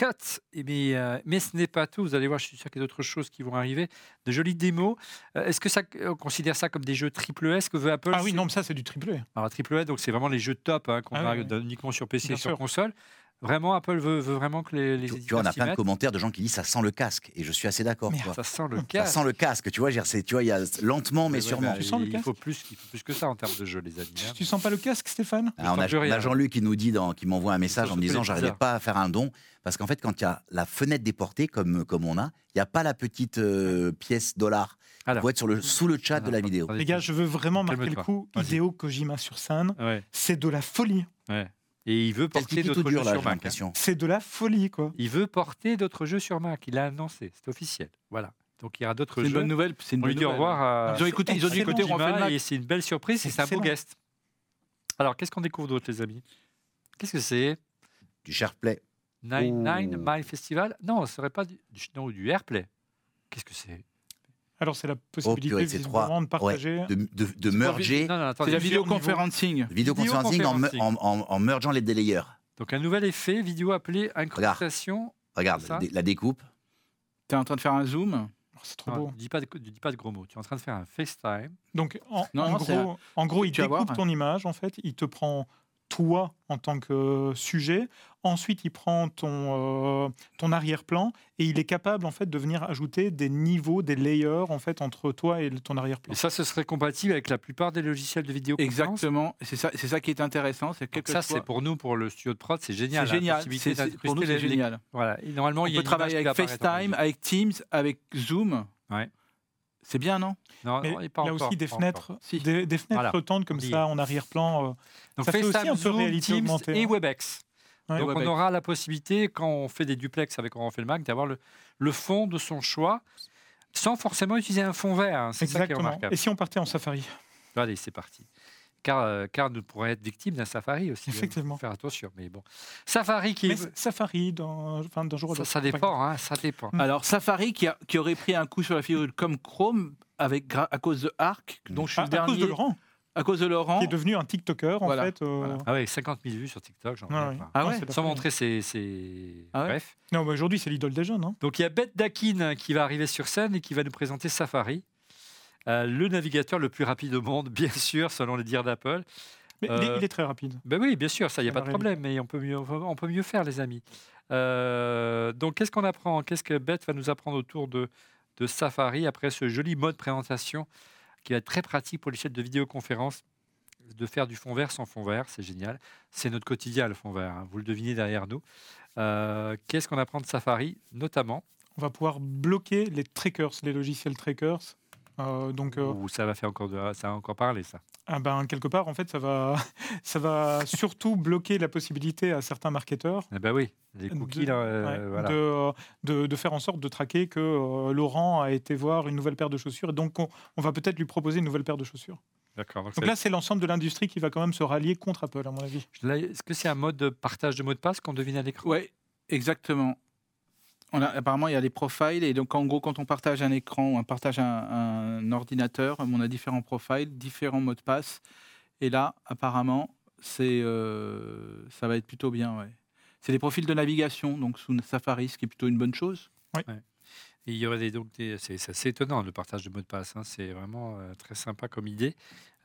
Cut. Et Mais, euh, mais ce n'est pas tout. Vous allez voir, je suis sûr qu'il y a d'autres choses qui vont arriver. De jolies démos. Euh, Est-ce que ça, on considère ça comme des jeux triple S que veut Apple Ah oui, non, mais ça c'est du triple A. Alors, triple A, donc c'est vraiment les jeux top hein, qu'on Ah a oui, de- uniquement sur PC et sur sûr. console. Vraiment, Apple veut, veut vraiment que les, les Tu, vois, on a plein de commentaires de gens qui disent ça sent le casque. Et je suis assez d'accord. Ça sent le Ça casque. sent le casque. Tu vois, tu vois, il y a lentement mais Ouais, sûrement. bah, Tu sens le il, casque faut plus, il faut plus que ça en termes de jeu, les amis. Tu sens pas le casque, Stéphane? Ah, on a, on. Jean-Luc qui nous dit, dans, qui m'envoie un message en me disant j'arrivais pas à faire un don parce qu'en fait quand il y a la fenêtre des portées comme comme on a, il n'y a pas la petite euh, pièce dollar. Alors. Faut être sur le sous le chat de la vidéo. Les gars, je veux vraiment marquer le coup. Hideo Kojima sur scène, Ouais, c'est de la folie. ouais. Et il veut porter d'autres jeux là, sur Mac. hein. C'est de la folie, quoi. Il veut porter d'autres jeux sur Mac. Il a annoncé, c'est officiel. Voilà. Donc il y aura d'autres C'est une jeux. bonne nouvelle. C'est une On lui bonne dit au nouvelle. revoir à Ils ont écouté, ils ont on fait et c'est une belle surprise et c'est un beau guest. Alors qu'est-ce qu'on découvre d'autre, les amis? Qu'est-ce que c'est? Du SharePlay. Nine. Nine Mile Festival? Non, ce serait pas du, du- non, du AirPlay. Qu'est-ce que c'est? Alors c'est la possibilité visiblement trois- de partager. De, de, de merger, C'est la vidéoconferencing. vidéoconferencing en, en, en, en mergeant les deux layers. Donc un nouvel effet vidéo appelé incrustation. Regarde, Ça. la découpe. Tu es en train de faire un zoom. Oh, c'est trop beau. dis pas de, dis pas de gros mots. Tu es en train de faire un FaceTime. Donc, en, Non, en non, c'est gros, en gros, il découpe ton image, en fait. Il te prend toi en tant que sujet. Ensuite, il prend ton, euh, ton arrière-plan et il est capable, en fait, de venir ajouter des niveaux, des layers, en fait, entre toi et ton arrière-plan. Et ça, ce serait compatible avec la plupart des logiciels de vidéoconférence. Exactement. C'est ça, c'est ça qui est intéressant. C'est quelque ça, c'est pour nous, pour le studio de prod, c'est génial. C'est génial. C'est- Pour nous, c'est les- génial. Voilà. Et normalement, On il y a peut travailler avec FaceTime, avec Teams, avec Zoom. Ouais. C'est bien, non? Non, Mais non, il y a encore, aussi des fenêtres. Si. des, des fenêtres Voilà. flottantes comme ça en arrière-plan. euh. Donc Ça fait aussi un peu réalité Teams augmentée, et hein. WebEx. Ouais. Donc on WebEx. aura la possibilité, quand on fait des duplex avec On fait le Mac, d'avoir le, le fond de son choix sans forcément utiliser un fond vert. hein. C'est ça qui est Exactement. remarquable. Et si on partait en Safari? Allez, c'est parti. Car, euh, car nous pourrions être victimes d'un Safari aussi. hein. Effectivement. Faut Faire attention. Mais bon. Safari qui Mais est... Safari, dans, enfin, d'un jour à Ça, dépend, hein, ça dépend. Mm. Alors, Safari qui, a- qui aurait pris un coup sur la figure comme Chrome avec, à cause de Arc, dont je suis À, le à cause dernier. de Laurent. À cause de Laurent. qui est devenu un TikToker en Voilà, fait. euh, voilà. Ah ouais, 50 000 vues sur TikTok, j'en Ah pas. Ah ouais Sans montrer ses. ses- Ah ouais Bref. Non, mais aujourd'hui, c'est l'idole des jeunes. hein. Donc il y a Beth Dakin qui va arriver sur scène et qui va nous présenter Safari, euh, le navigateur le plus rapide au monde, bien sûr, selon les dires d'Apple. Mais il, est, Euh, il est très rapide. Ben oui, bien sûr, ça, il n'y a pas de problème, mais on peut mieux, on peut mieux faire, les amis. Euh, donc, qu'est-ce qu'on apprend? Qu'est-ce que Beth va nous apprendre autour de, de Safari après ce joli mode présentation qui va être très pratique pour les chaînes de vidéoconférence de faire du fond vert sans fond vert, c'est génial. C'est notre quotidien, le fond vert, hein, vous le devinez derrière nous. Euh, qu'est-ce qu'on apprend de Safari Notamment, On va pouvoir bloquer les trackers, les logiciels trackers. Euh, donc, euh, où ça va faire encore, de, ça va encore parler, ça. ah ben, quelque part, en fait, ça va, ça va surtout bloquer la possibilité à certains marketeurs Eh ben oui, les cookies, de, là, euh, ouais, voilà. de, de- de faire en sorte de traquer que euh, Laurent a été voir une nouvelle paire de chaussures. Et donc, on, on va peut-être lui proposer une nouvelle paire de chaussures. D'accord. donc Donc là, c'est l'ensemble de l'industrie qui va quand même se rallier contre Apple, à mon avis. Est-ce que c'est un mode de partage de mots de passe qu'on devine à l'écran? Oui, exactement. On a, apparemment, il y a les profiles. Et donc, en gros, quand on partage un écran ou on partage un, un ordinateur, on a différents profiles, différents mots de passe. Et là, apparemment, c'est, euh, ça va être plutôt bien. Ouais. C'est des profils de navigation, donc sous Safari, ce qui est plutôt une bonne chose. Et il y aurait des, donc des, c'est, c'est assez étonnant le partage de mots de passe. hein. C'est vraiment euh, très sympa comme idée.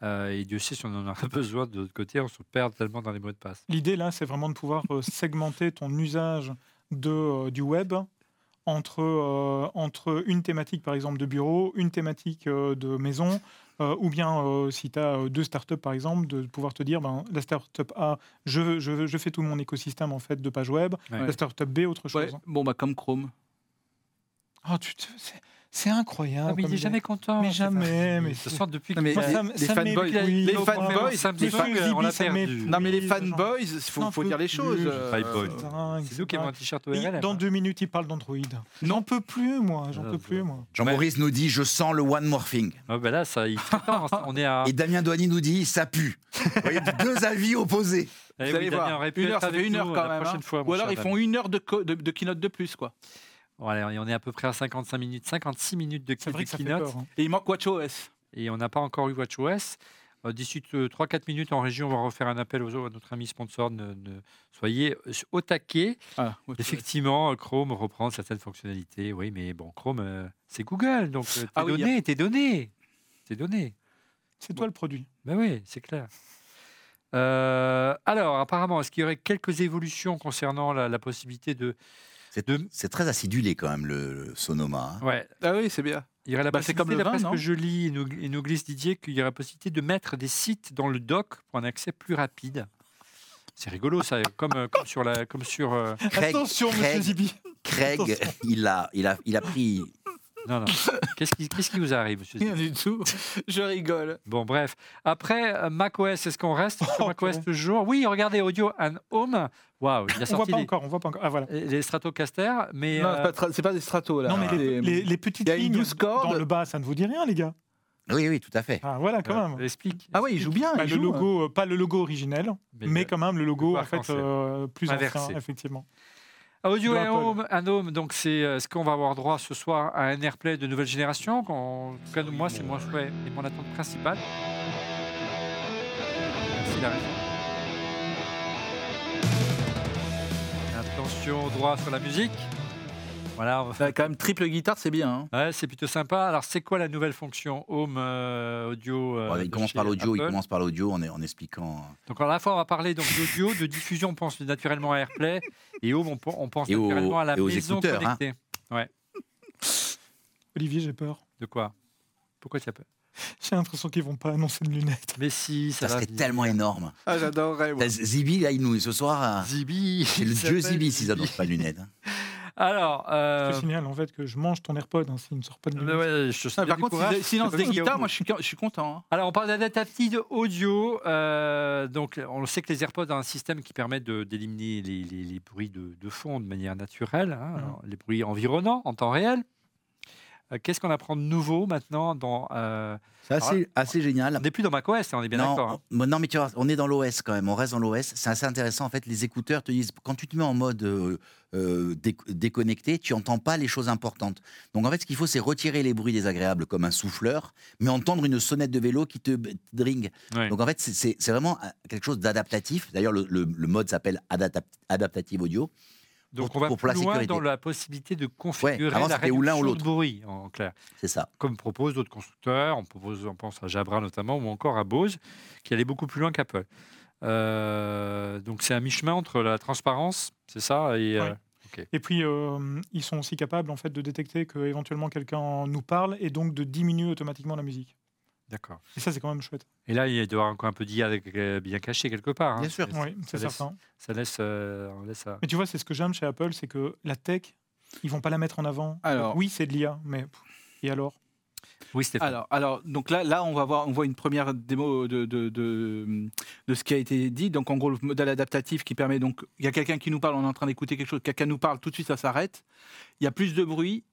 Euh, et Dieu sait si on en a besoin de l'autre côté, on se perd tellement dans les mots de passe. L'idée, là, c'est vraiment de pouvoir euh, segmenter ton usage de, euh, du web entre, euh, entre une thématique, par exemple, de bureau, une thématique euh, de maison, euh, ou bien, si tu as deux startups, par exemple, de pouvoir te dire, ben, la startup A, je, je, je fais tout mon écosystème en fait, de page web, Ouais. la startup B, autre Ouais, chose. bon, bah, comme Chrome. Oh, tu te- c'est- incroyable. Ah, mais il n'est jamais content. Mais jamais, mais Il se c'est- sent depuis Non, mais ça les ça fanboys, les fanboys, les Monsieur fan- Zibi, Zibi, on l'a ça non mais les fanboys, il faut, dire les choses. euh, C'est nous qui avons un t-shirt ORL. Dans hein. deux minutes, il parle d'Android. J'en peux plus, moi. J'en Ah, peux plus, moi. Jean-Maurice nous dit Je sens le one more thing. Ah, ben là, ça, il serait temps, on est à. Et Damien Douani nous dit Ça pue. Vous voyez, deux avis opposés. Eh Vous allez voir, aurait pu une heure, ça fait une heure quand la même. prochaine hein. Ou alors ils font une heure de keynote de plus, quoi. Voilà, on est à peu près à 55 minutes, 56 minutes de, de keynote. peur. hein. Et il manque WatchOS. et on n'a pas encore eu WatchOS. Euh, D'ici 3-4 minutes en région, on va refaire un appel aux, à notre ami sponsor. Ne, ne- soyez euh, au taquet. WatchOS. Effectivement, euh, Chrome reprend certaines fonctionnalités. Oui, mais bon, Chrome, euh, c'est Google. Donc, euh, tes Ah oui, a- données, tes données. Tes données. C'est toi le produit. Ben oui, c'est clair. Euh, alors, apparemment, est-ce qu'il y aurait quelques évolutions concernant la, la possibilité de. C'est De- c'est très acidulé quand même le, le Sonoma. hein. Ouais, Ah oui, c'est bien. il y aurait la Bah, possibilité, comme le d'après vin, que je lis, et nous, et nous glisse Didier, qu'il y aurait la possibilité de mettre des sites dans le doc pour un accès plus rapide. C'est rigolo, ça, comme, euh, comme sur la, comme sur. euh, Craig, Attention, monsieur Zibi. Craig, Attention. il a, il, a, il a pris. Non, non. Qu'est-ce qui, qu'est-ce qui vous arrive, monsieur Rien du tout. Je rigole. Bon, bref. Après, euh, macOS, est-ce qu'on reste sur Oh, macOS toujours? Oui, regardez, Audio and Home. Waouh, il a On voit sorti pas les, encore, on voit pas encore. Ah voilà. les Stratocaster, mais. Non, euh, c'est pas tra- c'est pas, des stratos là. Non, mais les, les- les petites lignes 12 cordes. dans le bas, ça ne vous dit rien, les gars Oui, oui, tout à fait. Ah voilà, quand euh, même. Explique. Ah oui, il joue bien. Bah, il le joue, logo, euh, pas le logo originel, mais, quand même le logo en fait euh, plus Inversé. ancien, effectivement. Audio Apple. Home, Home, donc c'est euh, ce qu'on va avoir droit ce soir à un AirPlay de nouvelle génération. En tout cas, moi, c'est mon souhait et mon attente principale. Merci la. Attention, droit sur la musique. Voilà, Bah, quand même, triple guitare, c'est bien. hein. Ouais, c'est plutôt sympa. Alors, c'est quoi la nouvelle fonction Home euh, Audio euh, Bon, il commence par l'audio, il commence par l'audio en, en expliquant. Donc, à la fois, on va parler donc d'audio, de diffusion, on pense naturellement à AirPlay, et Home, on, pen- on pense Et aux- naturellement à la maison hein. connectée. Olivier, j'ai peur. De quoi? Pourquoi tu as peur? J'ai l'impression qu'ils vont pas annoncer de lunettes. Mais si, ça, serait tellement énorme. Ah, j'adorerais. Zibi, là, il nous, ce soir, euh, Zibi. c'est le dieu Zibi s'ils annoncent pas de lunettes. Alors, Je euh, te signale en fait que je mange ton AirPod hein, s'il ne sort pas de ouais, je Ah, par contre, courage. s'il silence C'est des guitares, moi je suis, je suis content. hein. Alors, on parle d'adaptative audio. euh, donc, on sait que les AirPods ont un système qui permet de- d'éliminer les, les- les bruits de, de fond de manière naturelle, hein, Mhm. alors, les bruits environnants en temps réel. Euh, Qu'est-ce qu'on apprend de nouveau maintenant dans euh, C'est assez, assez génial. On n'est plus dans macOS, on est bien d'accord. hein. non, mais tu vois, on est dans l'OS quand même, on reste dans l'OS. C'est assez intéressant. En fait, les écouteurs te disent, quand tu te mets en mode euh, euh, dé- déconnecté, tu entends pas les choses importantes. Donc en fait, ce qu'il faut, c'est retirer les bruits désagréables comme un souffleur, mais entendre une sonnette de vélo qui te b- dring. Ouais. Donc en fait, c'est- c'est c'est vraiment quelque chose d'adaptatif. D'ailleurs, le, le- le mode s'appelle adapta- Adaptative Audio. Donc pour- on va pour plus la loin sécurité. dans la possibilité de configurer avant, la c'était ou l'un ou réduction de bruit, en clair. C'est ça. Comme proposent d'autres constructeurs, on, propose, on pense à Jabra notamment, ou encore à Bose, qui allait beaucoup plus loin qu'Apple. Euh, donc c'est un mi-chemin entre la transparence, c'est ça, et... euh, Et puis, euh, ils sont aussi capables en fait de détecter que éventuellement quelqu'un nous parle et donc de diminuer automatiquement la musique. D'accord. Et ça, c'est quand même chouette. Et là, il doit y avoir encore un peu d'IA euh, bien caché quelque part. hein. Bien sûr. Ça- Oui, c'est certain. Ça laisse... euh, on laisse à- Mais tu vois, c'est ce que j'aime chez Apple, c'est que la tech, ils vont pas la mettre en avant. Alors- oui, c'est de l'IA, mais et alors? Oui, Stéphane. Alors, alors, donc là, là, on va voir, on voit une première démo de, de, de, de ce qui a été dit. Donc, en gros, le modèle adaptatif qui permet donc, il y a quelqu'un qui nous parle, on est en train d'écouter quelque chose, quelqu'un nous parle, tout de suite, ça s'arrête. Il y a plus de bruit.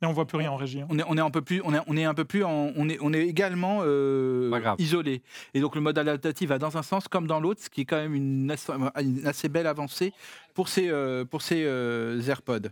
Et on voit plus rien en régie. hein. On est, on est un peu plus, on est, on est un peu plus, en- on est, on est également euh, isolé. Et donc, le modèle adaptatif va dans un sens comme dans l'autre, ce qui est quand même une, ass- une assez belle avancée pour ces, euh, pour ces euh, AirPods.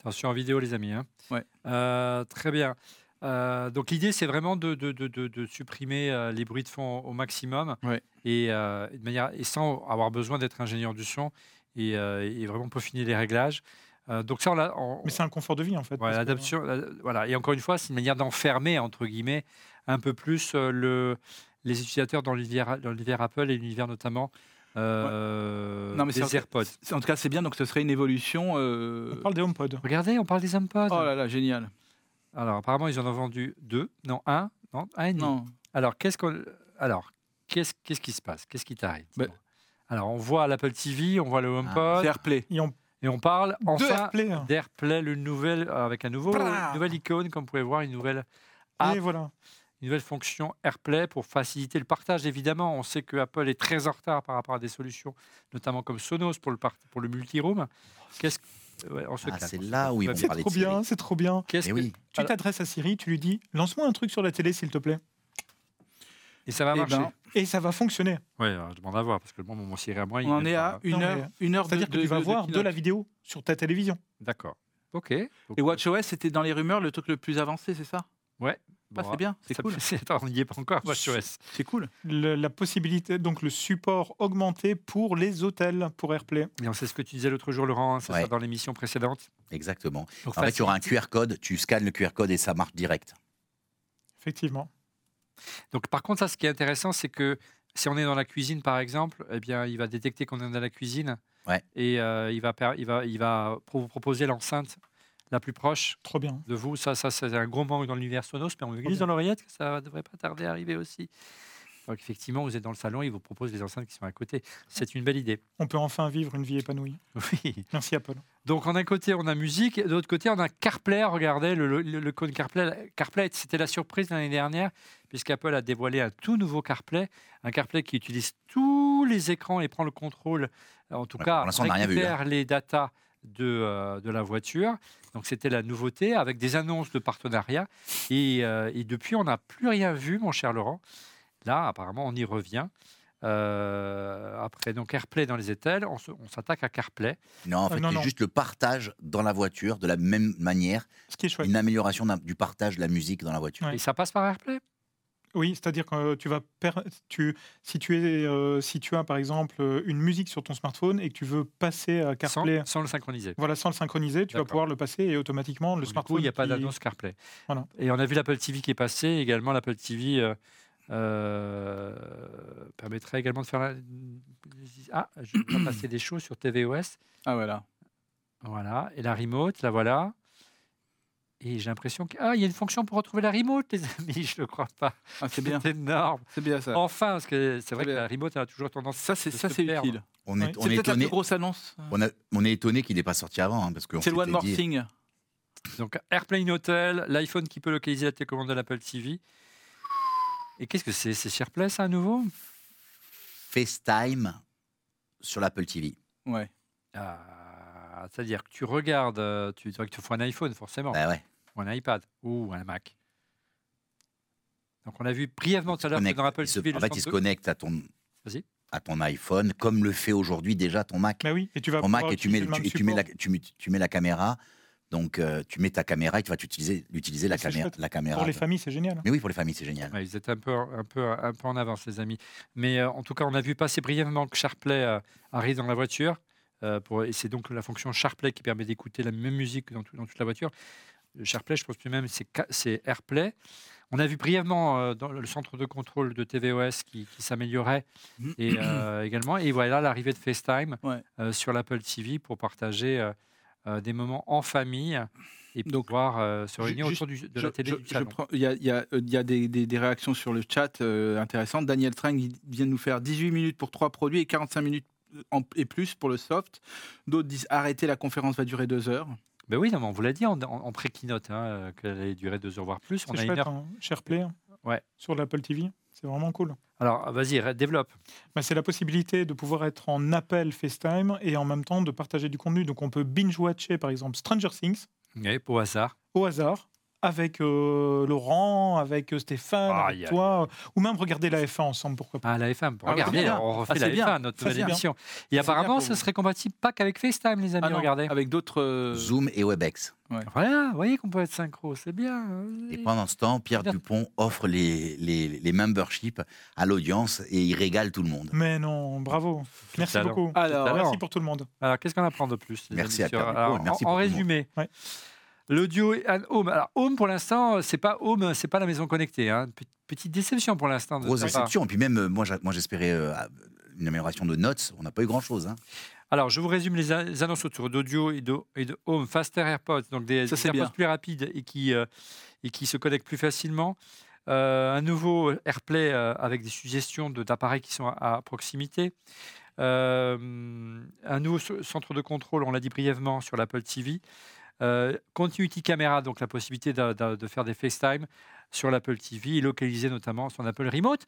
Attention en vidéo, les amis. hein. Ouais. Euh, très bien. Euh, donc l'idée, c'est vraiment de, de- de- de- de supprimer euh, les bruits de fond au maximum Ouais. et, euh, de manière, et sans avoir besoin d'être ingénieur du son et, euh, et vraiment peaufiner les réglages. Euh, donc ça, on Mais c'est un confort de vie en fait. voilà, parce que- l'adaptation, la- voilà. Et encore une fois, c'est une manière d'enfermer entre guillemets un peu plus euh, le, les utilisateurs dans l'univers, dans l'univers Apple et l'univers notamment euh, Non, mais c'est des AirPods. C'est- En tout cas, c'est bien. Donc, ce serait une évolution. euh, On parle des HomePod. Regardez, on parle des HomePods. Oh là là, génial. Alors apparemment, ils en ont vendu deux, non un, non un et demi. Non. Alors, qu'est-ce qu'on... Alors, qu'est-ce, qu'est-ce qui se passe? Qu'est-ce qui t'arrive? Bah-. Alors, on voit l'Apple TV, on voit le HomePod, C'est AirPlay. Et on et on parle de enfin AirPlay. hein. d'AirPlay, le nouvel, avec un nouveau, une nouvelle icône, comme vous pouvez voir, une nouvelle, app, Et voilà. une nouvelle fonction AirPlay pour faciliter le partage. Évidemment, on sait que Apple est très en retard par rapport à des solutions, notamment comme Sonos pour le, pour le multi-room. Qu'est-ce que- ouais, on se Ah, c'est là où ils vont bien. C'est parler trop de Siri. bien, c'est trop bien. Qu'est-ce Eh que- oui. Tu t'adresses à Siri, tu lui dis lance-moi un truc sur la télé s'il te plaît. Et ça va Eh marcher. ben, Et ça va fonctionner. Ouais, alors, je demande à voir, parce que moi, mon Siri à moi, il on en est à une heure, une heure de C'est-à-dire que tu vas voir de la vidéo sur ta télévision. D'accord. Ok. Et WatchOS, c'était dans les rumeurs le truc le plus avancé, c'est ça? Ouais. Ah, c'est bien, c'est Ça cool. peut- Attends, on n'y est pas encore, WatchOS. C'est cool. Le- la possibilité, donc le support augmenté pour les hôtels pour AirPlay. Et on sait ce que tu disais l'autre jour, Laurent, hein, c'est Ouais. ça dans l'émission précédente? Exactement. Donc, En fait, il y aura un. QR code, tu scannes le QR code et ça marche direct. Effectivement. Donc, par contre, ça, ce qui est intéressant, c'est que si on est dans la cuisine, par exemple, eh bien, il va détecter qu'on est dans la cuisine. Ouais. Et euh, il, va il, va, il va vous proposer l'enceinte la plus proche Trop bien. de vous. Ça, ça c'est un gros manque dans l'univers Sonos, mais on glisse dans l'oreillette que ça ne devrait pas tarder à arriver aussi. Donc, effectivement, vous êtes dans le salon, il vous propose les enceintes qui sont à côté. C'est une belle idée. On peut enfin vivre une vie épanouie. Oui. Merci Apple. Donc, en un côté, on a musique, et de l'autre côté, on a CarPlay. Regardez, le, le, le cône CarPlay. CarPlay, c'était la surprise l'année dernière, puisqu'Apple a dévoilé un tout nouveau CarPlay. Un CarPlay qui utilise tous les écrans et prend le contrôle, en tout Ouais, cas, vu, récupère les datas de, euh, de la voiture. Donc, c'était la nouveauté, avec des annonces de partenariat. Et, euh, et depuis, on n'a plus rien vu, mon cher Laurent. Là, apparemment, on y revient. Euh, après, donc AirPlay dans les étels, on s'attaque à CarPlay. Non, en Ah, fait, non, c'est non. juste le partage dans la voiture de la même manière, Ce qui est chouette. une amélioration d'un- du partage de la musique dans la voiture. Ouais. Et ça passe par AirPlay? Oui, c'est-à-dire que euh, tu vas per- tu, si tu es euh, si tu as par exemple euh, une musique sur ton smartphone et que tu veux passer à CarPlay, sans le synchroniser. voilà, sans le synchroniser, tu vas pouvoir le passer et automatiquement le Donc, du smartphone. coup, il n'y a pas qui- d'annonce CarPlay. Voilà. Et on a vu l'Apple TV qui est passé, également l'Apple TV euh, euh, permettrait également de faire... la- Ah, je vais pas passer des choses sur tvOS. Ah voilà. Voilà, et la remote, la voilà. Et j'ai l'impression qu'il ah, il y a une fonction pour retrouver la remote, les amis, je ne crois pas. Ah, c'est bien. C'est énorme. C'est bien ça. Enfin, parce que c'est vrai que la remote, elle a toujours tendance Ça, c'est ça, c'est perdre. utile. On est, Ouais. on est la étonné. grosse annonce. On, a- on est étonné qu'il n'ait pas sorti avant, hein, parce que C'est le One More dit- Thing. Donc AirPlane Hotel, l'iPhone qui peut localiser la télécommande de l'Apple TV. Et qu'est-ce que c'est C'est SharePlay, ça, à nouveau? FaceTime sur l'Apple TV. Ouais. Ah, C'est-à-dire que tu regardes, euh, tu, tu vois que tu fais un iPhone, forcément. Bah ouais. pour un iPad ou un Mac. Donc on a vu brièvement tout à l'heure dans Apple TV, en fait, il se connecte à ton, Vas-y. à ton iPhone, comme le fait aujourd'hui déjà ton Mac. Bah oui, et tu vas Ton Mac et tu mets, utiliser le tu, même et tu mets la, support. tu, mets- tu mets la caméra. Donc, euh, tu mets ta caméra et tu vas utiliser, utiliser la, C'est caméra, la caméra. Pour les familles, c'est génial. Mais oui, pour les familles, c'est génial. Ouais, ils étaient un peu, un, peu, un peu en avance, les amis. Mais euh, en tout cas, on a vu passer brièvement que SharPlay euh, arrive dans la voiture. euh, pour, et c'est donc la fonction SharPlay qui permet d'écouter la même musique que dans, tout- dans toute la voiture. Le SharPlay, je pense plus même, c'est AirPlay. On a vu brièvement euh, dans le centre de contrôle de tvOS qui, qui s'améliorait et, euh, également. Et voilà l'arrivée de FaceTime Ouais. euh, sur l'Apple TV pour partager euh, euh, des moments en famille et Donc, pouvoir euh, se réunir juste, autour du- de Je- la télé Il y a, il y a, euh, il y a des, des- des réactions sur le chat euh, intéressantes. Daniel Trang il vient de nous faire 18 minutes pour trois produits et 45 minutes en- et plus pour le soft. D'autres disent arrêtez, la conférence va durer deux heures. Ben oui, non, mais on vous l'a dit en, en, en pré-keynote hein, qu'elle allait durer deux heures voire plus. On C'est a une heure. hein. SharePlay Ouais. sur l'Apple TV. C'est vraiment cool. Alors vas-y, développe. Bah, c'est la possibilité de pouvoir être en appel FaceTime et en même temps de partager du contenu. Donc on peut binge-watcher par exemple Stranger Things Ouais, au hasard. au hasard avec euh, Laurent, avec euh, Stéphane, avec toi, ou même regarder la F1 ensemble, pourquoi pas. Ah, la FM. Ah oui, Regardez, c'est bien. on refait Ah, la bien. F1, notre Ça, nouvelle émission. Et apparemment, ce serait compatible pas qu'avec FaceTime, les amis. Ah non, regardez. avec d'autres. euh, Zoom et WebEx. Voilà, vous voyez qu'on peut être synchro, c'est bien. Et pendant ce temps, Pierre Bien. Dupont offre les, les, les memberships à l'audience et il régale tout le monde. Mais non, bravo. Merci beaucoup. Alors, Alors, Merci pour tout le monde. Alors, qu'est-ce qu'on apprend de plus Merci amis, à sur- Pierre Dupont alors, merci en, en pour tout le monde. résumé, Ouais. L'audio et un Home. Alors, Home, pour l'instant, c'est pas Home, c'est pas la maison connectée. hein. Pe- Petite déception pour l'instant. de Grosse déception. Et puis même, moi, j'espérais euh, une amélioration de notes. On n'a pas eu grand-chose. Hein. Alors, je vous résume les, annonces autour d'audio et de, et de Home, Faster AirPods, donc des, Ça, des c'est AirPods bien. plus rapides et qui, euh, et qui se connectent plus facilement. Euh, un nouveau AirPlay euh, avec des suggestions de- d'appareils qui sont à, à proximité. Euh, un nouveau centre de contrôle, on l'a dit brièvement, sur l'Apple TV. Euh, Continuity Camera, donc la possibilité de, de- de faire des FaceTime sur l'Apple TV et localiser notamment son Apple Remote.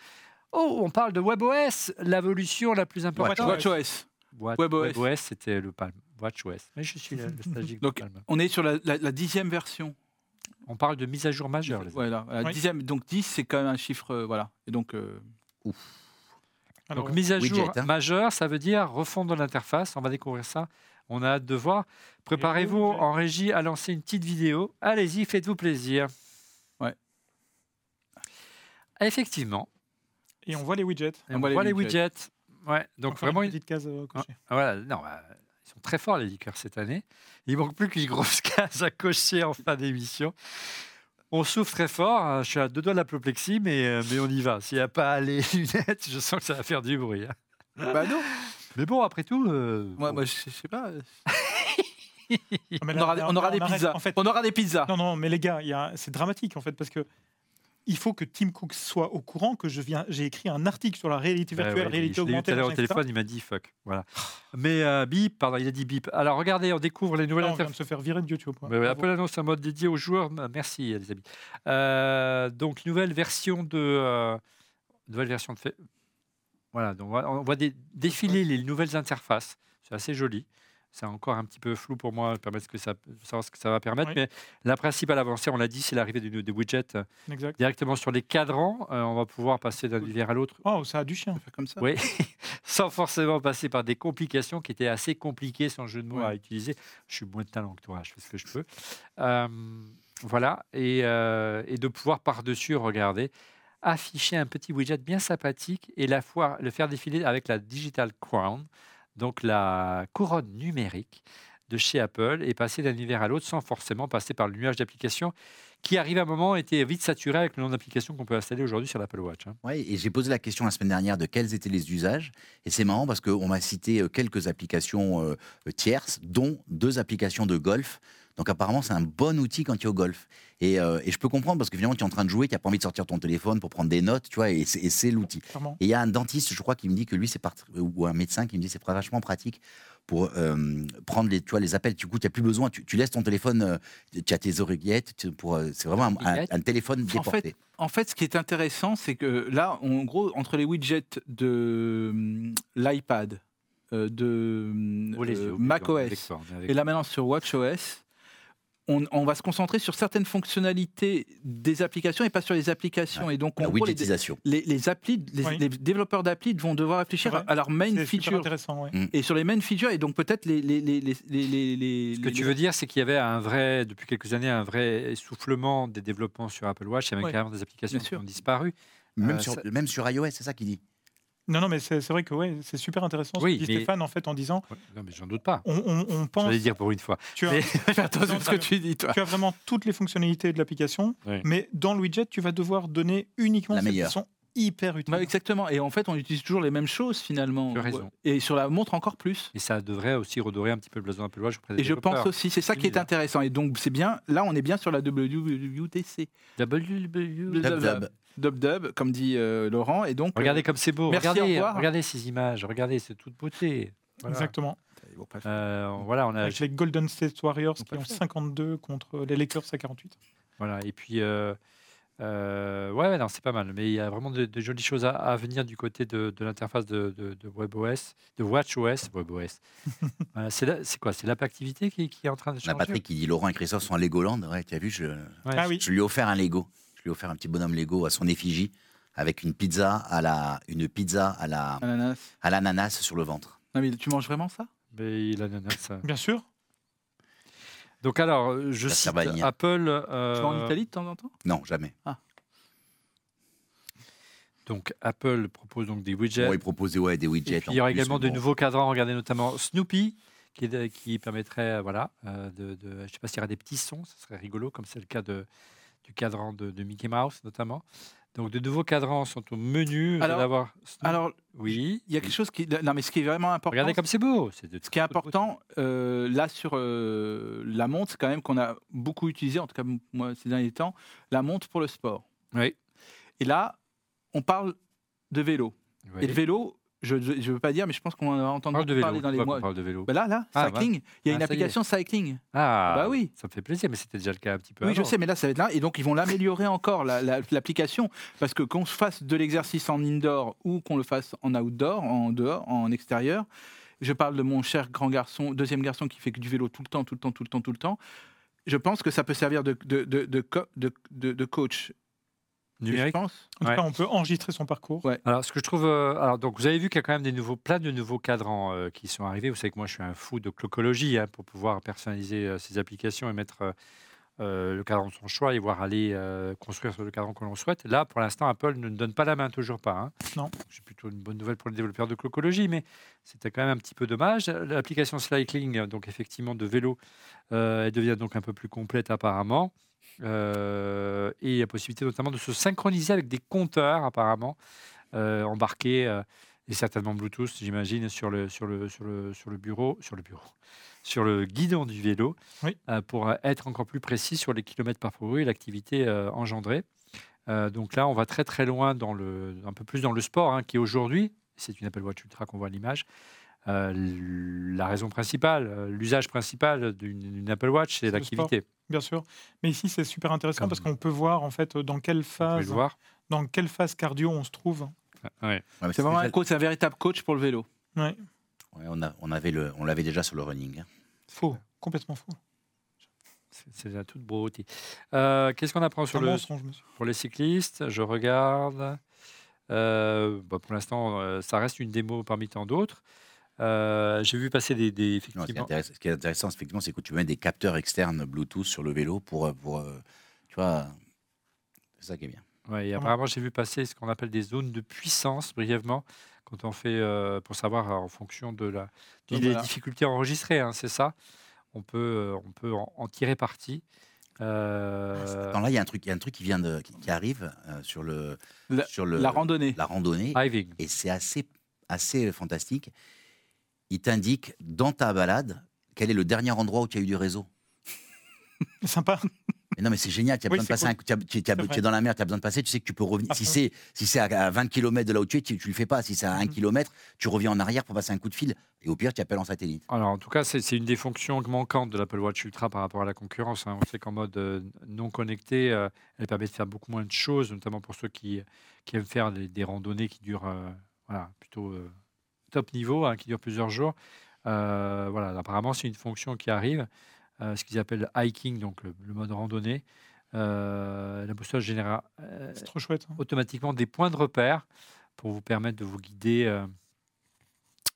Oh, on parle de WebOS, l'évolution la plus importante. WatchOS. Watch- WebOS. WebOS, c'était le Palm. WatchOS. Mais je suis le le nostalgique du Donc, Palm. on est sur la, la- la dixième version. On parle de mise à jour majeure. Voilà, la Oui. dixième. Donc 10, c'est quand même un chiffre. euh, voilà. Et donc, euh, Alors, Donc, mise à Widget, jour hein. majeure, ça veut dire refonte de l'interface. On va découvrir ça. On a hâte de voir. Préparez-vous en régie à lancer une petite vidéo. Allez-y, faites-vous plaisir. Ouais. Effectivement, Et on voit les widgets. on, voit, les widgets. Ouais, donc Encore vraiment, une petite case euh, cochée. Ah, Voilà, non, bah, ils sont très forts les liqueurs cette année. Il manque plus qu'une grosse case à cocher en fin d'émission. On souffre très fort. hein. Je suis à deux doigts de l'apoplexie, mais, euh, mais on y va. S'il n'y a pas les lunettes, je sens que ça va faire du bruit. hein. bah non. Mais bon, après tout, euh, Moi, bon. moi, je, je sais pas. euh, Ah, mais On là, aura, là, on aura des arrête. pizzas. En fait, On aura des pizzas. non, non, mais les gars, il y a- c'est dramatique en fait parce que il faut que Tim Cook soit au courant que je viens, j'ai écrit un article sur la réalité Ouais, virtuelle, ouais, réalité je l'ai eu tout augmentée. à l'heure au machin, etc. téléphone, il m'a dit fuck. Voilà. Mais euh, bip, pardon, il a dit bip. Alors regardez, on découvre les nouvelles Ah, on vient interfaces. de se faire virer de YouTube. ouais. Ouais, ouais, Bravo. Apple annonce un mode dédié aux joueurs. M- Merci, les amis. Euh, donc, nouvelle version de. euh, nouvelle version de. fait- Voilà, donc on voit, des- défiler les nouvelles interfaces. C'est assez joli. C'est encore un petit peu flou pour moi, permettre ce que ça, savoir ce que ça va permettre. Oui. Mais la principale avancée, on l'a dit, c'est l'arrivée des, widgets euh, Exact. directement sur les cadrans. Euh, on va pouvoir passer d'un univers à l'autre Oh, ça a du chien. Comme ça. oui, sans forcément passer par des complications qui étaient assez compliquées, sans jeu de mots Ouais. à utiliser. Je suis moins de talent que toi, je fais ce que je peux. Euh, voilà, et, euh, et de pouvoir par-dessus regarder, afficher un petit widget bien sympathique et la fois, le faire défiler avec la Digital Crown, donc la couronne numérique de chez Apple, et passer d'un univers à l'autre sans forcément passer par le nuage d'applications qui arrive à un moment était vite saturé avec le nombre d'applications qu'on peut installer aujourd'hui sur l'Apple Watch. hein. Ouais, et j'ai posé la question la semaine dernière de quels étaient les usages. Et c'est marrant parce qu'on m'a cité euh, quelques applications euh, tierces, dont deux applications de golf. Donc apparemment, c'est un bon outil quand tu es au golf. Et, euh, et je peux comprendre parce que finalement, tu es en train de jouer, tu n'as pas envie de sortir ton téléphone pour prendre des notes, tu vois, et c'est l'outil. Et il y a un dentiste, je crois, qui me dit que lui, c'est ou un médecin qui me dit que c'est vachement pratique pour euh, prendre les, tu vois, les appels. Du coup, tu n'as plus besoin, tu, tu laisses ton téléphone, euh, tu as tes oreillettes, euh, c'est vraiment un, un- Oreillettes un téléphone En déporté. fait, en fait, ce qui est intéressant, c'est que là, en gros, entre les widgets de l'iPad, euh, de les euh, macOS et là maintenant sur WatchOS, on, on va se concentrer sur certaines fonctionnalités des applications et pas sur les applications. Et donc, gros, les, widgetisation. les, les applis, les, Oui. les développeurs d'applis vont devoir réfléchir à leur main C'est super feature. intéressant. ouais. Et sur les main features, et donc peut-être les, les, les, les, les, les- les- Ce que les- tu veux dire, c'est qu'il y avait un vrai, depuis quelques années, un vrai essoufflement des développements sur Apple Watch. Il y avait Ouais. carrément des applications Bien qui sûr. ont disparu. Même, Euh, sur, ça- même sur iOS, c'est ça qu'il dit. Non, non, mais c'est vrai que ouais, c'est super intéressant ce Oui, que dit mais- Stéphane en fait en disant Ouais, Non, mais j'en doute pas. on, on- on Je pense. vais dire pour une fois. Tu as, Mais- Fais attention à ce que tu dis, toi. tu as vraiment toutes les fonctionnalités de l'application, Oui. mais dans le widget, tu vas devoir donner uniquement La celles qui meilleure. sont hyper utiles. Bah, exactement. Et en fait, on utilise toujours les mêmes choses finalement. Tu as raison. Et sur la montre encore plus. Et ça devrait aussi redorer un petit peu le blason d'Apple Watch Et je pense aussi, c'est ça qui est intéressant. Et donc, c'est bien, là, on est bien sur la WWDC. WW. Dub, Dub, comme dit euh, Laurent. Et donc, Regardez comme c'est beau. Merci, au regardez, revoir. regardez ces images. Regardez, c'est toute beauté. Voilà. Exactement. euh. Euh, voilà, on a Avec les Golden State Warriors qui ont fait. 52 contre les Lakers à 48. Voilà, et puis, euh, euh, ouais, non, c'est pas mal. Mais il y a vraiment de, de jolies choses à, à venir du côté de, de l'interface de, de, de WebOS, de WatchOS. WebOS. Voilà, c'est la- c'est quoi C'est l'app activité qui, qui est en train de a changer? Patrick qui dit Laurent et Christophe sont à Legoland. Ouais, tu as vu, je, Ouais. Ah oui, je lui ai offert un Lego. Lui ai offert un petit bonhomme Lego à son effigie avec une pizza à la, une pizza à la, Ananas. à l'ananas sur le ventre. Non, mais tu manges vraiment ça? Mais ça. bien sûr. Donc alors, euh, je La cite. Apple. Tu vas en euh, Italie de temps en temps? Non, jamais. donc Apple propose donc des widgets. Bon, il proposait ouais, des widgets. Et puis il y aura plus, également de bon. nouveaux cadrans. Regardez notamment Snoopy, qui, est- qui permettrait, euh, voilà, euh, de, de- je ne sais pas s'il y aura des petits sons, ce serait rigolo, comme c'est le cas de, du cadran de, de Mickey Mouse notamment. Donc de nouveaux cadrans sont au menu. Alors- avoir oui. il y a quelque chose qui. Non, mais ce qui est vraiment important. Regardez comme c'est beau. de Ce qui est important, euh, là, sur euh, la montre, c'est quand même qu'on a beaucoup utilisé, en tout cas moi ces derniers temps, la montre pour le sport. Oui. Et là, on parle de vélo. oui. Et le vélo, je ne veux pas dire, mais je pense qu'on en vélo. parler dans les mois. qu'on parle de vélo. Bah là, là, Ah, cycling, il y a Ah, une application cycling. Ah, bah oui. Ça me fait plaisir, mais c'était déjà le cas un petit peu Oui, je sais, mais là, ça va être là. Et donc, ils vont l'améliorer encore, la- la- l'application. parce que qu'on se fasse de l'exercice en indoor ou qu'on le fasse en outdoor, en dehors, en extérieur. Je parle de mon cher grand garçon, deuxième garçon qui fait que du vélo tout le temps, tout le temps, tout le temps, tout le temps. Je pense que ça peut servir de coach. Numérique. Je pense. En tout Ouais. cas, on peut enregistrer son parcours. Ouais. Alors, ce que je trouve. euh, alors, donc, vous avez vu qu'il y a quand même des nouveaux, plein de nouveaux cadrans euh, qui sont arrivés. Vous savez que moi, je suis un fou de clocologie hein, pour pouvoir personnaliser euh, ces applications et mettre euh, le cadran de son choix et voir aller euh, construire sur le cadran que l'on souhaite. Là, pour l'instant, Apple ne donne pas la main, toujours pas. hein. Non. C'est plutôt une bonne nouvelle pour les développeurs de clocologie, mais c'était quand même un petit peu dommage. L'application Cycling, donc effectivement de vélo, euh, elle devient donc un peu plus complète apparemment. Euh, et il y a possibilité notamment de se synchroniser avec des compteurs apparemment euh, embarqués euh, et certainement Bluetooth, j'imagine, sur le, sur, le, sur, le, sur le bureau, sur le bureau, sur le guidon du vélo, Oui. pour être encore plus précis sur les kilomètres parcourus et l'activité engendrée. Donc là, on va très très loin dans le, un peu plus dans le sport, hein, qui aujourd'hui, c'est une Apple Watch Ultra qu'on voit à l'image. Euh, la raison principale, euh, l'usage principal d'une Apple Watch, c'est l'activité. Bien sûr. Mais ici, c'est super intéressant Comme- parce qu'on peut voir en fait dans quelle phase, voir. dans quelle phase cardio on se trouve. Ouais. Ouais, mais C'est vraiment déjà- un coach, c'est un véritable coach pour le vélo. Ouais. ouais, on, a- on avait le, on l'avait déjà sur le running. hein. Faux, complètement faux. C'est- la toute beauté. Euh, Qu'est-ce qu'on apprend sur un le, pour les cyclistes? Je regarde. Euh, bah, pour l'instant, euh, ça reste une démo parmi tant d'autres. Euh, J'ai vu passer des, des- Non, ce, qui est effectivement. intéressant, ce qui est intéressant, effectivement, c'est que tu mets des capteurs externes Bluetooth sur le vélo pour, euh, pour euh, tu vois, c'est ça qui est bien. Ouais, et Comment apparemment, j'ai vu passer ce qu'on appelle des zones de puissance brièvement quand on fait euh, pour savoir en fonction de la des voilà. difficultés enregistrées. hein, c'est ça. On peut on peut en, en tirer parti. Euh, Attends, là, il y a un truc, il y a un truc qui vient de, qui, qui arrive euh, sur le, La- sur le, La randonnée. la randonnée, et c'est assez, assez fantastique. Il t'indique dans ta balade quel est le dernier endroit où tu as eu du réseau. Sympa. Mais non, mais c'est génial. Tu as Oui, besoin de passer cool. un, tu, as- es dans la mer, tu as besoin de passer, tu sais que tu peux revenir. Si c'est si c'est à- à 20 km de là où tu es, tu, tu le fais pas. Si c'est à 1 Mhm. km, tu reviens en arrière pour passer un coup de fil. Et au pire, tu appelles en satellite. Alors, en tout cas, c'est c'est une des fonctions manquantes de l'Apple Watch Ultra par rapport à la concurrence. hein. On sait qu'en mode euh, non connecté, euh, elle permet de faire beaucoup moins de choses, notamment pour ceux qui, qui aiment faire des, des randonnées qui durent euh, voilà, plutôt euh, top niveau, hein, qui durent plusieurs jours. Euh, voilà, apparemment, c'est une fonction qui arrive. euh, ce qu'ils appellent hiking, donc le, le mode randonnée. Euh, la boussole générera trop chouette. hein. automatiquement des points de repère pour vous permettre de vous guider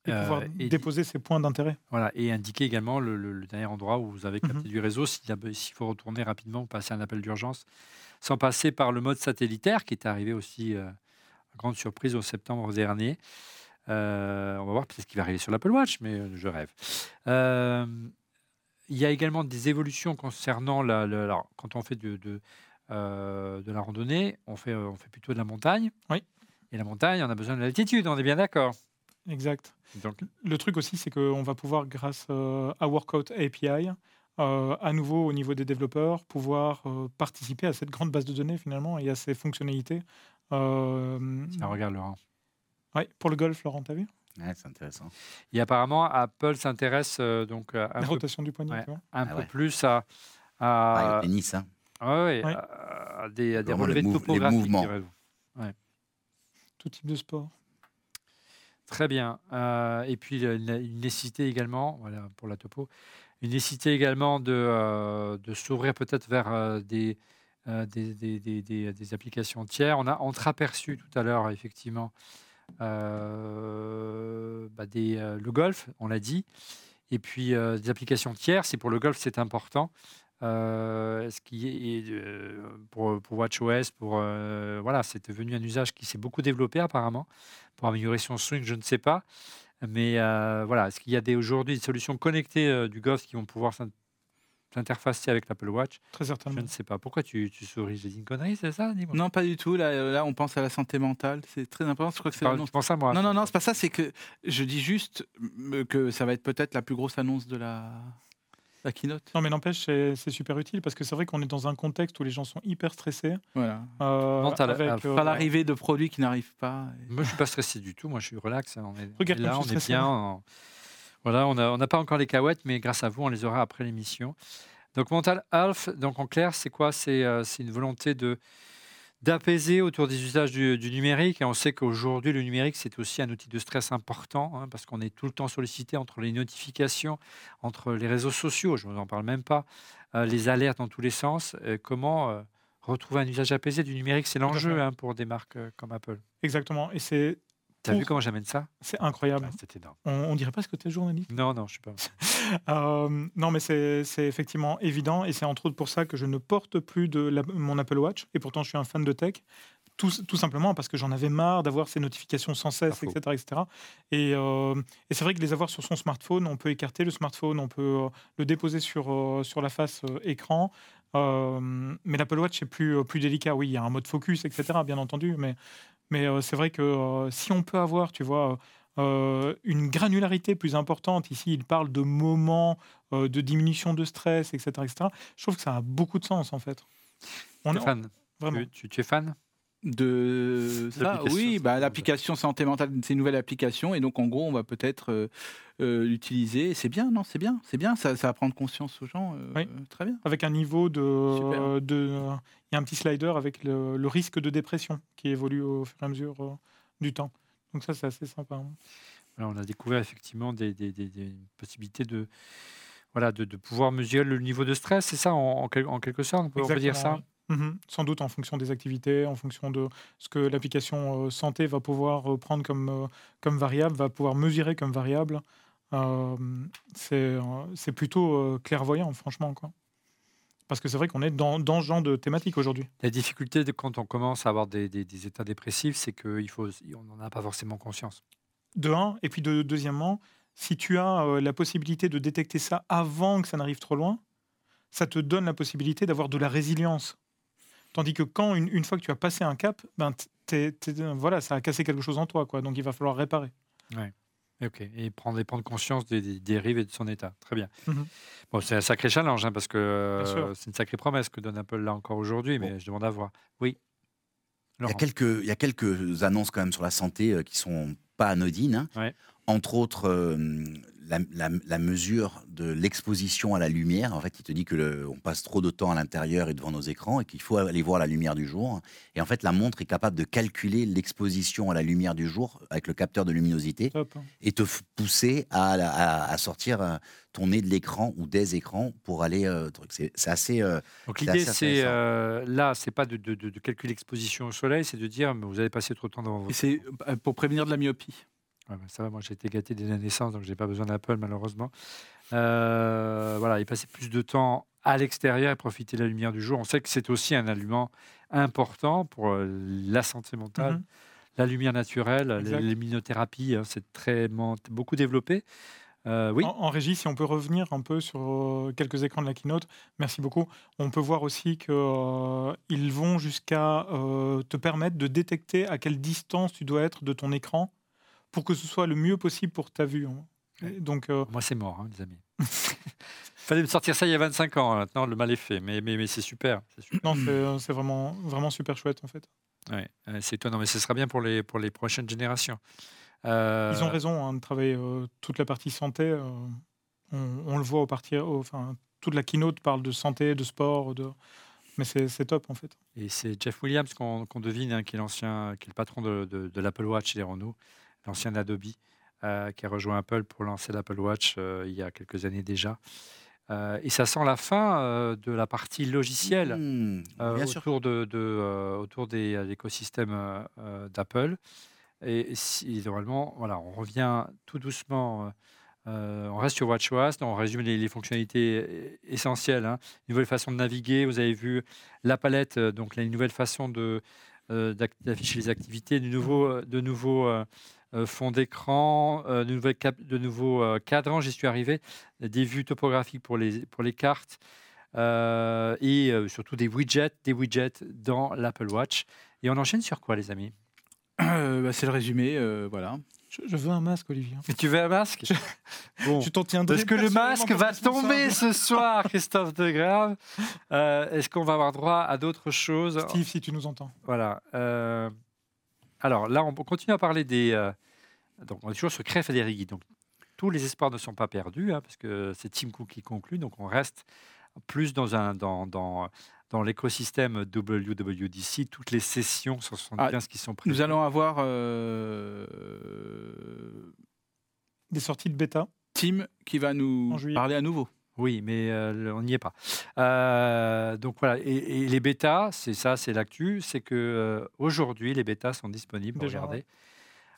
Et pouvoir et- déposer ses points d'intérêt. voilà, et indiquer également le, le- le dernier endroit où vous avez capté Mhm. du réseau s'il s'il faut retourner rapidement ou passer un appel d'urgence, sans passer par le mode satellitaire qui est arrivé aussi grande surprise au septembre dernier. Euh, on va voir peut-être ce qui va arriver sur l'Apple Watch, mais euh, je rêve. Euh, il y a également des évolutions concernant la, alors, quand on fait de, de, euh, de la randonnée, on fait, on fait plutôt de la montagne. Oui. Et la montagne, on a besoin de l'altitude, on est bien d'accord. Exact. Donc, Le truc aussi, c'est qu'on va pouvoir, grâce à Workout API, euh, à nouveau au niveau des développeurs, pouvoir euh, participer à cette grande base de données finalement et à ces fonctionnalités. Euh, tiens, regarde Laurent. Ouais, pour le golf, Laurent, t'as vu? Ouais, c'est intéressant. Et apparemment, Apple s'intéresse euh, donc à un, La peu, rotation du poignet, ouais. tu vois. un Ah peu ouais. plus à, Ah, à, le tennis, hein. Ah ouais, Ouais. à- à des, à des relevés les topographiques. Tout type de sport. Très bien. Euh, et puis la- une nécessité également, voilà pour la topo, une nécessité également de, euh, de s'ouvrir peut-être vers euh, des, euh, des, des, des- des- des applications tiers. On a entreaperçu tout à l'heure effectivement euh, bah, des, euh, le golf, on l'a dit, et puis euh, des applications tiers. C'est pour le golf, c'est important. Euh, ce qui est euh, pour, pour WatchOS, pour euh, voilà, c'est devenu un usage qui s'est beaucoup développé apparemment pour améliorer son swing, je ne sais pas. Mais euh, voilà, est-ce qu'il y a aujourd'hui des solutions connectées euh, du golf qui vont pouvoir s'interfacer avec l'Apple Watch Très Je certainement. ne sais pas. Pourquoi tu, tu souris J'ai dit une connerie, c'est ça Dis-moi. Non, pas du tout. Là, euh, là, on pense à la santé mentale. C'est très important. Je crois que c'est l'annonce. tu penses à moi Non, non, non, c'est pas ça. C'est que je dis juste que ça va être peut-être la plus grosse annonce de la, la keynote. Non, mais n'empêche, c'est c'est super utile parce que c'est vrai qu'on est dans un contexte où les gens sont hyper stressés. Voilà. euh, Mental, avec, euh, euh, Pas l'arrivée de produits qui n'arrivent pas. Et- Moi, je suis pas stressé du tout. Moi, je suis relax. On est, Regarde là, on je est bien. on- Voilà, on n'a pas encore les cahuètes, mais grâce à vous, on les aura après l'émission. Donc, Mental Health, donc en clair, c'est quoi? C'est euh, une volonté de d'apaiser autour des usages du, du numérique. Et on sait qu'aujourd'hui, le numérique, c'est aussi un outil de stress important, hein, parce qu'on est tout le temps sollicité entre les notifications, entre les réseaux sociaux, je ne vous en parle même pas, euh, les alertes dans tous les sens. Euh, comment retrouver un usage apaisé du numérique C'est l'enjeu hein, pour des marques comme Apple. Exactement. Et c'est T'as Pour- vu comment j'amène ça? C'est incroyable. Ah, énorme. On, on dirait pas ce que tu es journaliste. Non, non, je suis pas. Euh, non, mais c'est c'est effectivement évident et c'est entre autres pour ça que je ne porte plus de la- mon Apple Watch et pourtant je suis un fan de tech. Tout, tout simplement parce que j'en avais marre d'avoir ces notifications sans cesse, etc. etc. Et, euh, et c'est vrai que les avoir sur son smartphone, on peut écarter le smartphone, on peut euh, le déposer sur, euh, sur la face écran. Mais l'Apple Watch, c'est plus, plus délicat. Oui, il y a un mode focus, etc., bien entendu. Mais, mais euh, c'est vrai que euh, si on peut avoir, tu vois, euh, une granularité plus importante, ici, il parle de moments de diminution de stress, etc., etc., je trouve que ça a beaucoup de sens, en fait. On vraiment. tu es fan? De ça, oui, bah, l'application santé mentale, c'est une nouvelle application et donc en gros, on va peut-être euh, euh, l'utiliser. C'est bien, non C'est bien, c'est bien. Ça, ça va prendre conscience aux gens. euh, Oui. euh, très bien. Avec un niveau de. Il y a un petit slider avec le, le risque de dépression qui évolue au fur et à mesure euh, du temps. Donc ça, c'est assez sympa. hein. On a découvert effectivement des, des- des- des possibilités de, voilà, de, de pouvoir mesurer le niveau de stress, c'est ça, en, en quel- en quelque sorte, on peut, on peut dire ça? Mhm. Sans doute en fonction des activités, en fonction de ce que l'application euh, santé va pouvoir euh, prendre comme, euh, comme variable, va pouvoir mesurer comme variable. C'est plutôt clairvoyant, franchement. Quoi. Parce que c'est vrai qu'on est dans, dans ce genre de thématique aujourd'hui. La difficulté de quand on commence à avoir des, des- des états dépressifs, c'est qu'on n'en a pas forcément conscience. De un, et puis de, deuxièmement, si tu as la possibilité de détecter ça avant que ça n'arrive trop loin, ça te donne la possibilité d'avoir de la résilience. Tandis que quand, une, une fois que tu as passé un cap, ben, t'es- t'es- voilà, ça a cassé quelque chose en toi, quoi. donc il va falloir réparer. Ok, et prendre, et prendre conscience des, des dérives et de son état. Très bien. Mhm. Bon, c'est un sacré challenge, hein, parce que euh, c'est une sacrée promesse que donne Apple là encore aujourd'hui, mais Bon. je demande à voir. Oui. Il y, a Laurent. quelques, il y a quelques annonces quand même sur la santé euh, qui sont pas anodines. hein. Ouais. Entre autres, euh, la, la- la mesure de l'exposition à la lumière. En fait, il te dit que le- on passe trop de temps à l'intérieur et devant nos écrans et qu'il faut aller voir la lumière du jour. Et en fait, la montre est capable de calculer l'exposition à la lumière du jour avec le capteur de luminosité Top. et te pousser à, à- à sortir euh, ton nez de l'écran ou des écrans pour aller. euh, c'est assez. euh, Donc l'idée, c'est euh, là, c'est pas de, de, de- de calculer l'exposition au soleil, c'est de dire, mais vous avez passé trop de temps devant Et votre c'est pour prévenir de la myopie. Ouais, bah, ça va, moi j'ai été gâté dès la naissance, donc j'ai pas besoin d'Apple malheureusement. Euh, voilà, et passer plus de temps à l'extérieur et profiter de la lumière du jour. On sait que c'est aussi un aliment important pour euh, la santé mentale. Mhm. La lumière naturelle, luminothérapies, hein, c'est très beaucoup développé. Euh, oui, En, en régie, si on peut revenir un peu sur euh, quelques écrans de la keynote, merci beaucoup. On peut voir aussi qu'ils vont jusqu'à euh, te permettre de détecter à quelle distance tu dois être de ton écran pour que ce soit le mieux possible pour ta vue. hein. Et Donc, euh, moi c'est mort, hein, les amis. Fallait me sortir ça il y a 25 ans, hein, maintenant le mal est fait, mais, mais, mais c'est super. non, c'est euh, c'est vraiment, vraiment super chouette en fait. Ouais, c'est étonnant, mais ce sera bien pour les, pour les prochaines générations. Euh, Ils ont raison hein, de travailler euh, toute la partie santé. euh, on, on le voit au parti, au- enfin, toute la keynote parle de santé, de sport, de... mais c'est top en fait. Et c'est Jeff Williams qu'on qu'on devine, hein, qui est l'ancien, qui est le patron de, de- de l'Apple Watch, dirons-nous, l'ancien d'Adobe, euh, qui a rejoint Apple pour lancer l'Apple Watch euh, il y a quelques années déjà. Euh, et ça sent la fin de la partie logicielle sûr. autour, de, de, autour des, l'écosystème d'Apple. Et si, normalement, voilà, on revient tout doucement. euh, on reste sur WatchOS, on résume les, les fonctionnalités essentielles. hein. Nouvelle façon de naviguer, vous avez vu la palette, donc la nouvelle façon de, euh, d'afficher les activités, de nouveaux, de nouveaux euh, fonds d'écran, euh, de, nouvelles cap- de nouveaux euh, cadrans, j'y suis arrivé, des vues topographiques pour les, pour les cartes, euh, et euh, surtout des widgets, des widgets dans l'Apple Watch. Et on enchaîne sur quoi, les amis? Euh, bah, c'est le résumé, euh, voilà. Je, je veux un masque, Olivier. Mais Tu veux un masque? Bon. Je t'en tiendrai. Est-ce que le masque va tomber ce soir, Christophe Degrave Euh, Est-ce qu'on va avoir droit à d'autres choses? Steve, si tu nous entends. Voilà. Alors là, on continue à parler des. euh, donc, on est toujours sur Cray Federighi. Donc, tous les espoirs ne sont pas perdus, hein, parce que c'est Tim Cook qui conclut. Donc, on reste plus dans, un, dans, dans, dans l'écosystème WWDC. Toutes les sessions 175 qui sont prévues. Nous allons avoir euh, Des sorties de bêta. Tim qui va nous parler à nouveau. Oui, mais euh, on n'y est pas. Euh, donc voilà, et, et les bêtas, c'est ça, c'est l'actu, c'est que euh, aujourd'hui les bêtas sont disponibles. Déjà, regardez,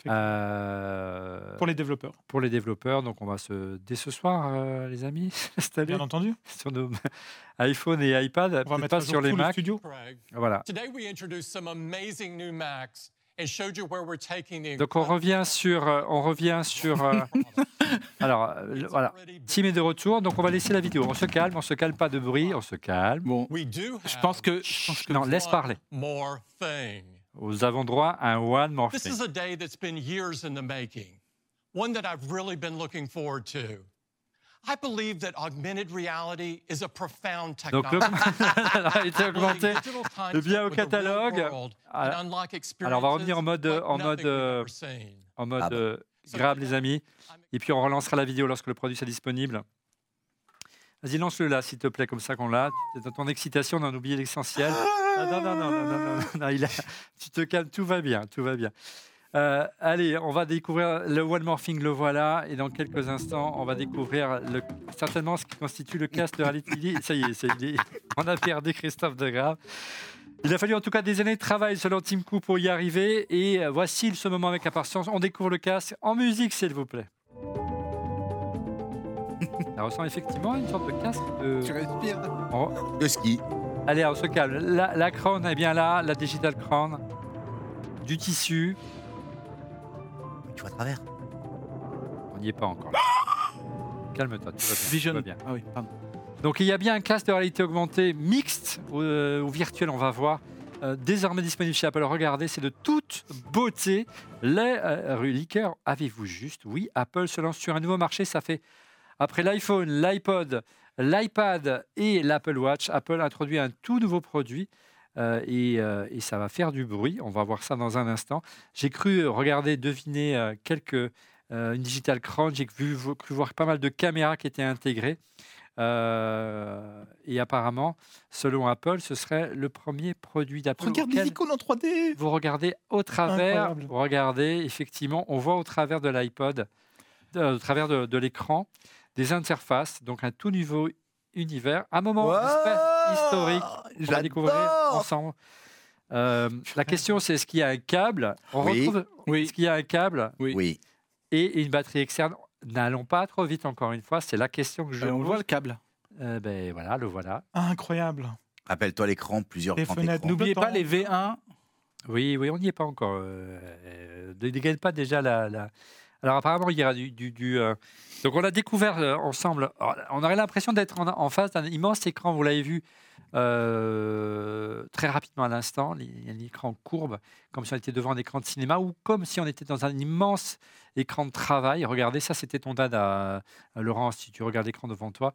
Effectivement. Euh, Pour les développeurs, pour les développeurs. Donc on va se dès ce soir, euh, les amis, installer bien entendu. sur nos iPhone et iPad, On va mettre pas sur les le Mac. studio. Voilà. Today we introduced some amazing new Macs and showed you where we're taking the Donc on revient sur, on revient sur. euh, alors euh, voilà, Tim est de retour, donc on va laisser la vidéo. On se calme, on se calme, pas de bruit, on se calme. Bon, We do je have pense que, je pense que Non, laisse one parler. more thing. Nous avons droit à un one more This thing. is a day that's been years in the making, one that I've really been looking forward to. Donc la réalité augmentée. Bien au catalogue. world Ah, and unlock alors, on va revenir en mode, en mode, euh, en mode Ah bah. euh, grave, les amis. Et puis on relancera la vidéo lorsque le produit sera disponible. Vas-y, lance-le là, s'il te plaît, comme ça qu'on l'a. Dans ton excitation, on a oublié l'essentiel. Ah, non, non, non, non, non, non, non, il a- tu te calmes, tout va bien, tout va bien. Euh, allez, on va découvrir le One Morphing, le voilà, et dans quelques instants, on va découvrir le, certainement ce qui constitue le casque de Reality. Ça y est, ça y est, on a perdu Christophe Degrave. Il a fallu en tout cas des années de travail selon Tim Cook pour y arriver, et voici ce moment avec impatience. On découvre le casque en musique, s'il vous plaît. Ça ressemble effectivement à une sorte de casque de... respires. Oh, Le ski. Allez, on se calme. La, la crown est bien là, la digital crown. Du tissu. Tu vois à travers. On n'y est pas encore. Calme-toi, tout va bien, bien. Ah oui, pardon. Donc il y a bien un casque de réalité augmentée mixte ou, euh, ou virtuel, on va voir. euh, désormais disponible chez Apple. Regardez, c'est de toute beauté. Les euh, avez-vous juste? Oui, Apple se lance sur un nouveau marché. Ça fait après l'iPhone, l'iPod, l'iPad et l'Apple Watch. Apple introduit un tout nouveau produit. Euh, et, euh, et ça va faire du bruit. On va voir ça dans un instant. J'ai cru regarder, deviner euh, quelques une Digital Crown. J'ai vu, cru voir pas mal de caméras qui étaient intégrées. Et apparemment, selon Apple, ce serait le premier produit d'Apple. Regarde les icônes en 3D Vous regardez au travers, Incroyable. vous regardez, effectivement, on voit au travers de l'iPod, au travers de, de l'écran, des interfaces, donc un tout nouveau univers. Un moment Wow historique, on va découvrir ensemble. Euh, la question, c'est est-ce qu'il y a un câble? On Oui. retrouve. Oui. Est-ce qu'il y a un câble? Oui. Oui. et une batterie externe N'allons pas trop vite, encore une fois. C'est la question que je Euh, on voit le câble. Euh, ben voilà, le voilà. Incroyable Rappelle-toi l'écran, plusieurs Les fenêtres, écrans. N'oubliez pas les V1. Oui, oui, on n'y est pas encore. Euh, euh, ne dégaine pas déjà la, la- Alors apparemment, il y aura du... du- du, euh, Donc on a découvert euh, ensemble, alors, on aurait l'impression d'être en, en face d'un immense écran, vous l'avez vu euh, très rapidement à l'instant, il y a un écran courbe, comme si on était devant un écran de cinéma, ou comme si on était dans un immense écran de travail. Regardez, ça c'était ton dada, euh, Laurent, si tu regardes l'écran devant toi.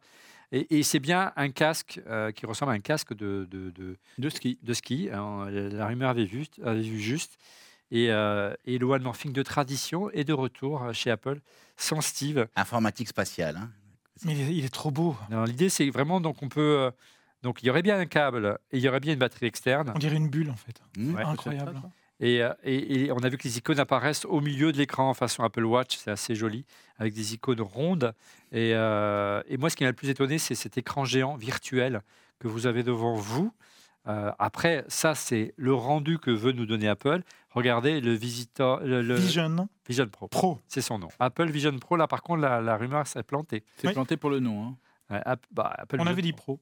Et, et c'est bien un casque euh, qui ressemble à un casque de- de- de, De ski. de ski. la rumeur avait vu, avait vu juste. Et, euh, et le One Morphing de tradition est de retour euh, chez Apple sans Steve. Informatique spatiale. hein. Mais il est, il est trop beau L'idée, c'est vraiment donc on peut. euh, donc il y aurait bien un câble et il y aurait bien une batterie externe. On dirait une bulle en fait. Ouais, Incroyable. Et, euh, et- et on a vu que les icônes apparaissent au milieu de l'écran façon Apple Watch, c'est assez joli, avec des icônes rondes. Et, euh, et moi, ce qui m'a le plus étonné, c'est cet écran géant virtuel que vous avez devant vous. Euh, après, ça, c'est le rendu que veut nous donner Apple. Regardez le Visitor, le, le Vision Vision Pro. Pro. C'est son nom. Apple Vision Pro, là, par contre, la, la rumeur s'est plantée. C'est Oui. planté pour le nom. hein. Ouais, App- bah, Apple On Vision avait dit Pro. Pro.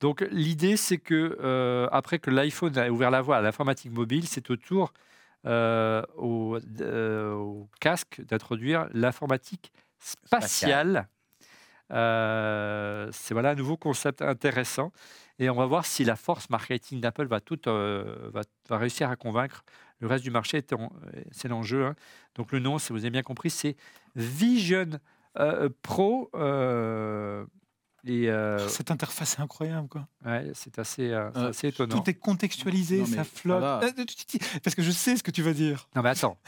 Donc l'idée, c'est que euh, après que l'iPhone a ouvert la voie à l'informatique mobile, c'est au tour euh, au, euh, au casque d'introduire l'informatique spatiale. Euh, c'est voilà un nouveau concept intéressant et on va voir si la force marketing d'Apple va tout euh, va, va réussir à convaincre le reste du marché. C'est l'enjeu. hein. Donc le nom, si vous avez bien compris, c'est Vision euh, Pro. euh, et euh, Cette interface est incroyable quoi. Ouais, c'est assez, euh, Euh, assez étonnant. Tout est contextualisé, Non, ça flotte. Parce que je sais ce que tu vas dire. Non, mais attends.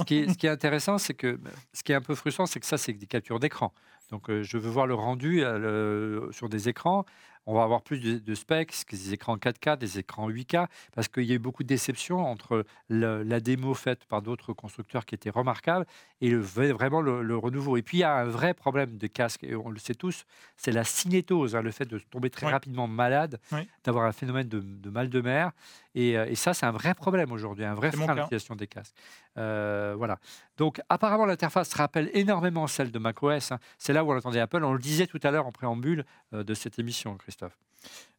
ce, qui est, ce qui est intéressant, c'est que ce qui est un peu frustrant, c'est que ça, c'est des captures d'écran. Donc, euh, je veux voir le rendu euh, le- sur des écrans. On va avoir plus de, de specs, des écrans 4K, des écrans 8K, parce qu'il y a eu beaucoup de déceptions entre le- la démo faite par d'autres constructeurs qui était remarquable et le, vrai- vraiment le, le renouveau. Et puis, il y a un vrai problème de casque, et on le sait tous, c'est la cinétose, hein, le fait de tomber très rapidement malade, d'avoir un phénomène de, de mal de mer. Et, euh, et ça, c'est un vrai problème aujourd'hui, un vrai frein à l'utilisation des casques. Euh, voilà. Donc, apparemment, l'interface rappelle énormément celle de macOS. hein. C'est là où on entendait Apple. On le disait tout à l'heure en préambule euh, de cette émission, Christophe.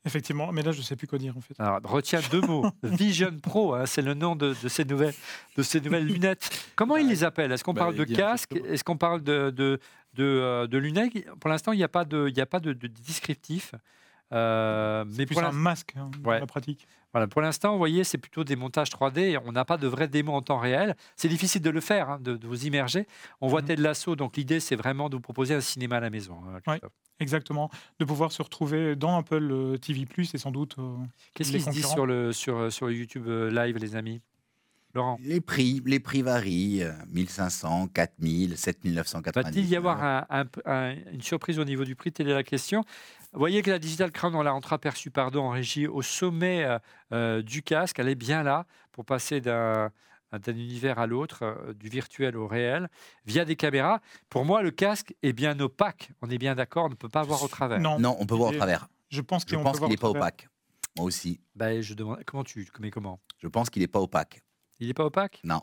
Effectivement, mais là je sais plus quoi dire en fait. Alors, retiens deux mots. Vision Pro, hein, c'est le nom de, de ces nouvelles, de ces nouvelles lunettes. Comment ils les appellent? Est-ce qu'on Bah, parle de casque? Est-ce qu'on parle de, de, de, euh, de lunettes? Pour l'instant, il n'y a pas de, il n'y a pas de, de descriptif. Euh, mais C'est plus pour un masque hein, Ouais. la pratique. Voilà, pour l'instant, vous voyez, c'est plutôt des montages 3D. et On n'a pas de vraie démo en temps réel. C'est difficile de le faire, hein, de, de vous immerger. On voit Mhm. Ted Lasso, donc l'idée, c'est vraiment de vous proposer un cinéma à la maison. hein, Christophe. Exactement. De pouvoir se retrouver dans Apple euh, TV Plus et sans doute. euh, Qu'est-ce qui se dit sur, le, sur, sur YouTube euh, Live, les amis? Laurent Les prix, les prix varient. euh, 1500, 4000, 7990. Va-t-il y avoir un- un- un- une surprise au niveau du prix Telle est la question. Vous voyez que la Digital Crown, on l'a entreaperçue pardon, en régie au sommet euh, euh, du casque. Elle est bien là pour passer d'un d'un univers à l'autre, euh, du virtuel au réel, via des caméras. Pour moi, le casque est bien opaque. On est bien d'accord, on ne peut pas voir au travers. Non, Non, on peut voir au travers. je pense qu'il n'est pas opaque. Moi aussi. Ben, je demande comment tu mais comment? Je pense qu'il n'est pas opaque. Il n'est pas opaque? Non.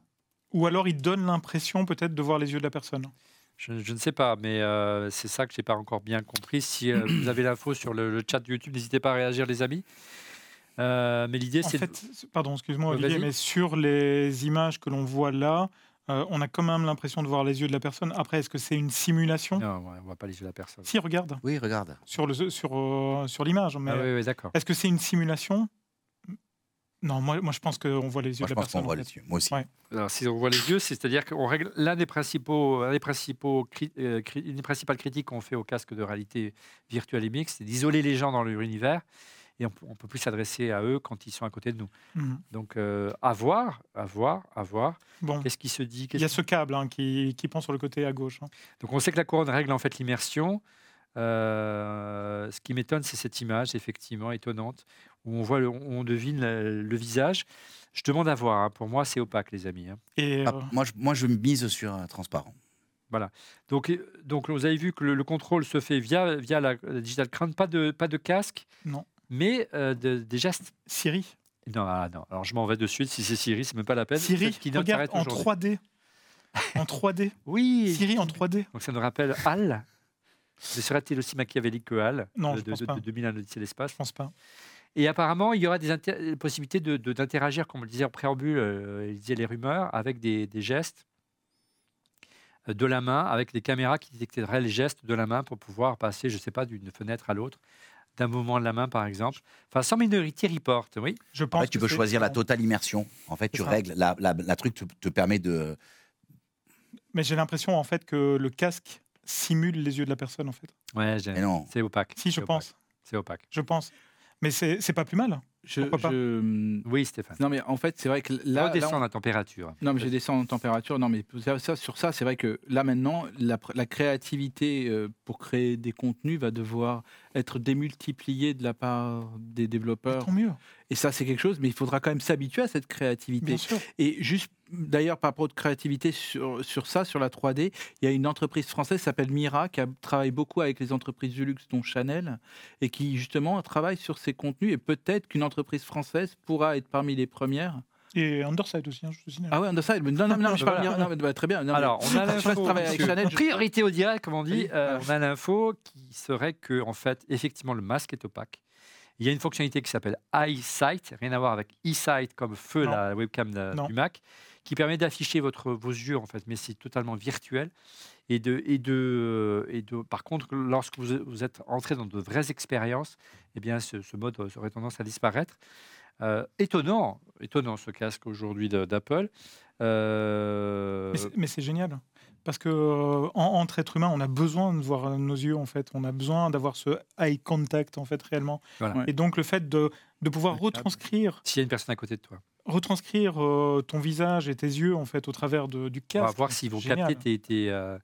Ou alors il donne l'impression peut-être de voir les yeux de la personne. je, je ne sais pas, mais euh, c'est ça que j'ai pas encore bien compris. Si euh, vous avez l'info sur le, le chat de YouTube, n'hésitez pas à réagir, les amis. Euh, mais l'idée, En c'est de- pardon, excuse-moi Olivier, mais sur les images que l'on voit là, euh, on a quand même l'impression de voir les yeux de la personne. Après, est-ce que c'est une simulation? Non, on voit pas les yeux de la personne. Si, regarde, Oui, regarde. sur le sur, euh, sur l'image. Mais Ah oui, oui, d'accord. est-ce que c'est une simulation? Non, moi, moi je pense qu'on voit les yeux Moi, de je la pense qu'on voit en les yeux. Moi aussi. Ouais. Alors, si on voit les yeux, c'est-à-dire qu'on règle l'un des principaux, un des principaux, cri- euh, une des principales critiques qu'on fait au casque de réalité virtuelle et mixte, c'est d'isoler les gens dans leur univers. et on ne peut plus s'adresser à eux quand ils sont à côté de nous. Mhm. Donc, euh, à voir, à voir, à voir. Bon, Qu'est-ce qui se dit il y a ce câble hein, qui, qui pend sur le côté à gauche. hein. Donc on sait que la couronne règle en fait l'immersion. Euh, ce qui m'étonne, c'est cette image, effectivement, étonnante, où on voit, le- on devine le, le visage. Je demande à voir. hein. Pour moi, c'est opaque, les amis. hein. Et Ah, euh, moi, je, moi, je mise sur un transparent. Donc, euh, donc, vous avez vu que le, le contrôle se fait via, via la, la digital crown, pas de, pas de casque, Non. mais euh, de- des gestes. Siri, Non, ah, non. Alors je m'en vais de suite. Si c'est Siri, c'est même pas la peine. Siri, keynote regarde en aujourd'hui. 3D. En 3D. Oui. Siri en 3D. Donc ça nous rappelle Hal. Serait-il aussi machiavélique que Hal Non, de, je pense de, pas. de 2001 Odyssée de l'espace? Je pense pas. Et apparemment, il y aura des possibilités de- de- d'interagir, comme on le disait en préambule, euh, il disait les rumeurs, avec des, des gestes euh, de la main, avec des caméras qui détecteraient les gestes de la main pour pouvoir passer, je ne sais pas, d'une fenêtre à l'autre, d'un mouvement de la main, par exemple. Enfin, sans Minority Report, oui. Je En pense fait, tu peux choisir la totale immersion. En fait, tu ça. règles. La, la, la truc te, te permet de. Mais j'ai l'impression en fait que le casque simule les yeux de la personne en fait. Ouais, j'ai- non. c'est opaque. Si, je pense. C'est opaque. Je pense. Mais c'est c'est pas plus mal. Je, pas je- Oui, Stéphane. Non, mais en fait, c'est vrai que là. on- la température. Non, mais je descends en température. Non, mais ça, ça- sur ça, c'est vrai que là maintenant, la, la créativité euh, pour créer des contenus va devoir être démultipliée de la part des développeurs. Tant mieux. Et ça, c'est quelque chose, mais il faudra quand même s'habituer à cette créativité. Bien sûr. Et juste d'ailleurs, par rapport de créativité sur, sur ça, sur la 3D, il y a une entreprise française qui s'appelle Mira, qui a, travaille beaucoup avec les entreprises du luxe, dont Chanel, et qui justement travaille sur ces contenus. Et peut-être qu'une entreprise française pourra être parmi les premières. Et Underside aussi, hein, je te signale. Ah ouais, Underside. mais Non, non, non, mais je parle Voilà. Mira. Non, mais, bah, très bien. Non, mais- Alors, on a je sais pas l'info. avec Chanel. Priorité au direct, comme on dit. Oui, Euh, on a l'info qui serait que, en fait, effectivement, le masque est opaque. Il y a une fonctionnalité qui s'appelle EyeSight, rien à voir avec eSight comme feu, Non. la webcam de- Non. du Mac, qui permet d'afficher votre, vos yeux, en fait, mais c'est totalement virtuel. Et de, et de, et de, par contre, lorsque vous, vous êtes entré dans de vraies expériences, eh bien, ce, ce mode aurait tendance à disparaître. Euh, étonnant, étonnant ce casque aujourd'hui d'Apple. Euh, Mais c'est- génial. Parce que euh, en, entre êtres humains, on a besoin de voir nos yeux en fait. On a besoin d'avoir ce eye contact en fait réellement. Voilà. Et donc le fait de, de pouvoir retranscrire, S'il y a une personne à côté de toi. retranscrire euh, ton visage et tes yeux en fait au travers de- du On va casque. voir s'ils vont génial. capter tes, tes, euh,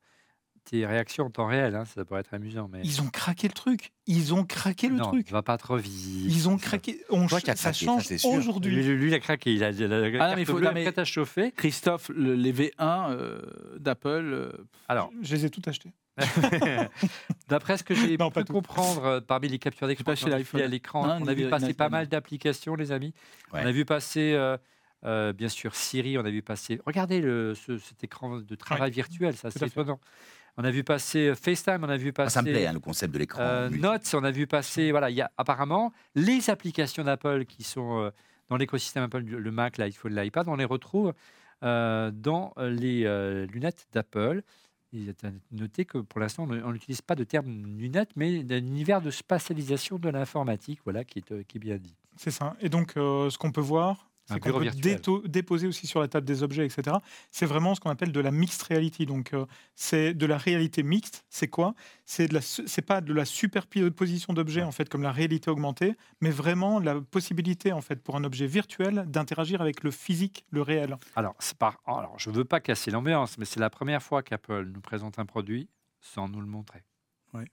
tes réactions en temps réel. hein, Ça pourrait être amusant. Mais... Ils ont craqué le truc. Ils ont craqué le non, truc. va pas trop vite. Ils ont craqué. On ch- as ça craqué, ça, change. Lui, aujourd'hui. lui, il a craqué. Il a, il a Ah non, mais il faut- bleue non, mais- à chauffer. Christophe, le- les V1 euh, d'Apple, euh, Alors, Je les ai tout achetés. d'après ce que j'ai pu tout. comprendre euh, parmi les captures d'écran à l'écran, on a vu passer pas mal d'applications, les amis. Ouais. On a vu passer, euh, euh, bien sûr, Siri. On a vu passer. Regardez le, ce- cet écran de travail virtuel, ça, c'est fait. On a vu passer euh, FaceTime, on a vu Ah, passer. ça me plaît, hein, le concept de l'écran. Euh. Notes, on a vu passer, voilà, il y a apparemment les applications d'Apple qui sont euh, dans l'écosystème Apple, le Mac, l'iPhone, l'iPad, on les retrouve euh, dans les euh, lunettes d'Apple. Il est à noter que pour l'instant, on n'utilise pas de terme lunettes, mais d'un univers de spatialisation de l'informatique, voilà, qui est, qui est bien dit. C'est ça. Et donc, euh, ce qu'on peut voir, c'est qu'on peut virtuel. déposer aussi sur la table des objets, etc. C'est vraiment ce qu'on appelle de la mixed reality. Donc, euh, c'est de la réalité mixte. C'est quoi? C'est de la, su- c'est pas de la superposition d'objets en fait, comme la réalité augmentée, mais vraiment la possibilité en fait pour un objet virtuel d'interagir avec le physique, le réel. Alors, c'est pas, alors je ne veux pas casser l'ambiance, mais c'est la première fois qu'Apple nous présente un produit sans nous le montrer. Ouais.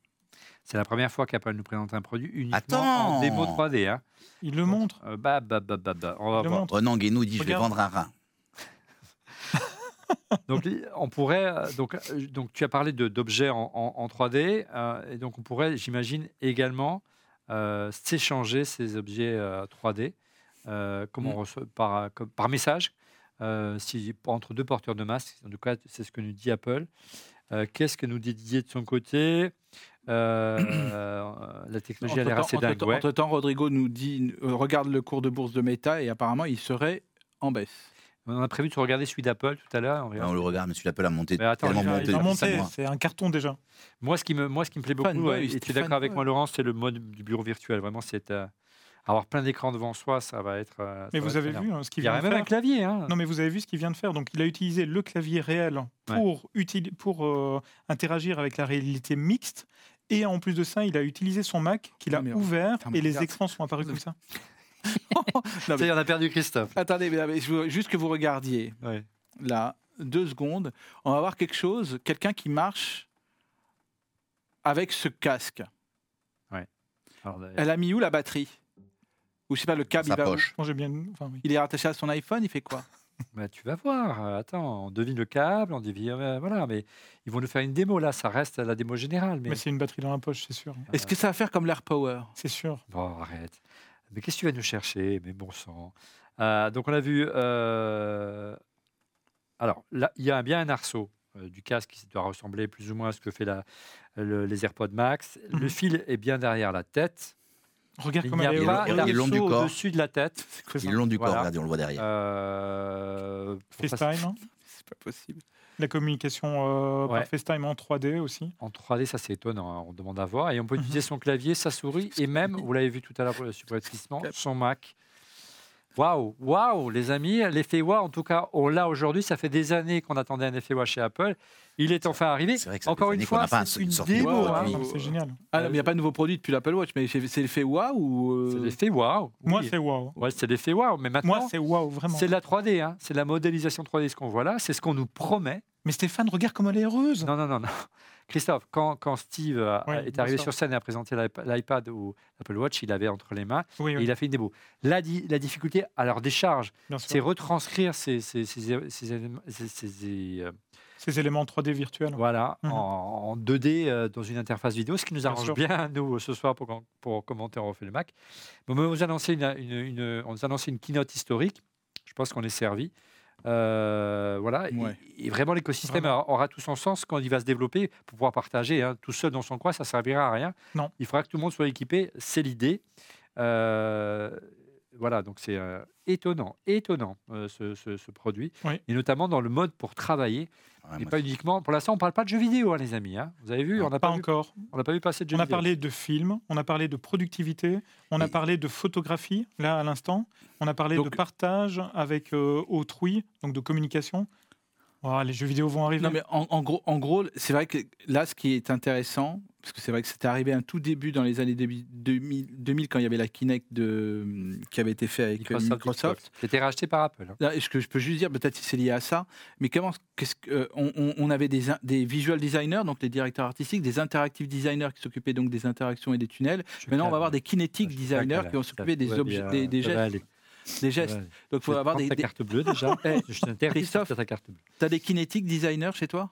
C'est la première fois qu'Apple nous présente un produit uniquement Attends. en démo 3D. Hein. Il le montre. Euh, bah, bah, bah, bah, bah, on va Il le voir. montre. Renan Guénou dit Je vais vendre un rein. Donc, on pourrait. euh, Donc, euh, donc tu as parlé de- d'objets en, en- en 3D. euh, et donc, on pourrait, j'imagine, également euh, s'échanger ces objets euh, 3D euh, comme on Mm. reçoit, par, comme- par message. euh, si, entre deux porteurs de masques, en tout cas, c'est ce que nous dit Apple. Euh, Qu'est-ce que nous dit Didier de son côté? Euh, euh, La technologie a l'air assez dingue. ouais. Entre temps, Rodrigo nous dit euh, regarde le cours de bourse de Meta et apparemment il serait en baisse. On a prévu de regarder celui d'Apple tout à l'heure. on le regarde, mais celui d'Apple a monté attends, monté c'est un carton déjà. Moi, ce qui me, moi, ce qui me plaît beaucoup, ouais, et tu es d'accord avec moi, Laurence, c'est le mode du bureau virtuel. Vraiment, c'est euh, avoir plein d'écrans devant soi, ça va être. euh, ça Mais va vous être avez énorme. vu hein, ce qu'il Il y vient a de même faire. un clavier. Hein. Non, mais vous avez vu ce qu'il vient de faire. Donc, il a utilisé le clavier réel pour, utili- pour euh, interagir avec la réalité mixte. Et en plus de ça, il a utilisé son Mac qu'il a Non, mais- ouvert Putain, mais et les regarde. écrans sont apparus Non, comme ça. Ça y est, on a perdu Christophe. Attendez, mais, mais je veux juste que vous regardiez Ouais. là, deux secondes. On va voir quelque chose, quelqu'un qui marche avec ce casque. Alors, euh, Elle a mis où la batterie? Ou je sais pas, le câble, Sa il va où? poche. Moi, j'ai bien. Enfin, oui. Il est rattaché à son iPhone, il fait quoi? Bah, tu vas voir. Euh, Attends, on devine le câble, on devine. euh, voilà, mais ils vont nous faire une démo là. Ça reste la démo générale. Mais, Mais c'est une batterie dans la poche, c'est sûr. Est-ce que ça va faire comme l'Air Power? C'est sûr. Bon, arrête. Mais qu'est-ce que tu vas nous chercher? Mais bon sang. Euh, donc, on a vu. euh, Alors, là, il y a bien un arceau euh, du casque qui doit ressembler plus ou moins à ce que fait la, le- les AirPods Max. Le Mhm. fil est bien derrière la tête. Regarde Il comme elle est. pas il est long du corps. au-dessus de la tête. Il est long du corps, Voilà. regardez, on le voit derrière. Euh, passer- FaceTime, hein. C'est pas possible. la communication euh, Ouais. par FaceTime en 3D aussi. En 3D, ça c'est étonnant, hein, on demande à voir. Et on peut Mhm. utiliser son clavier, sa souris et même, vous l'avez vu tout à l'heure pour le subrepticement, son Mac. Waouh, waouh, les amis, l'effet waouh, en tout cas, on l'a aujourd'hui. Ça fait des années qu'on attendait un effet waouh chez Apple. Il est enfin arrivé. C'est vrai que Encore une fois, c'est une démo. hein. Mais C'est génial. Ah non, mais il n'y a pas de nouveau produit depuis l'Apple Watch, mais c'est l'effet waouh ou. euh, C'est l'effet waouh. Moi, c'est waouh. Ouais, c'est l'effet waouh. Mais maintenant, Moi, c'est waouh, vraiment. c'est de la 3D. hein. C'est de la modélisation 3D, ce qu'on voit là. C'est ce qu'on nous promet. Mais Stéphane, regarde comme elle est heureuse. Non, non, non, non. Christophe, quand, quand Steve a- Oui, est arrivé sur scène et a présenté l'iP- l'iPad ou l'Apple Watch, il avait entre les mains Oui, et oui, il a fait une démo. La, la difficulté à leur décharge, c'est retranscrire ces, ces, ces- ces éléments- ces- ces, euh, Ces éléments 3D virtuels. voilà, Mhm. en, en 2D euh, dans une interface vidéo, ce qui nous Bien arrange sûr. bien, nous, ce soir, pour, pour commenter On refait le Mac. Bon, on vous a annoncé une, une- une- on nous a annoncé une keynote historique. Je pense qu'on est servi. Euh, voilà. Et- Ouais. Et, vraiment, l'écosystème aura, aura tout son sens quand il va se développer pour pouvoir partager. hein. Tout seul dans son coin, ça ne servira à rien. Non. Il faudra que tout le monde soit équipé. C'est l'idée. Euh, voilà, donc c'est euh, étonnant, étonnant euh, ce, ce- ce produit, Oui. et notamment dans le mode pour travailler, Ouais, et pas uniquement. Pour l'instant, on parle pas de jeux vidéo, hein, les amis. hein. Vous avez vu, Non, on n'a Pas pas, vu- encore. on n'a pas vu passer de jeux On a parlé de films, on a parlé de productivité, on a parlé de photographie, là à l'instant. On a parlé de partage avec euh, autrui, donc de communication. Oh, les jeux vidéo vont arriver. Non, mais en, en gros, en gros c'est vrai que là, ce qui est intéressant, parce que c'est vrai que c'était arrivé un tout début dans les années 2000, 2000 quand il y avait la Kinect de, qui avait été fait avec Microsoft, Microsoft. C'était racheté par Apple. hein. Là, est-ce que je peux juste dire, peut-être si c'est lié à ça, mais comment, qu'est-ce que, euh, on, avait des, visual designers, donc les directeurs artistiques, des interactive designers qui s'occupaient donc des interactions et des tunnels. Je Maintenant, on va avoir des kinetic Je designers qui vont s'occuper des objets, des, gestes, des gestes. Donc, il faut avoir des, ta des- carte bleue déjà. Je t'interdis de Christophe. sortir ta carte bleue. T'as des kinetic designers chez toi?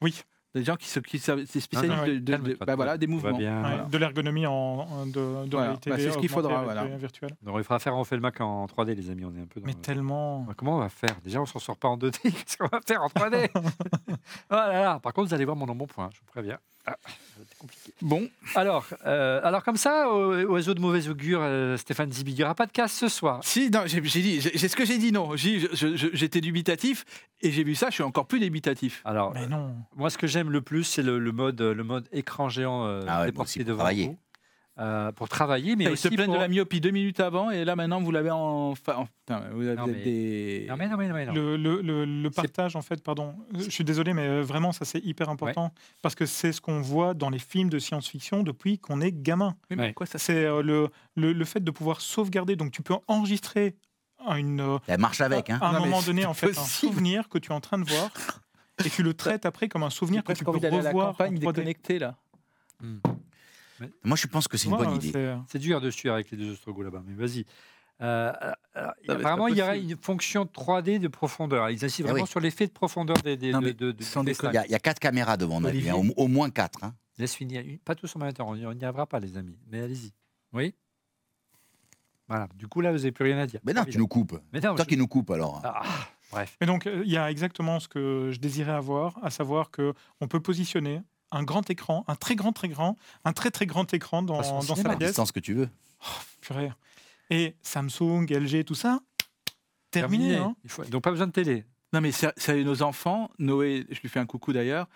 Oui, Des gens qui, se, qui c'est spécialiste non, de, de- de- Calme-toi, bah voilà, des mouvements. bien. ouais, Voilà. de l'ergonomie en, en- de, de Voilà. réalité Bah, c'est ce qu'il faudra, voilà. les virtuels. Donc, il faudra faire On fait le Mac en 3D, les amis. On est un peu dans Mais le- tellement. Comment on va faire? Déjà, on s'en sort pas en 2D. Qu'est-ce qu'on va faire en 3D Oh là là. Par contre, vous allez voir mon embonpoint, je vous préviens. Bon, Alors, euh, alors comme ça, au- oiseau de mauvais augure, euh, Stéphane Zibi, il n'y aura pas de casse ce soir. si, non, j'ai j'ai dit, j'ai j'ai ce que j'ai dit, non. J'ai- je- je- J'étais dubitatif et j'ai vu ça, je suis encore plus dubitatif. Alors, Mais non. moi, ce que j'aime le plus, c'est le, le mode, le mode écran géant euh, Ah ouais, déporté devant travailler. vous. Euh, pour travailler, mais Ils aussi se plaignent pour... de la myopie deux minutes avant et là maintenant vous l'avez en. fa- en- putain, vous avez Non, mais- des. Non, mais non, mais non, mais non. Le, le- le- le partage, en fait, pardon, euh, je suis désolé, mais euh, vraiment, ça c'est hyper important parce que c'est ce qu'on voit dans les films de science-fiction depuis qu'on est gamin. Oui, mais Ouais. quoi ça C'est euh, le, le, le fait de pouvoir sauvegarder. Donc, tu peux enregistrer une, euh, Elle marche avec, hein. à un Non, moment donné, en fait, un possible. souvenir que tu es en train de voir et tu le traites après comme un souvenir que tu peux à la revoir en campagne 3D. déconnectée là. Hmm. Moi, je pense que c'est une bonne idée. c'est- euh, C'est dur de suivre avec les deux Ostrogoths là-bas, mais vas-y. Euh, alors, c'est apparemment, il y aurait une fonction 3D de profondeur. Ils insistent Eh vraiment oui. sur l'effet de profondeur des, des, Non, de, mais de- de- sans des. Il y, a, il y a quatre caméras devant nous, hein, au, au moins quatre. hein. Laisse finir. Pas tous en même temps, on n'y arrivera pas, les amis. Mais allez-y. Oui? Voilà. Du coup, là, vous n'avez plus rien à dire. Mais non, tu nous coupes. Mais non, Toi je- qui nous coupes alors. Ah, bref. Mais donc, euh, il y a exactement ce que je désirais avoir, à savoir que on peut positionner un grand écran, un très grand, très grand, un très très grand écran dans, dans cinéma. sa pièce. distance que tu veux. Purée. Et Samsung, LG, tout ça, terminé. hein. Il faut... Donc, pas besoin de télé. Non mais sérieux, nos enfants, Noé, je lui fais un coucou d'ailleurs,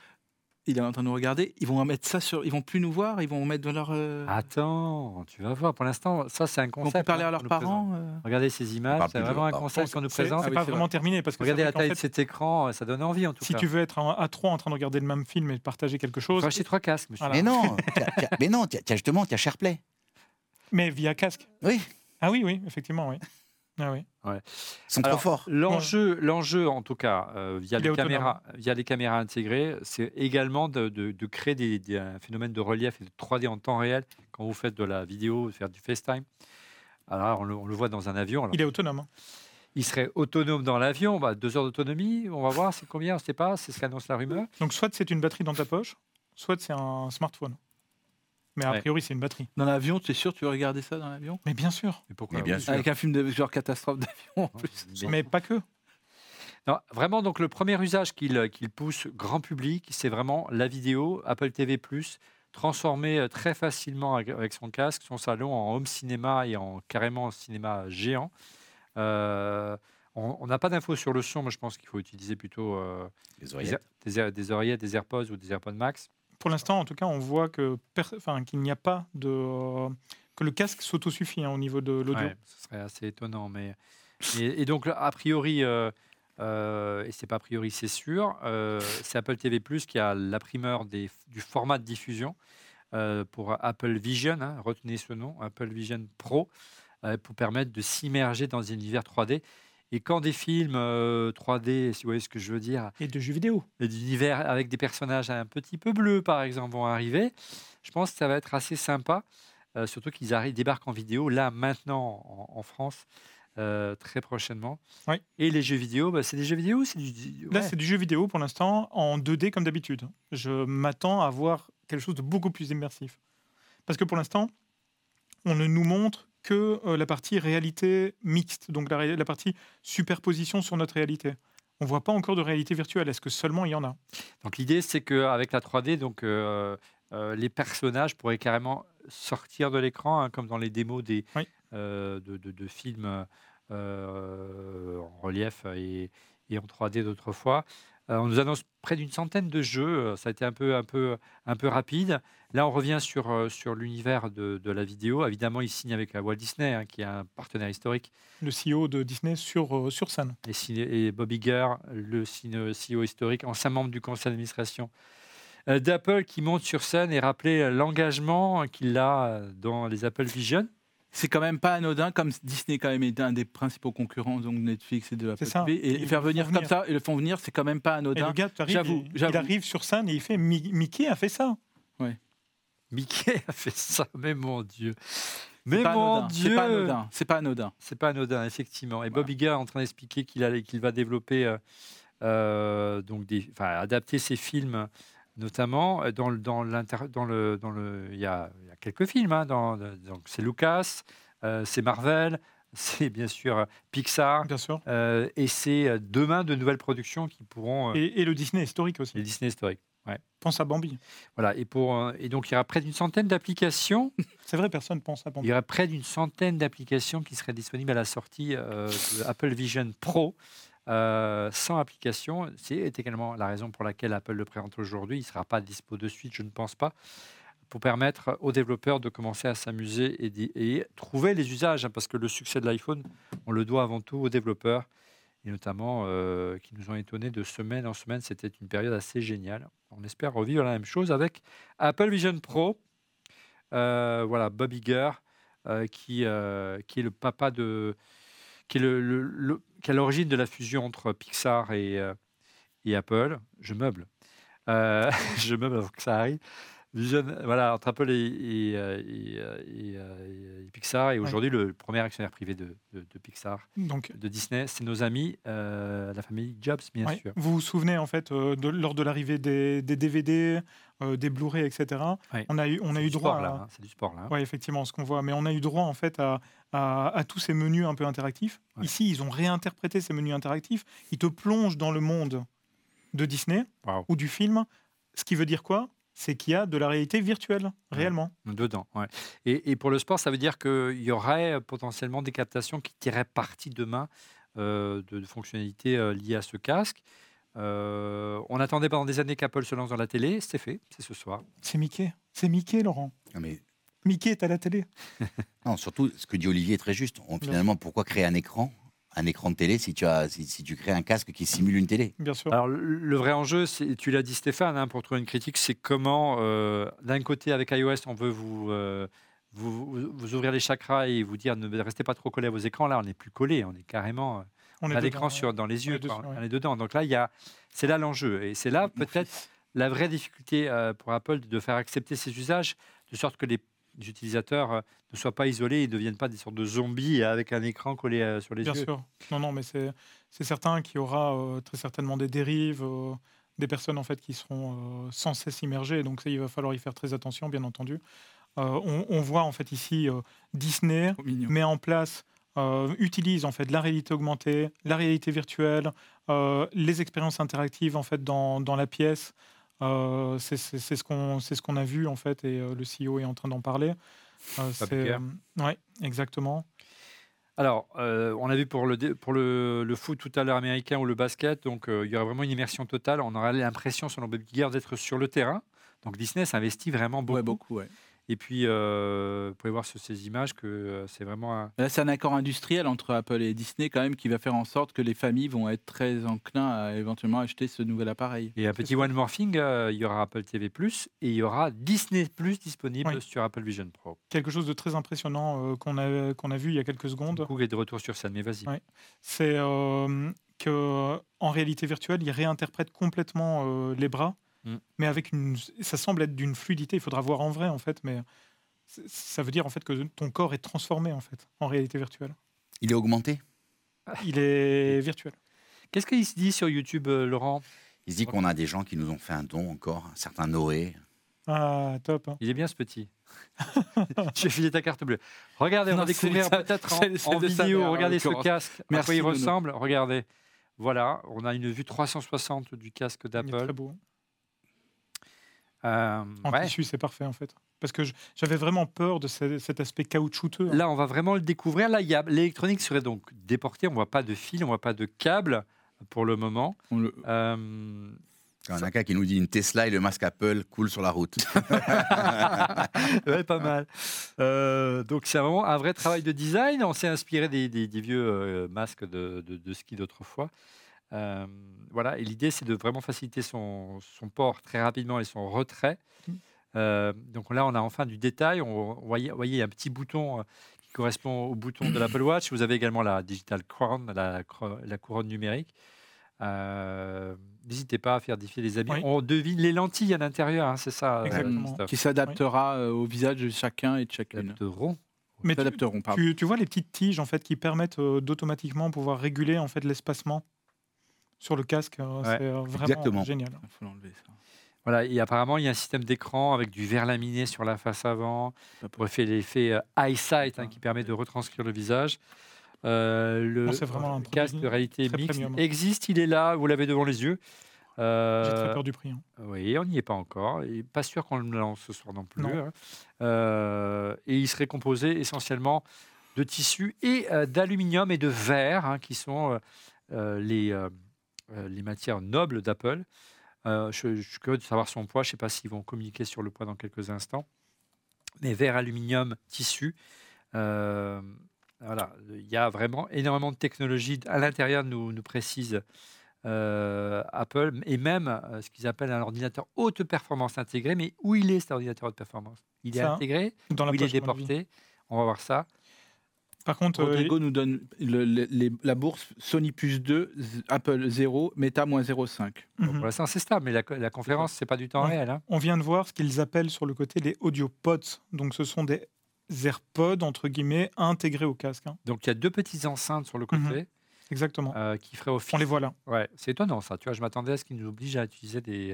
il est en train de nous regarder. Ils vont mettre ça sur. Ils vont plus nous voir. Ils vont mettre dans leur. euh, Attends, tu vas voir. Pour l'instant, ça, c'est un ils vont concept. plus parler hein, à leurs parents. euh. Regardez ces images, parle c'est vraiment un leurs concept parents. qu'on nous C'est présente. c'est oui, pas c'est vraiment vrai. terminé parce que Regardez c'est la taille de cet écran, ça donne envie en tout si cas. tu veux être à trois en train de regarder le même film et de partager quelque chose, faut acheter trois casques, monsieur. Voilà. Mais non, t'as- t'as- mais non, t'as- t'as justement, tu as SharePlay. mais via casque. Oui, Ah oui, oui, effectivement, oui. Ah oui. ils sont Alors, trop forts. L'enjeu, l'enjeu, en tout cas, euh, via, les caméras, via les caméras intégrées, c'est également de, de- de créer des, des- un phénomène de relief et de 3D en temps réel quand vous faites de la vidéo, faire du FaceTime. Alors, on le, on le voit dans un avion. alors, Il est autonome. hein. il serait autonome dans l'avion, bah, deux heures d'autonomie, on va voir, c'est combien, on ne sait pas, c'est ce qu'annonce la rumeur. Donc soit c'est une batterie dans ta poche, soit c'est un smartphone. Mais a Ouais. priori, c'est une batterie. Dans l'avion, tu es sûr tu veux regarder ça dans l'avion? Mais bien sûr. Mais pourquoi Mais bien oui. sûr. Avec un film de genre catastrophe d'avion en plus. Mais- pas que. Non, vraiment, donc le premier usage qu'il qu'il pousse grand public, c'est vraiment la vidéo, Apple TV+, transformé euh, très facilement avec, son casque, son salon en home cinéma et en carrément cinéma géant. Euh, on on n'a pas d'infos sur le son, mais je pense qu'il faut utiliser plutôt euh, des, oreillettes. des oreillettes, des AirPods ou des AirPods Max. Pour l'instant, en tout cas, on voit que enfin, qu'il n'y a pas de euh, que le casque s'autosuffit hein, au niveau de l'audio. Ce serait assez étonnant. Mais... Et, donc, a priori, euh, euh, et c'est pas a priori, c'est sûr, euh, c'est Apple TV Plus qui a la primeur du format de diffusion euh, pour Apple Vision, hein, retenez ce nom, Apple Vision Pro, pour permettre de s'immerger dans un univers 3D. Et quand des films euh, 3D, si vous voyez ce que je veux dire, Et de jeux vidéo. et d'univers avec des personnages un petit peu bleus, par exemple, vont arriver. Je pense que ça va être assez sympa, euh, surtout qu'ils arrivent, débarquent en vidéo, là, maintenant, en, en France, euh, très prochainement. Oui. Et les jeux vidéo, bah, c'est des jeux vidéo c'est du... Là, c'est du jeu vidéo pour l'instant en 2D comme d'habitude. Je m'attends à voir quelque chose de beaucoup plus immersif. Parce que pour l'instant, on ne nous montre que euh, la partie réalité mixte, donc la, partie superposition sur notre réalité. On voit pas encore de réalité virtuelle. Est-ce que seulement il y en a? Donc l'idée, c'est qu'avec la 3D, donc, euh, euh, les personnages pourraient carrément sortir de l'écran, hein, comme dans les démos des, Oui. euh, de, de- de films en relief et, et en 3D d'autrefois. Euh, on nous annonce près d'une centaine de jeux. euh, Ça a été un peu, un peu, un peu rapide. Là, on revient sur, euh, sur l'univers de, de la vidéo. Évidemment, il signe avec Walt Disney, hein, qui est un partenaire historique, Le CEO de Disney sur, euh, sur scène. et, et Bob Iger, le CEO historique, ancien membre du conseil d'administration d'Apple, qui monte sur scène et rappeler l'engagement qu'il a dans les Apple Vision. C'est quand même pas anodin, comme Disney quand même est un des principaux concurrents donc de Netflix et de Apple ça. TV, et faire venir comme venir. ça et le font venir, c'est quand même pas anodin. le gars, tu arrives, J'avoue, il, arrive sur scène et il fait Mi- Mickey a fait ça. Mickey a fait ça, mais mon Dieu. Mais mon anodin, Dieu C'est pas anodin. C'est pas anodin. C'est pas anodin, effectivement. Et Voilà. Bob Iger est en train d'expliquer qu'il allait- qu'il va développer, euh, euh, donc des, enfin, adapter ses films, notamment euh, dans, le- dans, dans le, dans le, il y a, il y a quelques films. hein, dans, donc c'est Lucas, euh, c'est Marvel, c'est bien sûr euh, Pixar, Bien sûr. euh, et c'est demain de nouvelles productions qui pourront, euh, Et, et le Disney historique aussi. les Disney historiques. Pense à Bambi. Voilà. Et pour, et donc il y aura près d'une centaine d'applications. C'est vrai, personne pense à Il Bambi. y aurait près d'une centaine d'applications qui seraient disponibles à la sortie de Apple Vision Pro. Euh, sans application, c'est également la raison pour laquelle Apple le présente aujourd'hui. Il ne sera pas dispo de suite, je ne pense pas, pour permettre aux développeurs de commencer à s'amuser et, trouver les usages, hein, parce que le succès de l'iPhone, on le doit avant tout aux développeurs, et notamment euh, qui nous ont étonnés de semaine en semaine. C'était une période assez géniale. On espère revivre la même chose avec Apple Vision Pro. Euh, voilà, Bob Iger, qui, est le papa de. qui est, le- qui est à l'origine de la fusion entre Pixar et, euh, et Apple. Je meuble. Euh, je meuble avant que ça arrive. Vision, voilà, entre Apple et, et, euh, et, et, et Pixar. Et aujourd'hui, le premier actionnaire privé de, de- de Pixar, Donc, de Disney, c'est nos amis, euh, la famille Jobs, bien ouais. sûr. vous vous souvenez en fait euh, de, lors de l'arrivée des, des DVD, euh, des Blu-ray, etc. Ouais. On a eu, on a eu droit. sport, à- là. hein, C'est du sport, là. hein. Ouais, effectivement, ce qu'on voit. Mais on a eu droit en fait à, à, à tous ces menus un peu interactifs. Ici, ils ont réinterprété ces menus interactifs. Ils te plongent dans le monde de Disney ou du film. Ce qui veut dire quoi? C'est qu'il y a de la réalité virtuelle, réellement. Dedans, ouais. Et, et pour le sport, ça veut dire qu'il y aurait euh, potentiellement des captations qui tireraient parti demain euh, de, de fonctionnalités euh, liées à ce casque. Euh, on attendait pendant des années qu'Apple se lance dans la télé. C'est fait, c'est ce soir. C'est Mickey. C'est Mickey, Laurent. Non, mais, Mickey est à la télé. non, surtout, ce que dit Olivier est très juste. On- finalement, pourquoi créer un écran un écran de télé si tu, as, si, si tu crées un casque qui simule une télé Bien sûr. Alors, le, vrai enjeu, c'est- tu l'as dit Stéphane, hein, pour trouver une critique, c'est comment, euh, d'un côté, avec iOS, on veut vous, euh, vous, vous- ouvrir les chakras et vous dire ne restez pas trop collés à vos écrans. Là, on n'est plus collé, on est carrément. euh, on on est a dedans, l'écran ouais. sur dans les yeux, est quoi. dessus, ouais. on est dedans. Donc là, il y a, c'est là l'enjeu, et c'est là peut-être la vraie difficulté euh, pour Apple de faire accepter ces usages, de sorte que les utilisateurs euh, ne soient pas isolés et ne deviennent pas des sortes de zombies avec un écran collé euh, sur les Bien yeux. sûr. Non, non, mais c'est certain qu'il y aura euh, très certainement des dérives, euh, des personnes en fait qui seront euh, sans cesse immergées. Donc ça, il va falloir y faire très attention, bien entendu. Euh, on, on voit en fait ici euh, Disney mignon. met en place, euh, utilise en fait la réalité augmentée, la réalité virtuelle, euh, les expériences interactives en fait dans, dans la pièce. Euh, c'est c'est- c'est ce qu'on c'est ce qu'on a vu en fait et euh, le CEO est en train d'en parler. Euh, euh, ouais, exactement. Alors, euh, on a vu pour le, pour le, le foot tout à l'heure américain ou le basket, donc euh, il y aura vraiment une immersion totale. On aura l'impression, selon Bob Gear, d'être sur le terrain. Donc Disney s'investit vraiment beaucoup. Ouais, beaucoup, ouais. Et puis, euh, vous pouvez voir sur ces images que euh, c'est vraiment un... Là, c'est un accord industriel entre Apple et Disney quand même qui va faire en sorte que les familles vont être très enclins à éventuellement acheter ce nouvel appareil. Et un petit one more thing, euh, il y aura Apple TV+, et il y aura Disney+, disponible Oui. sur Apple Vision Pro. Quelque chose de très impressionnant euh, qu'on a, qu'on a vu il y a quelques secondes. Google est de retour sur scène, mais vas-y. Ouais. c'est euh, que en réalité virtuelle, il réinterprète complètement euh, les bras, Mm. mais avec une, ça semble être d'une fluidité. Il faudra voir en vrai en fait, mais ça veut dire en fait que ton corps est transformé en fait en réalité virtuelle. Il est augmenté Il est virtuel. Qu'est-ce qu'il se dit sur YouTube, euh, Laurent? Il se dit qu'on a des gens qui nous ont fait un don encore, un certain Noé. Ah top. hein. Il est bien ce petit. Je vais filer ta carte bleue. Regardez, on va découvrir peut-être en, en vidéo. mère, regardez ce casque. à Merci, quoi il ressemble? Regardez. Voilà, on a une vue 360 du casque d'Apple. très beau. Euh, En ouais. tissu, c'est parfait en fait. Parce que j'avais vraiment peur de ce- cet aspect caoutchouteux. hein. Là, on va vraiment le découvrir. Là, il y a l'électronique serait donc déportée. On voit pas de fil, on voit pas de câble pour le moment. On le- Euh, Il y en a qu'un qui nous dit une Tesla et le masque Apple coulent sur la route. ouais, pas mal. Euh, donc c'est vraiment un vrai travail de design. On s'est inspiré des, des- des vieux euh, masques de, de- de ski d'autrefois. Euh, voilà, et l'idée c'est de vraiment faciliter son, son port très rapidement et son retrait. Mm. Euh, donc là, on a enfin du détail. On, voyez, il y a un petit bouton euh, qui correspond au bouton de l'Apple Watch. Vous avez également la Digital Crown, la, couronne numérique. Euh, N'hésitez pas à faire défier les amis. Oui. On devine les lentilles à l'intérieur, hein, c'est ça. Exactement. Qui s'adaptera au visage de chacun et de chacune. Adapteront. Mais tu, tu- tu vois les petites tiges en fait qui permettent euh, d'automatiquement pouvoir réguler en fait l'espacement? Sur le casque. Ouais, c'est euh, vraiment exactement. génial. Il faut l'enlever, ça. Voilà, et apparemment, il y a un système d'écran avec du verre laminé sur la face avant, pour faire l'effet euh, eyesight hein, qui permet de retranscrire le visage. Euh, le Non, c'est vraiment un casque de réalité mixte premium. existe, il est là, vous l'avez devant les yeux. Euh, J'ai très peur du prix. hein. Oui, on n'y est pas encore. Et pas sûr qu'on le lance ce soir non plus. Non. hein. Euh, et il serait composé essentiellement de tissu et euh, d'aluminium et de verre, hein, qui sont les, euh, euh, les matières nobles d'Apple. Euh, je, je suis curieux de savoir son poids. Je ne sais pas s'ils vont communiquer sur le poids dans quelques instants. Mais verre, aluminium, tissu. euh, voilà, il y a vraiment énormément de technologie à l'intérieur, nous, nous précise Apple, et même ce qu'ils appellent un ordinateur haute performance intégré. Mais où il est cet ordinateur haute performance? Il est Ça, intégré Dans la ou il est déporté? On va voir ça. Par contre, euh, Rodrigo nous donne le- le- les- la bourse Sony plus 2, Z- Apple 0, Meta moins 0,5. mhm. Bon, pour l'instant, c'est stable, mais la, la conférence, c'est pas du temps Ouais. réel. hein. on vient de voir ce qu'ils appellent sur le côté les AudioPods. Donc ce sont des AirPods entre guillemets intégrés au casque. hein. Donc, il y a deux petites enceintes sur le côté Exactement. euh, qui feraient office. On les voit là. Ouais, c'est étonnant ça. Tu vois, je m'attendais à ce qu'ils nous obligent à utiliser des,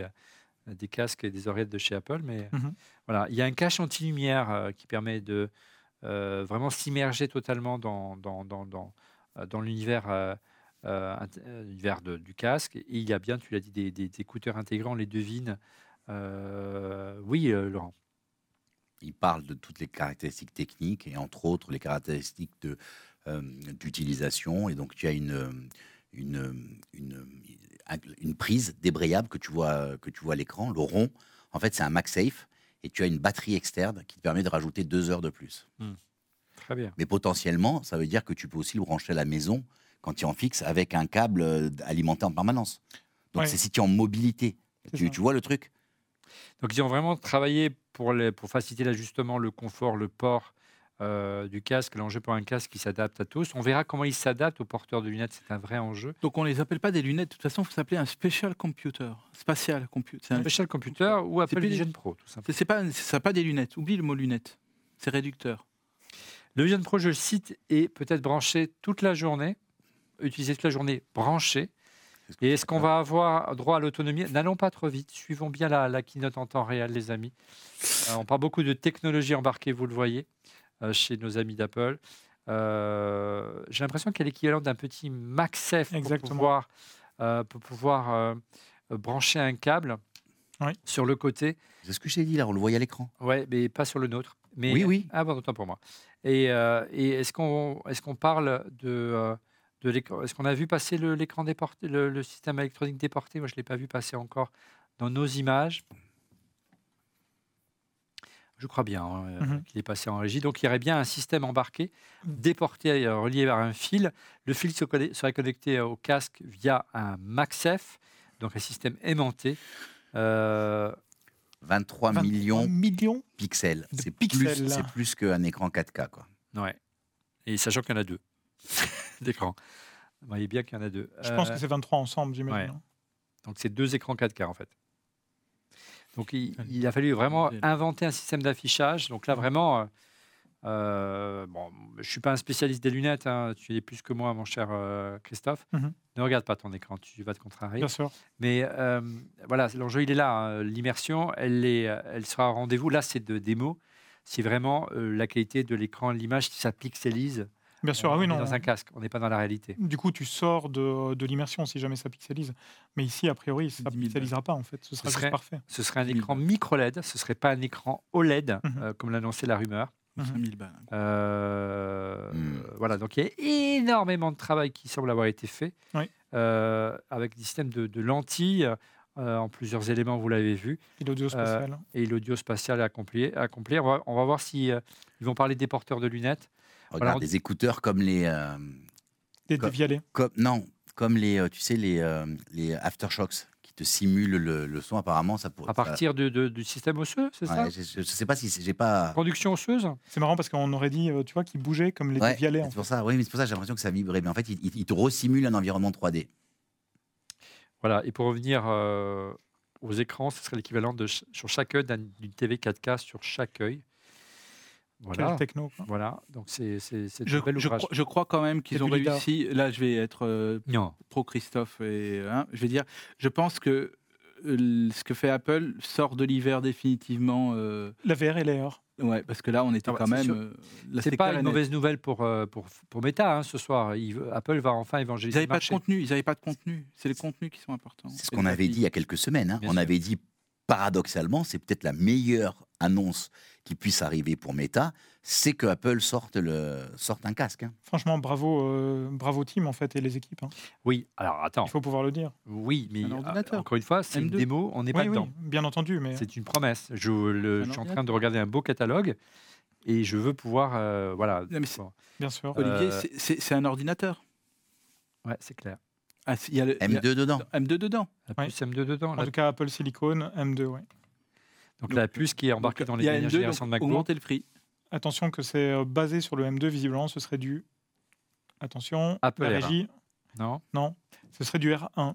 euh, des casques et des oreillettes de chez Apple, mais Mhm. voilà, il y a un cache anti-lumière euh, qui permet de euh, vraiment s'immerger totalement dans, dans, dans, dans, euh, l'univers euh, euh, du casque. Il y a bien, tu l'as dit, des, des- des écouteurs intégrants, les devine. Euh, oui, Laurent. Il parle de toutes les caractéristiques techniques et entre autres les caractéristiques d'utilisation. Et donc tu as une, une, une- un- une prise débrayable que tu vois, que tu vois à l'écran, le rond. En fait, c'est un MagSafe et tu as une batterie externe qui te permet de rajouter deux heures de plus. Très bien. Mais potentiellement, ça veut dire que tu peux aussi le brancher à la maison quand tu es en fixe avec un câble euh, alimenté en permanence. Donc Ouais. c'est si tu es en mobilité. Tu, vois le truc? Donc ils ont vraiment travaillé pour, les, pour faciliter l'ajustement, le confort, le port euh, du casque, l'enjeu pour un casque qui s'adapte à tous. On verra comment il s'adapte aux porteurs de lunettes, c'est un vrai enjeu. Donc on les appelle pas des lunettes. De toute façon, il faut s'appeler un special computer, spatial computer. C'est un- Special Computer ou Apple plus des- Vision Pro, tout simplement. C'est pas, c'est pas des lunettes. Oublie le mot lunettes. C'est réducteur. Le Vision Pro, je le cite, est peut-être branché toute la journée, utilisé toute la journée branché. Et est-ce qu'on ça va avoir droit à l'autonomie? N'allons pas trop vite, suivons bien la, la keynote en temps réel, les amis. Euh, on parle beaucoup de technologie embarquée, vous le voyez, chez nos amis d'Apple. Euh, J'ai l'impression qu'il y a l'équivalent d'un petit MagSafe pour pouvoir, euh, pour pouvoir euh, euh, brancher un câble Oui. sur le côté. C'est ce que j'ai dit là, on le voyait à l'écran. Ouais, mais pas sur le nôtre. Mais, Oui, oui. Ah, bon, autant pour moi. Et, euh, et est-ce qu'on est qu'on parle de, euh, de l'écran Est-ce qu'on a vu passer le- l'écran déporté, le, le système électronique déporté? Moi, je ne l'ai pas vu passer encore dans nos images. Je crois bien hein, euh, Mhm. qu'il est passé en régie. Donc, il y aurait bien un système embarqué, déporté, euh, relié par un fil. Le fil serait connecté au casque via un MagSafe, donc un système aimanté. Euh, 23 23 millions millions de pixels. de C'est pixels, plus, c'est plus qu'un écran 4K. Quoi. Ouais. Et sachant qu'il y en a deux d'écran. Vous voyez bien qu'il y en a deux. Je pense Euh, que c'est 23 ensemble, j'imagine. hein. Donc c'est deux écrans 4K en fait. Donc il, a fallu vraiment inventer un système d'affichage. Donc là vraiment, euh, euh, bon, je suis pas un spécialiste des lunettes. hein. Tu es plus que moi, mon cher euh, Christophe. Mhm. Ne regarde pas ton écran, tu vas te contrarier. Bien sûr. Mais euh, voilà, l'enjeu il est là. hein. L'immersion, elle est, elle sera au rendez-vous. Là, c'est de démo. C'est vraiment la qualité de l'écran, l'image, si ça pixelise. Bien sûr. on Ah oui, non. dans un casque, on n'est pas dans la réalité. Du coup, tu sors de, de l'immersion si jamais ça pixelise. Mais ici, a priori, ça 10 000 pixelisera pas en fait. Ce sera serait- parfait. Ce serait un 10 000 écran micro LED, ce serait pas un écran OLED, Mhm. euh, comme l'annonçait la rumeur. Mhm. 5000 balles. Euh, Hmm. Voilà, donc il y a énormément de travail qui semble avoir été fait Oui. euh, avec des systèmes de, de lentilles euh, en plusieurs éléments, vous l'avez vu, Et l'audio spatial. et l'audio spatial à accomplir. On, va, on va voir si euh, ils vont parler des porteurs de lunettes. Regarde, des écouteurs comme les. euh, Des comme- dévialés. comme, non, comme les, euh, tu sais, les, euh, les aftershocks qui te simulent le, le son. Apparemment, ça pourrait. À partir de, de- du système osseux, c'est ça? Je, ne sais pas si j'ai pas. Production osseuse? C'est marrant parce qu'on aurait dit, tu vois, qu'ils bougeaient comme les Ouais, dévialés. c'est pour ça. Oui, mais c'est pour ça que j'ai l'impression que ça vibrait. Mais en fait, il, il- il te resimule un environnement 3D. Voilà, et pour revenir euh, aux écrans, ce serait l'équivalent de ch- sur chaque œil d'un- d'une TV 4K sur chaque œil. Quel Voilà, techno. quoi. voilà. Donc c'est c'est Je, bel je crois, je crois quand même qu'ils ont réussi. Là, je vais être euh, Non, pro Christophe et hein, je vais dire, je pense que euh, ce que fait Apple sort de l'hiver définitivement. euh, La VR et l'AR. ouais, parce que là, on était Ah bah, quand même. euh, c'est pas une net. mauvaise nouvelle pour pour pour, Meta hein, ce soir. Il Apple va enfin Ils évangéliser n'avaient le pas de contenu. Ils n'avaient pas de contenu. C'est les contenus qui sont importants. C'est ce qu'on avait dit il y a quelques semaines. hein. On sûr. avait dit, paradoxalement, c'est peut-être la meilleure annonce qui puisse arriver pour Meta, c'est que Apple sorte, le, sorte un casque. hein. Franchement, bravo, euh, bravo team en fait et les équipes. hein. Oui, alors attends. Il faut pouvoir le dire. Oui, mais Un euh, ordinateur. encore une fois, c'est une M2. démo, on n'est pas Oui, dedans. bien entendu, mais C'est une promesse. Je, le- Un je suis en train de regarder un beau catalogue et je veux pouvoir euh, voilà. Non, bien sûr. Olivier, Euh, c'est un ordinateur. ouais, c'est clair. Ah, il y a le- il y a- M2 dedans. M2 dedans. La Ouais. puce M2 dedans. En la- tout cas, Apple Silicon M2, ouais. donc la puce qui est embarquée Donc, dans les dernières M2, générations de donc MacBook. augmenter le prix. Attention que c'est euh, basé sur le M2, visiblement, ce serait du. Attention, Apple la R1. régie. Non. Non, ce serait du R1.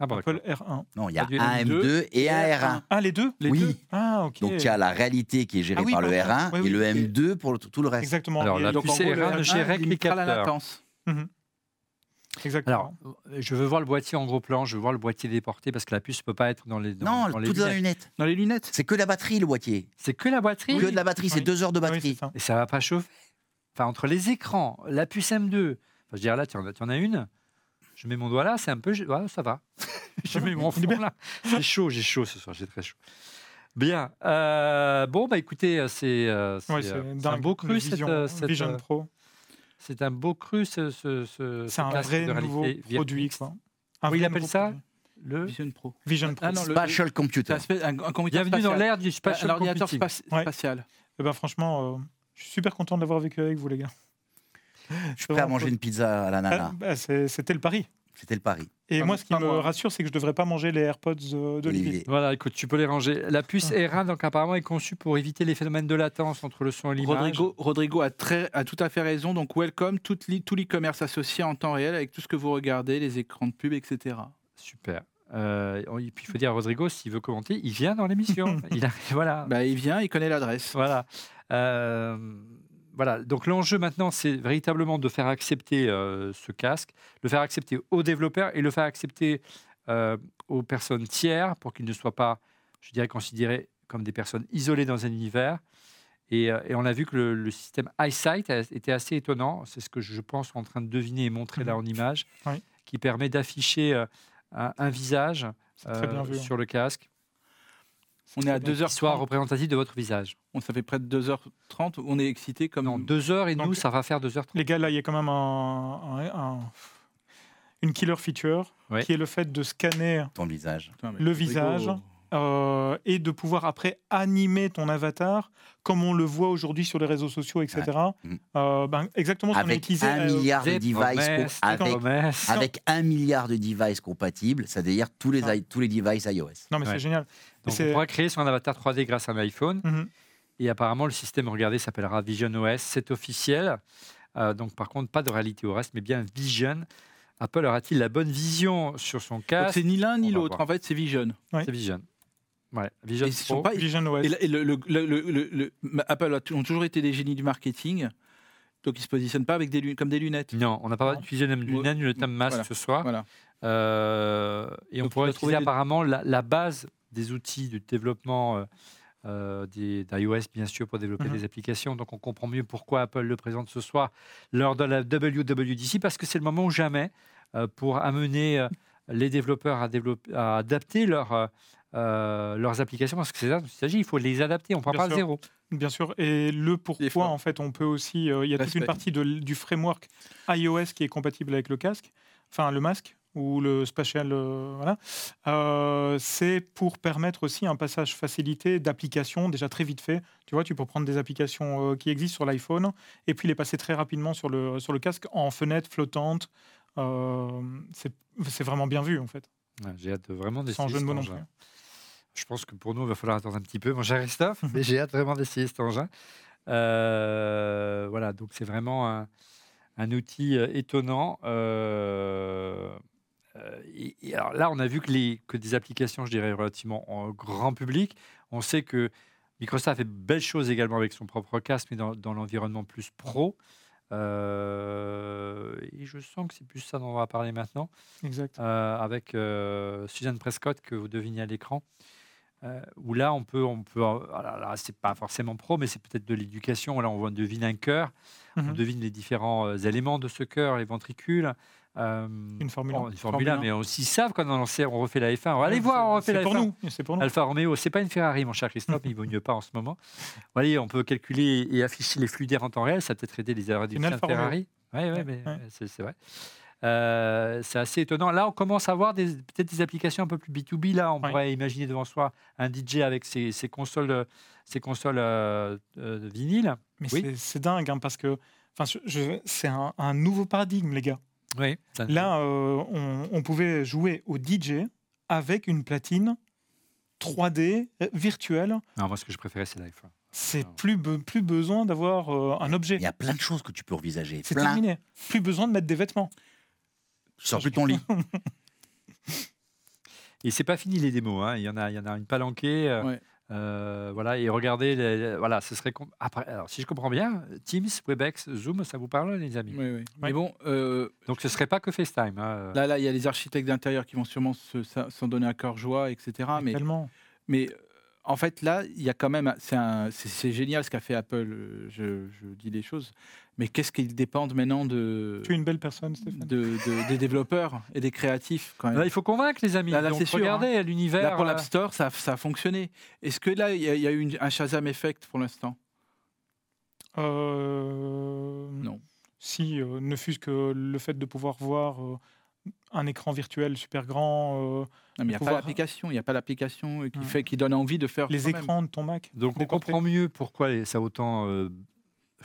Ah bon, Apple d'accord. R1. Non, il y a un M2 M2 et un R1. Ah, les deux Les oui. deux. Ah, ok. Donc il y a la réalité qui est gérée Ah oui, par le pardon. R1 Oui, et oui. le M2 pour le- tout le reste. Exactement. Alors, Et- la Donc, puce gros, R1 le ne R1 gérerait que les limitera la capteurs. latence. Mhm. Exactement. Alors, euh, je veux voir le boîtier en gros plan, je veux voir le boîtier déporté parce que la puce ne peut pas être dans les dans, Non, dans les est dans lunettes. Dans les lunettes. C'est que la batterie, le boîtier. C'est que la batterie? Que de la batterie, c'est Oui. deux heures de Oui, c'est batterie. ça. et ça va pas chauffer. Enfin, entre les écrans, la puce M2, enfin, je dirais là, tu en, as- tu en as une. Je mets mon doigt là, c'est un peu. ouais, ça va. je mets mon bien. là. J'ai chaud, j'ai chaud ce soir, j'ai très chaud. Bien. euh, bon, bah écoutez, c'est euh, c'est, Ouais, euh, c'est un beau cru, cette, Vision, euh, cette, Vision euh, Pro. C'est un beau cru, ce, ce, ce- ce C'est un vrai réalité nouveau produit. Quoi. Un Oui, il appelle ça produit. Le... Vision Pro. Vision Pro. Ah non, le- Spatial computer. un, un- un computer Bienvenue dans l'ère du Un spatial ordinateur computing. spa- Ouais. spatial. Eh ben, franchement, euh, je suis super content de l'avoir vécu avec vous, les gars. Je suis prêt à manger une pizza à la Ah, nana. bah, c'est- C'était le pari. C'était le pari. Et moi, ce qui me moi. rassure, c'est que je ne devrais pas manger les AirPods euh, d'Olivier. Olivier. Voilà, écoute, tu peux les ranger. La puce Ah. R1, donc apparemment, est conçue pour éviter les phénomènes de latence entre le son et l'image. Rodrigo, Rodrigo a, très, a tout à fait raison. Donc, welcome tout l'e- tout l'e-commerce associé en temps réel avec tout ce que vous regardez, les écrans de pub, etc. Super. Euh, et puis il faut dire à Rodrigo, s'il veut commenter, il vient dans l'émission. il a, voilà. Bah, il vient, il connaît l'adresse. Voilà. Euh, voilà. Donc l'enjeu maintenant, c'est véritablement de faire accepter euh, ce casque, le faire accepter aux développeurs et le faire accepter euh, aux personnes tiers pour qu'ils ne soient pas, je dirais, considérés comme des personnes isolées dans un univers. Et, euh, et on a vu que le, le système EyeSight était assez étonnant. C'est ce que je pense en train de deviner et montrer là en image, Oui. qui permet d'afficher un, un visage vu. hein. sur le casque, On est à qui soit 2h30. représentatif de votre visage. On, ça fait près de 2h30. On est excité comme. Non, deux heures et Donc- nous, ça va faire deux heures. Les gars, là, il y a quand même un, un- un- une killer feature Ouais. qui est le fait de scanner Ton visage. Le visage. euh, et de pouvoir après animer ton avatar comme on le voit aujourd'hui sur les réseaux sociaux, etc. Mhm. Euh, ben, exactement ce qu'on a utilisé. un euh, milliard de devices, avec, avec un milliard de devices compatibles, c'est-à-dire tous les, Ah. tous les devices iOS. Non, mais Ouais. c'est génial. Donc, on pourra créer son avatar 3D grâce à un iPhone. Mhm. Et apparemment, le système, regardez, s'appellera Vision OS. C'est officiel. Euh, donc, par contre, pas de réalité au reste, mais bien Vision. Apple aura-t-il la bonne vision sur son casque c'est ni l'un ni l'autre. En fait, c'est Vision. C'est Vision. Ouais, Vision Et Pro. pas- Vision OS. Et, le- et le- le- le- le- le- le- Apple a ont toujours été des génies du marketing. Donc, ils se positionnent pas avec des, comme des lunettes. Non, on n'a pas utilisé le lunettes, le thème masque Voilà. ce soir. Voilà. Euh, et on Donc, pourrait utiliser des- apparemment la, la base des outils de développement euh, euh, d'iOS, bien sûr, pour développer Mhm. des applications. Donc, on comprend mieux pourquoi Apple le présente ce soir lors de la WWDC, parce que c'est le moment ou jamais euh, pour amener euh, les développeurs à, développer, à adapter leur, euh, euh, leurs applications, parce que c'est ça dont il s'agit, il faut les adapter, on ne prend Bien pas à sûr. zéro. Bien sûr. Et le pourquoi, en fait, on peut aussi. euh, Il y a toute une partie de du framework iOS qui est compatible avec le casque, enfin le masque ou le spatial. euh, voilà. Euh, c'est pour permettre aussi un passage facilité d'applications déjà très vite fait. Tu vois, tu peux prendre des applications euh, qui existent sur l'iPhone et puis les passer très rapidement sur le, sur le casque en fenêtre flottante. Euh, c'est vraiment bien vu, en fait. Ouais, J'ai hâte de vraiment d'essayer Sans jeu de cet mots non engin. plus. Je pense que pour nous, il va falloir attendre un petit peu, mon cher Christophe, mais j'ai hâte vraiment d'essayer cet engin. Euh, voilà, donc c'est vraiment un, un outil étonnant. Euh, et, et alors là, on a vu que, les, que des applications, je dirais, relativement en grand public. On sait que Microsoft fait de belles choses également avec son propre casque, mais dans, dans l'environnement plus pro. Euh, et je sens que c'est plus ça dont on va parler maintenant Exact. euh, avec euh, Suzanne Prescott que vous devinez à l'écran. euh, où là, on peut, on peut, euh, alors là, c'est pas forcément pro, mais c'est peut-être de l'éducation. Là, on devine un cœur, on Mhm. devine les différents euh, éléments de ce cœur, les ventricules. Euh, Une Formule bon, 1. une Formule 1, Formule mais aussi savent quand on, on refait la F1. Allez voir, on refait la C'est pour F1. nous. C'est pour nous. Alfa Romeo, c'est pas une Ferrari, mon cher Christophe, mais il vaut mieux pas en ce moment. Voyez, on peut calculer et afficher les flux d'air en temps réel, ça peut-être aidé les erreurs Romeo. Ferrari. Oui, ouais, Ouais, mais ouais. c'est vrai. Euh, c'est assez étonnant. Là, on commence à voir peut-être des applications un peu plus B2B. Là, on pourrait imaginer devant soi un DJ avec ses, ses consoles, ses consoles euh, euh, de vinyle. Mais Oui. c'est- dingue, hein, parce que c'est un, un nouveau paradigme, les gars. Oui. Là, euh, on, on pouvait jouer au DJ avec une platine 3D euh, virtuelle. Non, moi, ce que je préférais, c'est l'iPhone. C'est plus, be- plus besoin d'avoir euh, un objet. Il y a plein de choses que tu peux envisager. C'est terminé. Plus besoin de mettre des vêtements. Tu sors plus de ton lit. Et c'est pas fini les démos. hein. Il y en a, il y en a une palanquée. euh, Ouais. Euh, voilà. Et regardez, les- les- voilà, ce serait après. Alors, si je comprends bien, Teams, Webex, Zoom, ça vous parle, les amis? Oui, oui. Mais bon, euh, Donc, ce serait pas que FaceTime. hein. là, là, il y a les architectes d'intérieur qui vont sûrement se- s'en donner à cœur joie, etc. Mais, Tellement. mais euh, en fait, là, il y a quand même. C'est génial ce qu'a fait Apple. euh, Je, je dis les choses. Mais qu'est-ce qu'ils dépendent maintenant de, Tu es une belle personne, Stéphane. de- de- des développeurs et des créatifs quand même. Là, il faut convaitre les amis. Là, là, c'est regardez l'univers. Là, pour euh, l'App Store, ça, ça a fonctionné. Est-ce que là, il y, a- il y a eu une- un Shazam Effect pour l'instant? Euh, Non. Si, euh, ne fût-ce que le fait de pouvoir voir euh, un écran virtuel super grand, euh, Non, mais il n'y a pas pouvoir- l'application, il n'y a pas l'application euh, qui Ouais. fait, qui donne envie de faire les écrans de ton Mac. Donc on comprend mieux pourquoi ça a autant euh,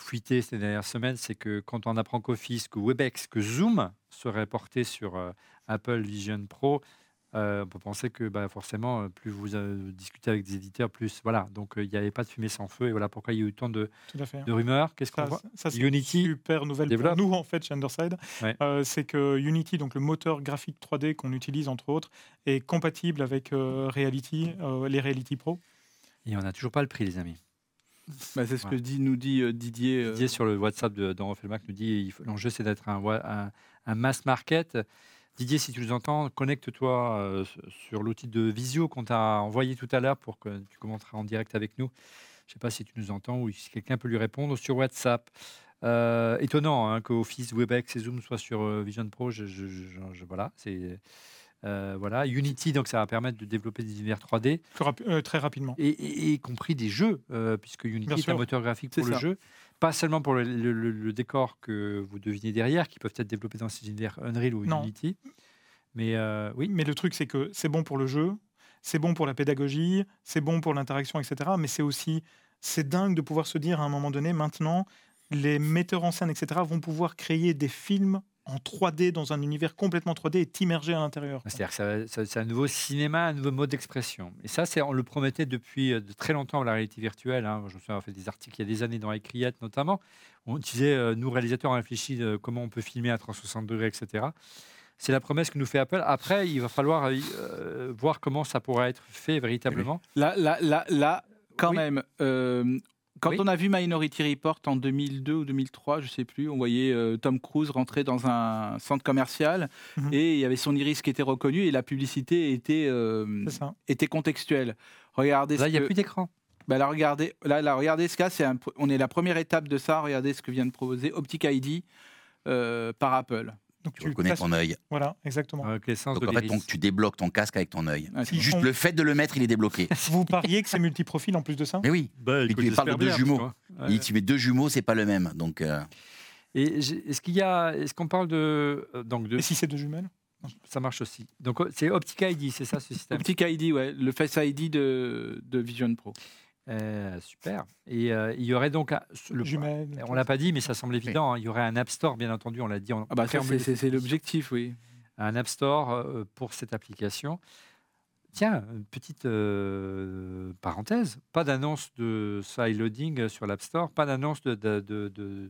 fuité ces dernières semaines. C'est que quand on apprend qu'Office, que Webex, que Zoom serait porté sur euh, Apple Vision Pro, euh, on peut penser que bah, forcément, euh, plus vous euh, discutez avec des éditeurs, plus voilà. Donc il n'y avait pas de fumée sans feu. Et voilà pourquoi il y a eu autant de, de rumeurs. Qu'est-ce qu'on voit? ça, c'est Unity une super nouvelle développe. pour nous en fait chez Underside. Ouais. C'est que Unity, donc le moteur graphique 3D qu'on utilise entre autres, est compatible avec Reality, les Reality Pro. Et on n'a toujours pas le prix, les amis. Bah, c'est ce que dit, nous dit euh, Didier. euh, Didier sur le WhatsApp de dans Refait le Mac nous dit l'enjeu c'est d'être un, wa- un, un mass market. Didier, si tu nous entends, connecte-toi euh, sur l'outil de visio qu'on t'a envoyé tout à l'heure pour que tu commenteras en direct avec nous. Je ne sais pas si tu nous entends ou si quelqu'un peut lui répondre sur WhatsApp. Étonnant hein, que Office, Webex et Zoom soient sur Vision Pro. Je, je- je- je- voilà, c'est euh, voilà. Unity, donc ça va permettre de développer des univers 3D Plus rapi- euh, très rapidement. et, et- y compris des jeux, euh, puisque Unity Bien est un moteur graphique pour le ça. jeu, pas seulement pour le, le- le- le décor que vous devinez derrière, qui peuvent être développés dans ces univers Unreal ou Non. Unity. Mais oui, Mais le truc, c'est que c'est bon pour le jeu, c'est bon pour la pédagogie, c'est bon pour l'interaction, etc. Mais c'est aussi, c'est dingue de pouvoir se dire à un moment donné, maintenant, les metteurs en scène, etc., vont pouvoir créer des films en 3D dans un univers complètement 3D et t'immerger à l'intérieur. c'est-à-dire que ça- ça- c'est un nouveau cinéma, un nouveau mode d'expression. Et ça, c'est, on le promettait depuis euh, de très longtemps, la réalité virtuelle. hein. Je me souviens avoir fait des articles il y a des années dans Icriette notamment. On disait, euh, nous réalisateurs, on réfléchit euh, comment on peut filmer à 360 degrés, etc. C'est la promesse que nous fait Apple. Après, il va falloir euh, euh, voir comment ça pourra être fait véritablement. Là, là, là, là, quand Oui. même, euh, quand Oui. on a vu Minority Report en 2002 ou 2003, je sais plus, on voyait euh, Tom Cruise rentrer dans un centre commercial Mhm. et il y avait son iris qui était reconnu et la publicité était, euh, était contextuelle. Regardez Là, il n'y a que- plus d'écran. Bah là, regardez, là, là, regardez ce cas, c'est un- on est la première étape de ça. Regardez ce que vient de proposer Optic ID euh, par Apple. Donc Tu reconnais ton œil. Voilà, exactement. Avec Donc de en fait, ton- tu débloques ton casque avec ton œil. Ah, Si Juste on- le fait de le mettre, il est débloqué. Vous pariez que c'est multiprofil en plus de ça? Mais oui. Bah, écoute, tu parles de deux jumeaux. Et tu mets deux jumeaux, c'est pas le même. Donc euh, Et est-ce qu'il y a, est-ce qu'on parle de, euh, donc de, Et si c'est deux jumelles? Ça marche aussi. Donc c'est Optic ID, c'est ça ce système? Optic ID, ouais, le Face ID de, de Vision Pro. Euh, super. Et euh, il y aurait donc un- le, Jumelles. on l'a pas dit, mais ça semble évident. hein, il y aurait un App Store, bien entendu. On l'a dit en Ah bah c'est- l'objectif, oui. un App Store euh, pour cette application. Tiens, une petite euh, parenthèse, pas d'annonce de side loading sur l'App Store, pas d'annonce de, de, de, de,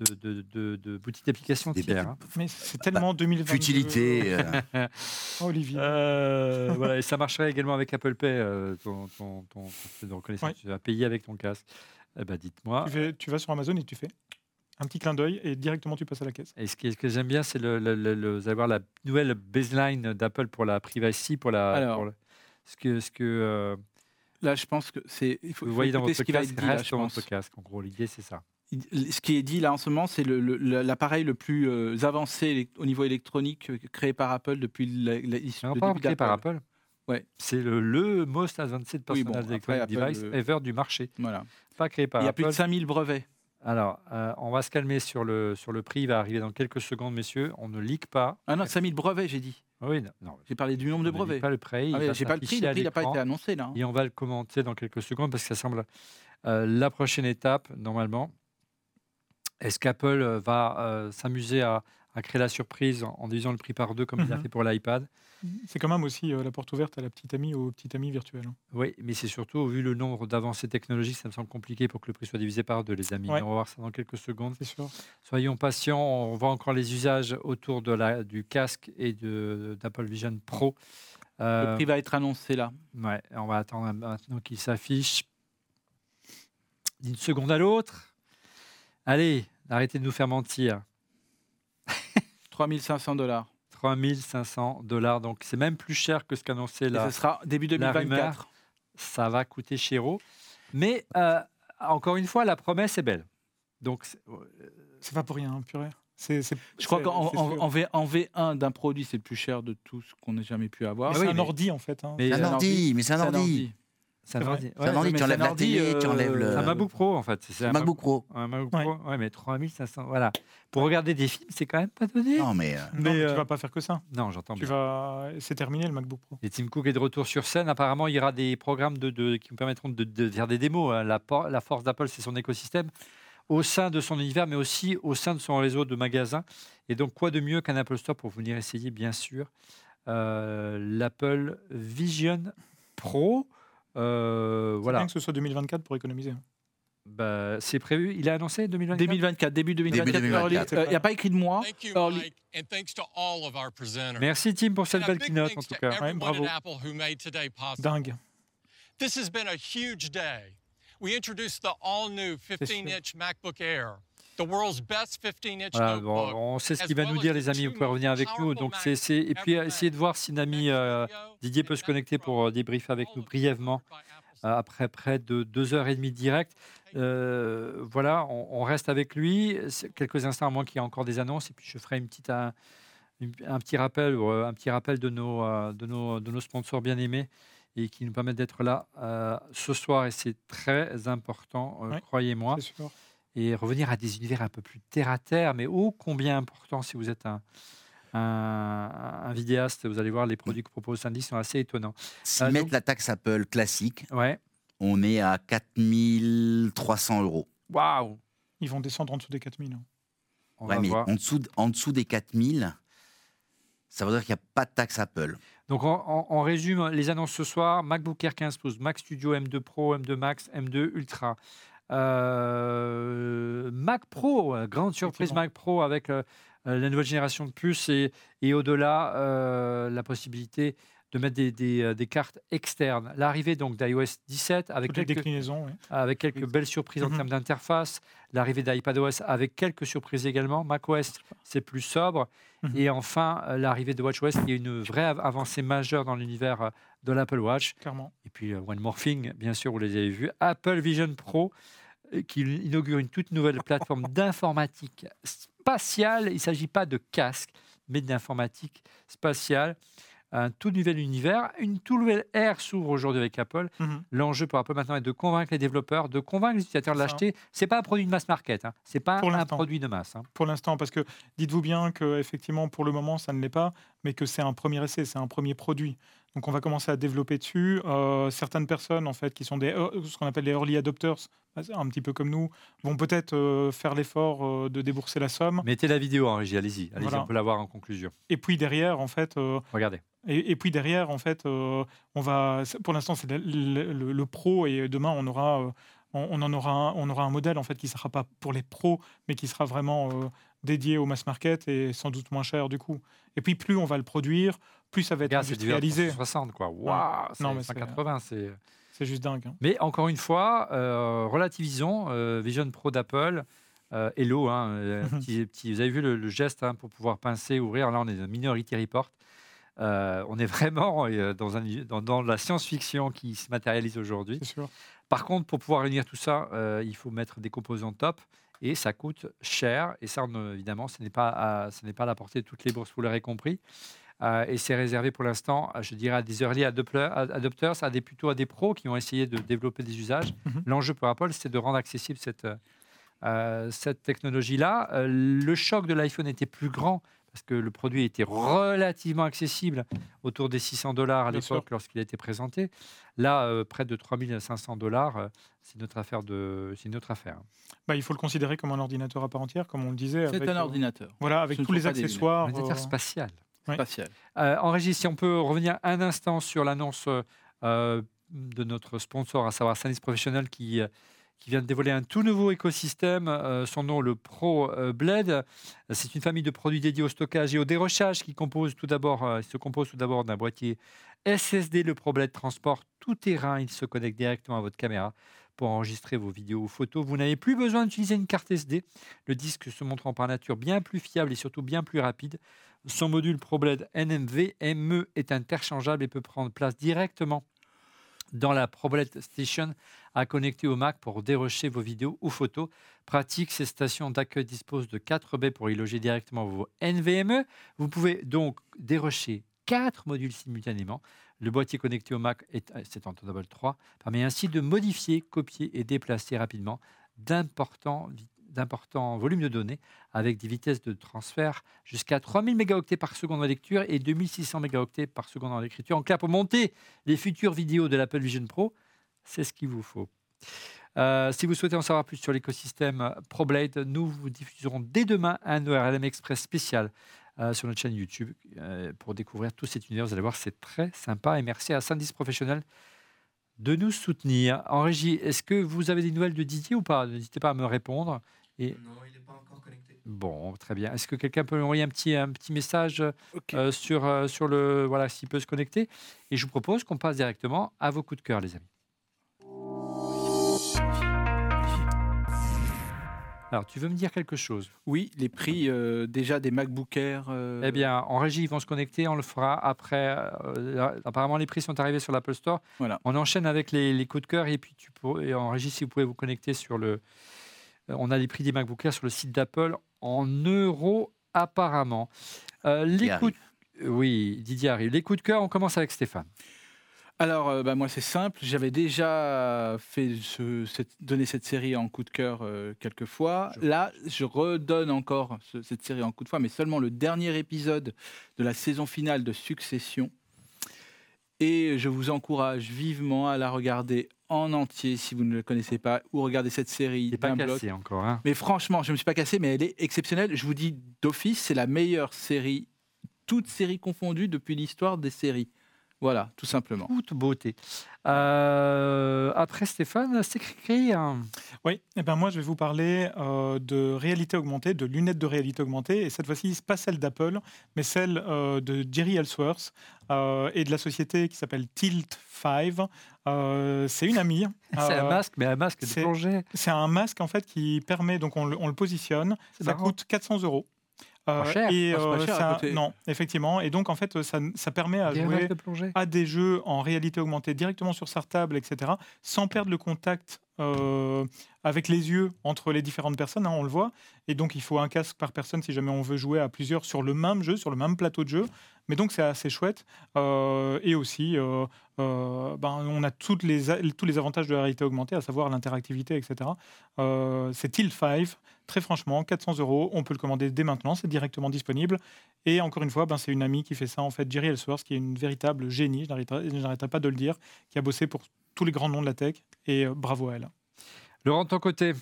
de, de- de- de des tiers. hein. Mais c'est tellement 2022. futilité. euh, Olivier. Euh, voilà, et ça marcherait également avec Apple Pay, euh, ton, ton, ton, ton système de reconnaissance. Ouais. Tu vas payer avec ton casque. Eh ben, dites-moi. Tu, fais- tu vas sur Amazon et tu fais un petit clin d'œil et directement tu passes à la caisse. Et ce que, ce que j'aime bien, c'est le, le- le- le- vous allez voir la nouvelle baseline d'Apple pour la privacy, pour la. Alors. pour le- ce que, ce que euh, Là, je pense que c'est. Il faut, vous il faut voyez dans écouter votre ce qui va casque être dit, là, reste je dans pense. votre casque. En gros, l'idée, c'est ça. Ce qui est dit là en ce moment, c'est le- le- le- l'appareil le, plus euh, avancé au niveau électronique euh, créé par Apple depuis la, Non, le pas créé par. Apple. Ouais. C'est le, le most advanced Oui, personal bon, electronic Apple, device euh, ever du marché. Voilà. Pas créé par Il y a Apple. plus de 5000 brevets. Alors, euh, on va se calmer sur le, sur le prix. Il va arriver dans quelques secondes, messieurs. On ne leak pas. Ah non, 5000 brevets, j'ai dit. Oui, non, non, J'ai parlé du nombre de brevets. pas le prix. il Ah oui, j'ai pas le prix, le prix n'a pas été annoncé là. hein. Et on va le commenter dans quelques secondes parce que ça semble euh, la prochaine étape, normalement. Est-ce qu'Apple euh, va euh, s'amuser à, à créer la surprise en, en divisant le prix par deux comme il a Mhm. fait pour l'iPad? C'est quand même aussi euh, la porte ouverte à la petite amie ou au petit ami virtuel. hein. Oui, mais c'est surtout, vu le nombre d'avancées technologiques, ça me semble compliqué pour que le prix soit divisé par deux, les amis. Ouais. On va voir ça dans quelques secondes. C'est sûr. Soyons patients, on voit encore les usages autour de la, du casque et d'Apple Vision Pro. Le prix va être annoncé là. Ouais, on va attendre maintenant qu'il s'affiche d'une seconde à l'autre. Allez, arrêtez de nous faire mentir. 3500 dollars. 3500 dollars, donc c'est même plus cher que ce qu'annonçait Et la. ce sera début la 2024. Ça va coûter chéro. Mais euh, encore une fois, la promesse est belle. Donc, c'est- C'est pas pour rien, hein, purée. C'est, c'est- Je crois qu'en en, sûr. en V, en V1 d'un produit, c'est le plus cher de tout ce qu'on ait jamais pu avoir. C'est oui, un mais- ordi en fait. hein. mais, un un ordi, mais c'est un C'est un ordi. C'est un ordi. Ouais, ordi, tu enlèves la ordi, télé, tu euh, enlèves le. un MacBook Pro en fait. C'est un MacBook Pro. Un MacBook Ouais. Pro, ouais, mais 3500, voilà. Pour regarder des films, c'est quand même pas donné. Non, mais. euh, Non, Mais, mais euh, tu vas pas faire que ça. Non, j'entends Tu bien. vas... C'est terminé le MacBook Pro. Et Tim Cook est de retour sur scène. Apparemment, il y aura des programmes de, de- qui nous permettront de, de faire des démos. hein. La, por- la force d'Apple, c'est son écosystème au sein de son univers, mais aussi au sein de son réseau de magasins. Et donc, quoi de mieux qu'un Apple Store pour venir essayer, bien sûr, euh, l'Apple Vision Pro? Euh, C'est voilà, bien que ce soit 2024 pour économiser. hein. Bah, c'est prévu. Il a annoncé 2024 2024, début 2024. Début 2024. Il n'y a pas écrit de mois. Thank you, early. Mike, and thanks to all of our presenters. Merci Tim pour cette belle keynote en tout to cas. Ouais, bravo. at Apple who made today possible. Dingue. This has been a huge day. We introduced the all-new 15-inch MacBook Air, the world's best 15-inch Voilà, notebook. bon, on sait ce qu'il va nous dire, les amis. Vous two pouvez revenir avec nous. Donc, c'est, c'est- et puis Macs essayer de voir si Nami euh, Didier peut and se connecter pour euh, débriefer avec nous brièvement euh, après près de deux heures et demie de direct. Euh, voilà, on, on reste avec lui. Quelques instants à moins qu'il y ait encore des annonces. Et puis je ferai une petite, un, petit rappel, un petit rappel de nos, de nos, de nos sponsors bien aimés et qui nous permettent d'être là euh, ce soir. Et c'est très important, euh, croyez-moi. C'est sûr. Et revenir à des univers un peu plus terre à terre, mais ô combien important si vous êtes un, un, un vidéaste. Vous allez voir, les produits que propose Sandy sont assez étonnants. S'ils Ah, mettent donc- la taxe Apple classique, Ouais. on est à 4300 euros. Waouh Ils vont descendre en dessous des 4000. hein. On Ouais, va mais voir. en dessous, de- en dessous des 4000, ça veut dire qu'il n'y a pas de taxe Apple. Donc, on, on- on résume les annonces ce soir MacBook Air 15 pouces, Mac Studio M2 Pro, M2 Max, M2 Ultra. Euh, Mac Pro, euh, grande surprise. Mac Pro avec euh, la nouvelle génération de puces et, et au-delà, euh, la possibilité de mettre des, des, des cartes externes. L'arrivée donc d'iOS 17 avec Toutes quelques, déclinaisons. avec quelques Oui. belles surprises en Mhm. termes d'interface. L'arrivée d'iPadOS avec quelques surprises également. macOS, c'est plus sobre. Mhm. Et enfin, l'arrivée de WatchOS, qui est une vraie av- avancée majeure dans l'univers de l'Apple Watch. Clairement. Et puis, euh, One More Thing, bien sûr, vous les avez vus. Apple Vision Pro, euh, qui inaugure une toute nouvelle plateforme d'informatique spatiale. Il ne s'agit pas de casque, mais d'informatique spatiale. Un tout nouvel univers, une toute nouvelle ère s'ouvre aujourd'hui avec Apple. Mhm. L'enjeu pour Apple maintenant est de convaincre les développeurs, de convaincre les utilisateurs de l'acheter. C'est pas un produit de mass market, hein. c'est pas Pour un produit de masse. hein. Pour l'instant, parce que dites-vous bien que effectivement pour le moment ça ne l'est pas, mais que c'est un premier essai, c'est un premier produit. Donc on va commencer à développer dessus. Euh, certaines personnes en fait qui sont des euh, ce qu'on appelle les early adopters, un petit peu comme nous, vont peut-être euh, faire l'effort euh, de débourser la somme. Mettez la vidéo en régie, allez-y, allez-y, Voilà. on peut la voir en conclusion. Et puis derrière en fait, Regardez. et, et puis derrière en fait, on va. Pour l'instant c'est le, le- le- le pro et demain on aura. on, on en aura un, on aura un modèle en fait qui sera pas pour les pros, mais qui sera vraiment dédié au mass market et sans doute moins cher du coup. Et puis plus on va le produire, plus ça va être industrialisé. 60 quoi. Waouh, Non, mais c'est- 180, c'est. C'est juste dingue. hein. Mais encore une fois, euh, relativisons. euh, Vision Pro d'Apple, euh, Hello, hein, euh, petit- petit- vous avez vu le, le geste hein, pour pouvoir pincer, ouvrir. Là, on est dans Minority Report. Euh, on est vraiment euh, dans, un, dans, dans la science-fiction qui se matérialise aujourd'hui. Par contre, pour pouvoir réunir tout ça, euh, il faut mettre des composants top et ça coûte cher. Et ça, on, évidemment, ce n'est pas, à, ce n'est pas à la portée de toutes les bourses, vous l'aurez compris. Euh, et c'est réservé pour l'instant, à- je dirais, à des early adopters, à des, plutôt à des pros qui ont essayé de développer des usages. Mhm. L'enjeu pour Apple, c'est de rendre accessible cette, euh, cette technologie-là. Euh, le choc de l'iPhone était plus grand parce que le produit était relativement accessible, autour des 600 dollars à l'époque lorsqu'il a été présenté. Là, euh, près de 3500 dollars, euh, c'est notre affaire de, c'est une autre affaire. Bah, il faut le considérer comme un ordinateur à part entière, comme on le disait. C'est un euh, ordinateur Voilà, avec Ce tous les accessoires. Un ordinateur euh, spatial. Ouais. spatial. Euh, en régie, si on peut revenir un instant sur l'annonce euh, de notre sponsor, à savoir Sanis Professional, qui, euh, qui vient de dévoiler un tout nouveau écosystème, euh, son nom le Pro Blade. C'est une famille de produits dédiés au stockage et au dérochage qui compose tout d'abord, se compose tout d'abord d'un boîtier SSD. Le Pro Blade transporte tout terrain, il se connecte directement à votre caméra pour enregistrer vos vidéos ou photos. Vous n'avez plus besoin d'utiliser une carte SD. Le disque se montrant par nature bien plus fiable et surtout bien plus rapide. Son module ProBlade NMV ME est interchangeable et peut prendre place directement dans la ProBlade Station à connecter au Mac pour dérocher vos vidéos ou photos. Pratique, ces stations d'accueil disposent de 4 baies pour y loger directement vos NVMe. Vous pouvez donc dérocher quatre modules simultanément. Le boîtier connecté au Mac, euh, c'est en Thunderbolt 3, permet ainsi de modifier, copier et déplacer rapidement d'importants volumes de données avec des vitesses de transfert jusqu'à 3000 mégaoctets par seconde en lecture et 2600 mégaoctets par seconde en écriture. En clair, pour monter les futures vidéos de l'Apple Vision Pro, c'est ce qu'il vous faut. Euh, si vous souhaitez en savoir plus sur l'écosystème ProBlade, nous vous diffuserons dès demain un ORLM Express spécial euh, sur notre chaîne YouTube euh, pour découvrir tout cet univers. Vous allez voir, c'est très sympa. Et merci à Sandis Professionnel de nous soutenir. En régie, est-ce que vous avez des nouvelles de Didier ou pas? N'hésitez pas à me répondre. Et... Non, il n'est pas encore connecté. Bon, très bien. Est-ce que quelqu'un peut lui envoyer un petit, un petit message euh, sur, euh, sur le. Voilà, s'il peut se connecter? Et je vous propose qu'on passe directement à vos coups de cœur, les amis. Alors, tu veux me dire quelque chose? Oui, les prix euh, déjà des MacBook Air. euh, Eh bien, en régie, ils vont se connecter, on le fera après. euh, apparemment, les prix sont arrivés sur l'Apple Store. Voilà. On enchaîne avec les, les coups de cœur et puis tu peux, et en régie, si vous pouvez vous connecter sur le. euh, On a les prix des MacBook Air sur le site d'Apple en euros apparemment. Euh, les coups de- Oui, Didier arrive. Les coups de cœur, on commence avec Stéphane. Alors, euh, bah, moi, c'est simple. J'avais déjà fait ce- cette- donné cette série en coup de cœur euh, quelques fois. Là, je redonne encore ce- cette série en coup de cœur, mais seulement le dernier épisode de la saison finale de Succession. Et je vous encourage vivement à la regarder en entier si vous ne le connaissez pas, ou regarder cette série pas d'un bloc. cassé encore. Hein. Mais franchement, je ne me suis pas cassé, mais elle est exceptionnelle. Je vous dis d'office, c'est la meilleure série, toute série confondue depuis l'histoire des séries. Voilà, tout simplement. Toute beauté. Euh, après Stéphane, c'est écrit. hein. Oui, eh ben moi je vais vous parler euh, de réalité augmentée, de lunettes de réalité augmentée, et cette fois-ci, pas celle d'Apple, mais celle euh, de Jerry Ellsworth euh, et de la société qui s'appelle Tilt 5. Euh, c'est une amie. C'est un masque, mais un masque de c'est- plongée. C'est un masque en fait qui permet, donc on le, on le positionne, ça marrant. coûte 400 euros. Euh, Pas cher. Et pas euh, cher à ça- côté. non, effectivement. Et donc en fait, ça, ça permet à Des jouer de à des jeux en réalité augmentée directement sur sa table, etc., sans perdre le contact euh, avec les yeux entre les différentes personnes, hein, on le voit. Et donc, il faut un casque par personne si jamais on veut jouer à plusieurs sur le même jeu, sur le même plateau de jeu. Mais donc, c'est assez chouette. Euh, et aussi, euh, ben, on a toutes les, tous les avantages de la réalité augmentée, à savoir l'interactivité, etc. C'est Till 5. Très franchement, 400 euros, on peut le commander dès maintenant, c'est directement disponible. Et encore une fois, ben, c'est une amie qui fait ça, en fait, Jerry Ellsworth, qui est une véritable génie, je n'arrêterai pas de le dire, qui a bossé pour tous les grands noms de la tech, et euh, bravo à elle. Laurent, de ton côté.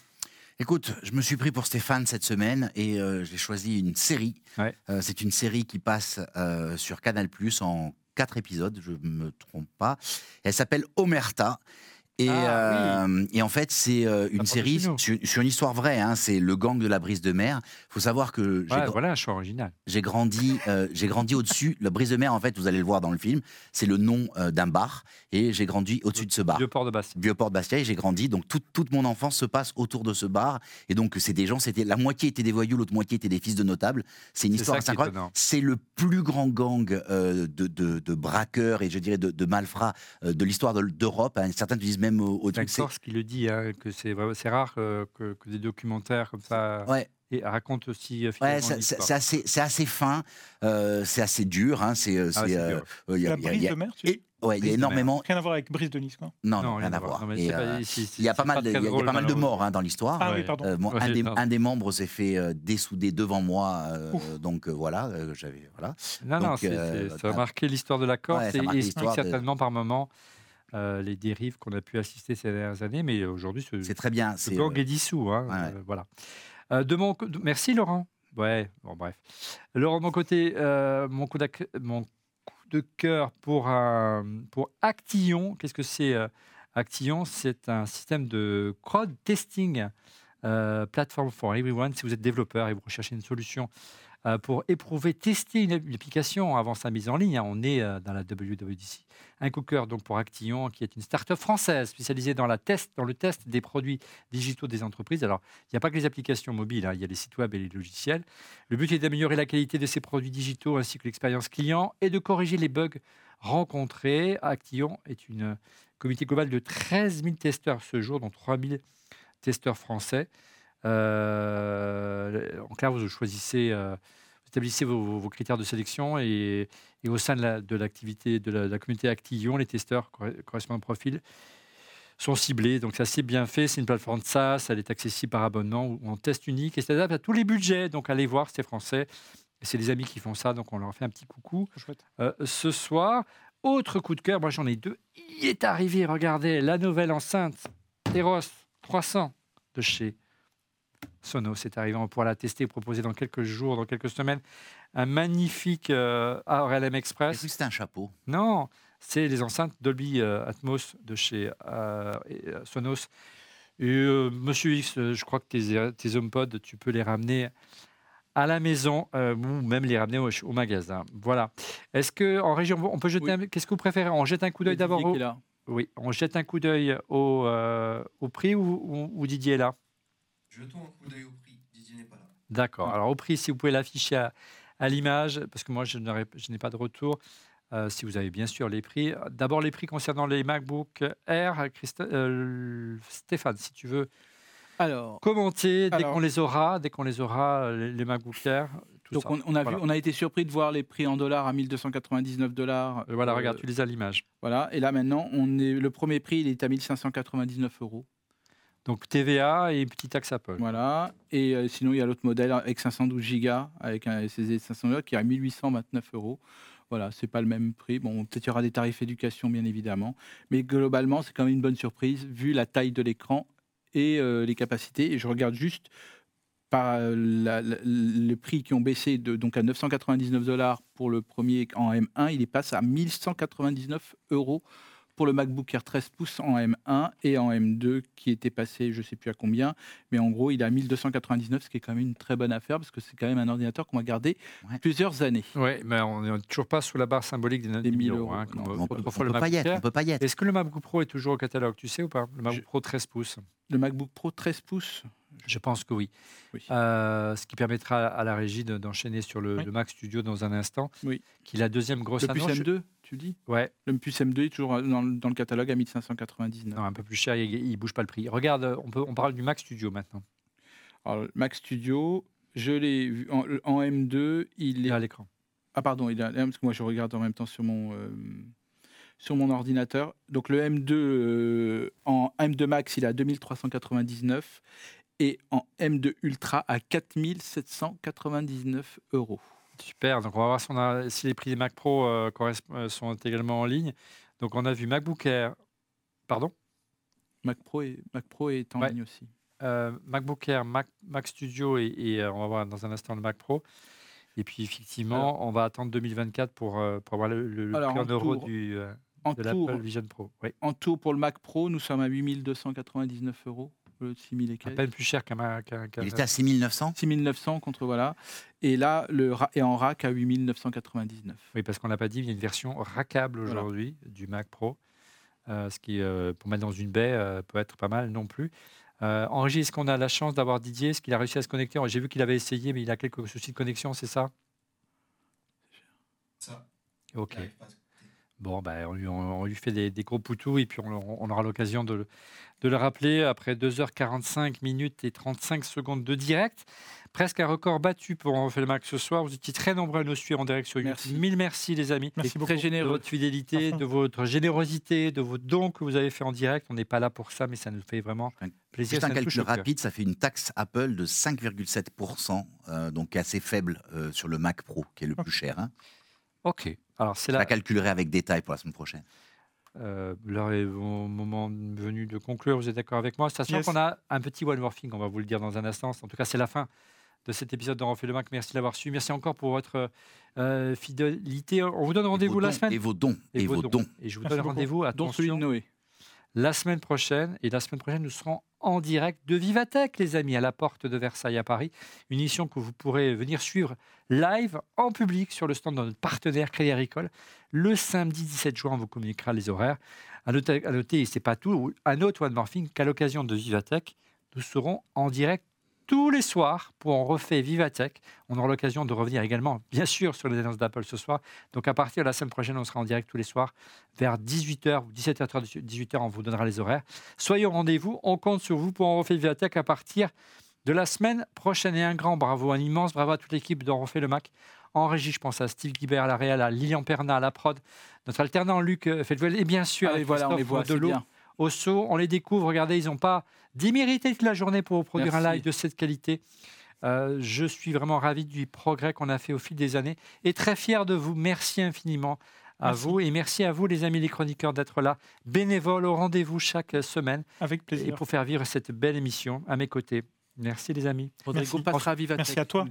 Écoute, je me suis pris pour Stéphane cette semaine et euh, j'ai choisi une série. Ouais. Euh, c'est une série qui passe euh, sur Canal Plus en quatre épisodes, je ne me trompe pas. Elle s'appelle Omerta. Et, Ah, euh, et en fait, c'est euh, une série sur, sur une histoire vraie. hein, c'est le gang de la brise de mer. Il faut savoir que j'ai Ouais, voilà un choix original. j'ai grandi, euh, j'ai grandi au-dessus. La brise de mer, en fait, vous allez le voir dans le film, c'est le nom d'un bar. Et j'ai grandi au-dessus de ce bar. Vieux port de Bastia. Vieux-Port de Bastia et j'ai grandi. Donc toute, toute mon enfance se passe autour de ce bar. Et donc c'est des gens, c'était la moitié étaient des voyous, l'autre moitié étaient des fils de notables. C'est une histoire incroyable. C'est le plus grand gang de, de- de braqueurs et je dirais de, de malfrats de l'histoire de- d'Europe. hein. Certains disent même au- C'est au-dessus. un de ces- Corse qui le dit, hein, que c'est vraiment- c'est rare que, que- que des documentaires comme ça Ouais, et racontent aussi euh, ouais, c'est- c'est c'est assez, c'est assez fin, euh, c'est assez dur. hein. C'est, euh, Ah ouais, c'est, c'est euh, euh, a- La brise y de mer, tu et- ouais, il y a énormément. Rien à voir avec Brise de Nice, quoi. Non, non, rien à voir. C'est euh, c'est- c'est- Il y a c'est pas mal, il y a- il y a drôle, pas mal de morts hein, dans l'histoire. Ah Ouais. oui, pardon. Euh, moi, Ouais, un, des, non. un des membres s'est fait euh, dessouder devant moi, euh, donc euh, voilà, euh, j'avais voilà. Non, non, Donc, c'est- euh, c'est- ça a marqué l'histoire de la Corse et, explique de- certainement par moments euh, les dérives qu'on a pu assister ces dernières années. Mais aujourd'hui, ce, C'est très bien. ce C'est gang est dissous. hein, ouais, ouais. euh, voilà. Euh, de mon, co- de- merci Laurent. Ouais, bon bref. Laurent, de mon côté, mon, coup d'ac- mon coup de cœur pour, un- pour Actillon. Qu'est-ce que c'est Actillon? C'est un système de crowd testing, euh, platform for everyone. Si vous êtes développeur et vous recherchez une solution pour éprouver, tester une, application avant sa mise en ligne, hein, on est euh, dans la WWDC. Un cœur donc pour Actillon, qui est une start-up française spécialisée dans, la test, dans le test des produits digitaux des entreprises. Alors, il n'y a pas que les applications mobiles, hein, il y a les sites web et les logiciels. Le but est d'améliorer la qualité de ces produits digitaux ainsi que l'expérience client et de corriger les bugs rencontrés. Actillon est une communauté globale de 13 000 testeurs ce jour, dont 3 000 testeurs français. Euh, en clair, vous choisissez, euh, vous établissez vos, critères de sélection et, et au sein de la- de l'activité de, la, de communauté Actillon, les testeurs corre- correspondant au profil sont ciblés. Donc c'est assez bien fait. C'est une plateforme SaaS, elle est accessible par abonnement ou en test unique et s'adapte à tous les budgets. Donc allez voir, c'est français. C'est les amis qui font ça, donc on leur fait un petit coucou. Euh, ce soir, autre coup de cœur, moi j'en ai deux. Il est arrivé, regardez, la nouvelle enceinte Eros 300 de chez Sonos. C'est arrivé, on pourra la tester, proposer dans quelques jours, dans quelques semaines. Un magnifique euh, RLM Express. cru que c'était un chapeau. Non, c'est les enceintes Dolby euh, Atmos de chez euh, euh, Sonos. Et euh, Monsieur X, je crois que tes, tes HomePod, tu peux les ramener à la maison euh, ou même les ramener au, au magasin. Voilà. Est-ce que en région, on peut jeter Oui. un- Qu'est-ce que vous préférez? On jette un coup d'œil d'abord au, oui, on jette un coup d'œil au, euh, au prix ou, ou- ou Didier est là? Jetons un coup d'œil au prix. Didier n'est pas là. D'accord. Alors au prix, si vous pouvez l'afficher à, à l'image, parce que moi je n'ai pas de retour. euh, si vous avez bien sûr les prix. D'abord les prix concernant les MacBook Air. Euh, Stéphane, si tu veux Alors, commenter dès Alors- qu'on les aura, dès qu'on les aura, les, les MacBook Air. Tout donc ça. on, on a Voilà. vu, on a été surpris de voir les prix en dollars à 1299 dollars. Euh, Voilà, regarde, tu les as à l'image. Voilà, et là maintenant, on est, le premier prix, il est à 1599 euros. Donc TVA et petit taxe Apple. Voilà, et euh, sinon, il y a l'autre modèle avec 512 Go, avec un SSD de 500 Go, qui est à 1829 euros. Voilà, c'est pas le même prix. Bon, peut-être il y aura des tarifs éducation, bien évidemment. Mais globalement, c'est quand même une bonne surprise, vu la taille de l'écran et euh, les capacités. Et je regarde juste par euh, les prix qui ont baissé de, donc à 999 dollars pour le premier en M1, il est passé à 1199 euros pour le MacBook Air 13 pouces en M1 et en M2 qui était passé, je ne sais plus à combien, mais en gros, il est à 1299, ce qui est quand même une très bonne affaire parce que c'est quand même un ordinateur qu'on va garder Ouais. plusieurs années. Oui, mais on n'est toujours pas sous la barre symbolique des, Des 1000 1000 euros. euros. hein, Non, on peut, on le peut pas y MacBook être. Air. On peut pas y être. Est-ce que le MacBook Pro est toujours au catalogue Tu sais ou pas? Le MacBook Je- Pro 13 pouces Le MacBook Pro 13 pouces, Je pense que oui. oui. Euh, ce qui permettra à la régie de- d'enchaîner sur le, Oui. le Mac Studio dans un instant, Oui. qui est la deuxième grosse le annonce. M2, tu dis Ouais, Le puce M2 est toujours dans, le- dans le catalogue à 1599. non, un peu plus cher, il ne bouge pas le prix. Regarde, on, peut, on parle du Mac Studio maintenant. Alors, Mac Studio, je l'ai vu en, en M2, il Il est est à l'écran. Ah pardon, il a, parce que moi je regarde en même temps sur mon, euh, sur mon ordinateur. Donc le M2 euh, en M2 Max, il est à 2399 et en M2 Ultra à 4799 euros. Super, donc on va voir si, on a- si les prix des Mac Pro euh, euh, sont également en ligne. Donc on a vu MacBook Air, pardon? Mac Pro est, Mac Pro est en Ouais. ligne aussi. Euh, MacBook Air, Mac, Mac Studio et, et, on va voir dans un instant le Mac Pro. Et puis effectivement, on va attendre 2024 pour, pour avoir le, le, le Alors, prix en en euros du, de l'Apple Vision Pro. Oui. en tour pour le Mac Pro, nous sommes à 8299 euros. Le 6000 et À quelques. peine plus cher qu'un Il était à 6900 6900 contre voilà. Et là, le ra- est en rack à 8999. Oui, parce qu'on l'a pas dit, il y a une version rackable Voilà. aujourd'hui du Mac Pro, euh, ce qui, euh, pour mettre dans une baie, euh, peut être pas mal non plus. Euh, Henri, est-ce qu'on a la chance d'avoir Didier? Est-ce qu'il a réussi à se connecter? J'ai vu qu'il avait essayé, mais il a quelques soucis de connexion, c'est ça? Ça, Ok arrive pas à se- Bon, ben, on, lui, on- on lui fait des, des gros poutous et puis on, on aura l'occasion de, le- de le rappeler après 2h45 minutes et 35 secondes de direct. Presque un record battu pour On refait le Mac ce soir. Vous étiez très nombreux à nous suivre en direct sur YouTube. Merci. Mille merci les amis. Merci beaucoup. très de généreux. votre fidélité, de votre générosité, de vos dons que vous avez fait en direct. On n'est pas là pour ça, mais ça nous fait vraiment plaisir. Juste un calcul rapide, ça fait une taxe Apple de 5,7%, euh, donc assez faible euh, sur le Mac Pro, qui est le plus cher. hein. Ok. Alors, c'est la calculerai avec détail pour la semaine prochaine. Euh, L'heure est au moment venu de conclure. Vous êtes d'accord avec moi? Sachant Yes. qu'on a un petit one more thing, on va vous le dire dans un instant. En tout cas, c'est la fin de cet épisode de Refait le Mac. Merci de l'avoir suivi. Merci encore pour votre euh, fidélité. On vous donne rendez-vous la semaine. Et vos dons. Et, vos dons. Et je vous Merci donne rendez-vous à celui de Noé. La semaine prochaine. Et la semaine prochaine, nous serons en direct de Vivatech, les amis, à la porte de Versailles à Paris. Une émission que vous pourrez venir suivre live en public sur le stand de notre partenaire Crédit Agricole. Le samedi 17 juin, on vous communiquera les horaires. À noter, à noter et c'est pas tout, un autre One Morphing qu'à l'occasion de Vivatech, nous serons en direct tous les soirs pour en refait Vivatech. On aura l'occasion de revenir également, bien sûr, sur les annonces d'Apple ce soir. Donc à partir de la semaine prochaine, on sera en direct tous les soirs vers 18h ou 17h30, 18h, on vous donnera les horaires. Soyez au rendez-vous, on compte sur vous pour en refait Vivatech à partir de la semaine prochaine. Et un grand bravo, un immense bravo à toute l'équipe dont on fait le Mac. En régie, je pense à Steve Guibert à la Réal, à Lilian Perna à la prod, notre alternant Luc euh, Felduel et bien sûr Ah, et à voilà, on les voit, au saut. On les découvre, regardez, ils n'ont pas démérité toute la journée pour vous produire un live de cette qualité. Euh, je suis vraiment ravi du progrès qu'on a fait au fil des années et très fier de vous. Merci infiniment à Merci. vous et merci à vous, les amis les chroniqueurs, d'être là, bénévoles au rendez-vous chaque semaine Avec et plaisir. pour faire vivre cette belle émission à mes côtés. Merci les amis. Rodrigo Merci. passera à Vivatech. Merci à toi.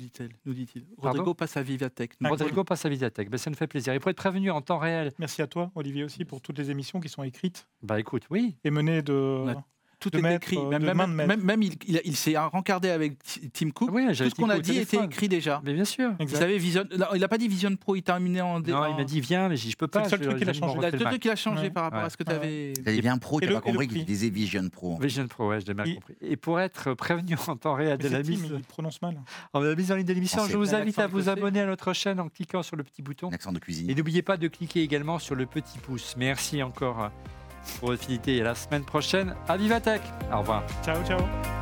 Nous dit-il. Rodrigo passe à Vivatech. nous Ah, Rodrigo passe à Vidatech. Ben, ça nous fait plaisir. Et pour être prévenu en temps réel, Merci à toi, Olivier, aussi, pour toutes les émissions qui sont écrites bah écoute, oui, et menées de. Ouais. Tout de est écrit. euh, Même, de même- main de maître. même- même il, il il s'est rencardé avec Tim Cook. oui Tout ce qu'on a dit était écrit déjà. Mais bien sûr. Vous savez, Vision. non, il n'a pas dit Vision Pro, il amené en. Non, il m'a dit viens, mais j'ai dit je peux C'est pas. le seul je- truc qu'il a j'ai changé. Il le trucs qu'il a changé Ouais. par rapport Ouais. à ce que tu avais. Vous avez bien pro, tu n'as pas compris qu'il disait Vision Pro. Vision Pro, ouais, je l'ai mal Il- compris. Et pour être prévenu en temps réel de la c'est mise, il prononce mal. en mise en ligne de l'émission, Français. je vous Il invite à vous abonner à notre chaîne en cliquant sur le petit bouton. Accent de cuisine. Et n'oubliez pas de cliquer également sur le petit pouce. Merci encore pour fidélité et à la semaine prochaine à Vivatech. Au revoir. Ciao, ciao.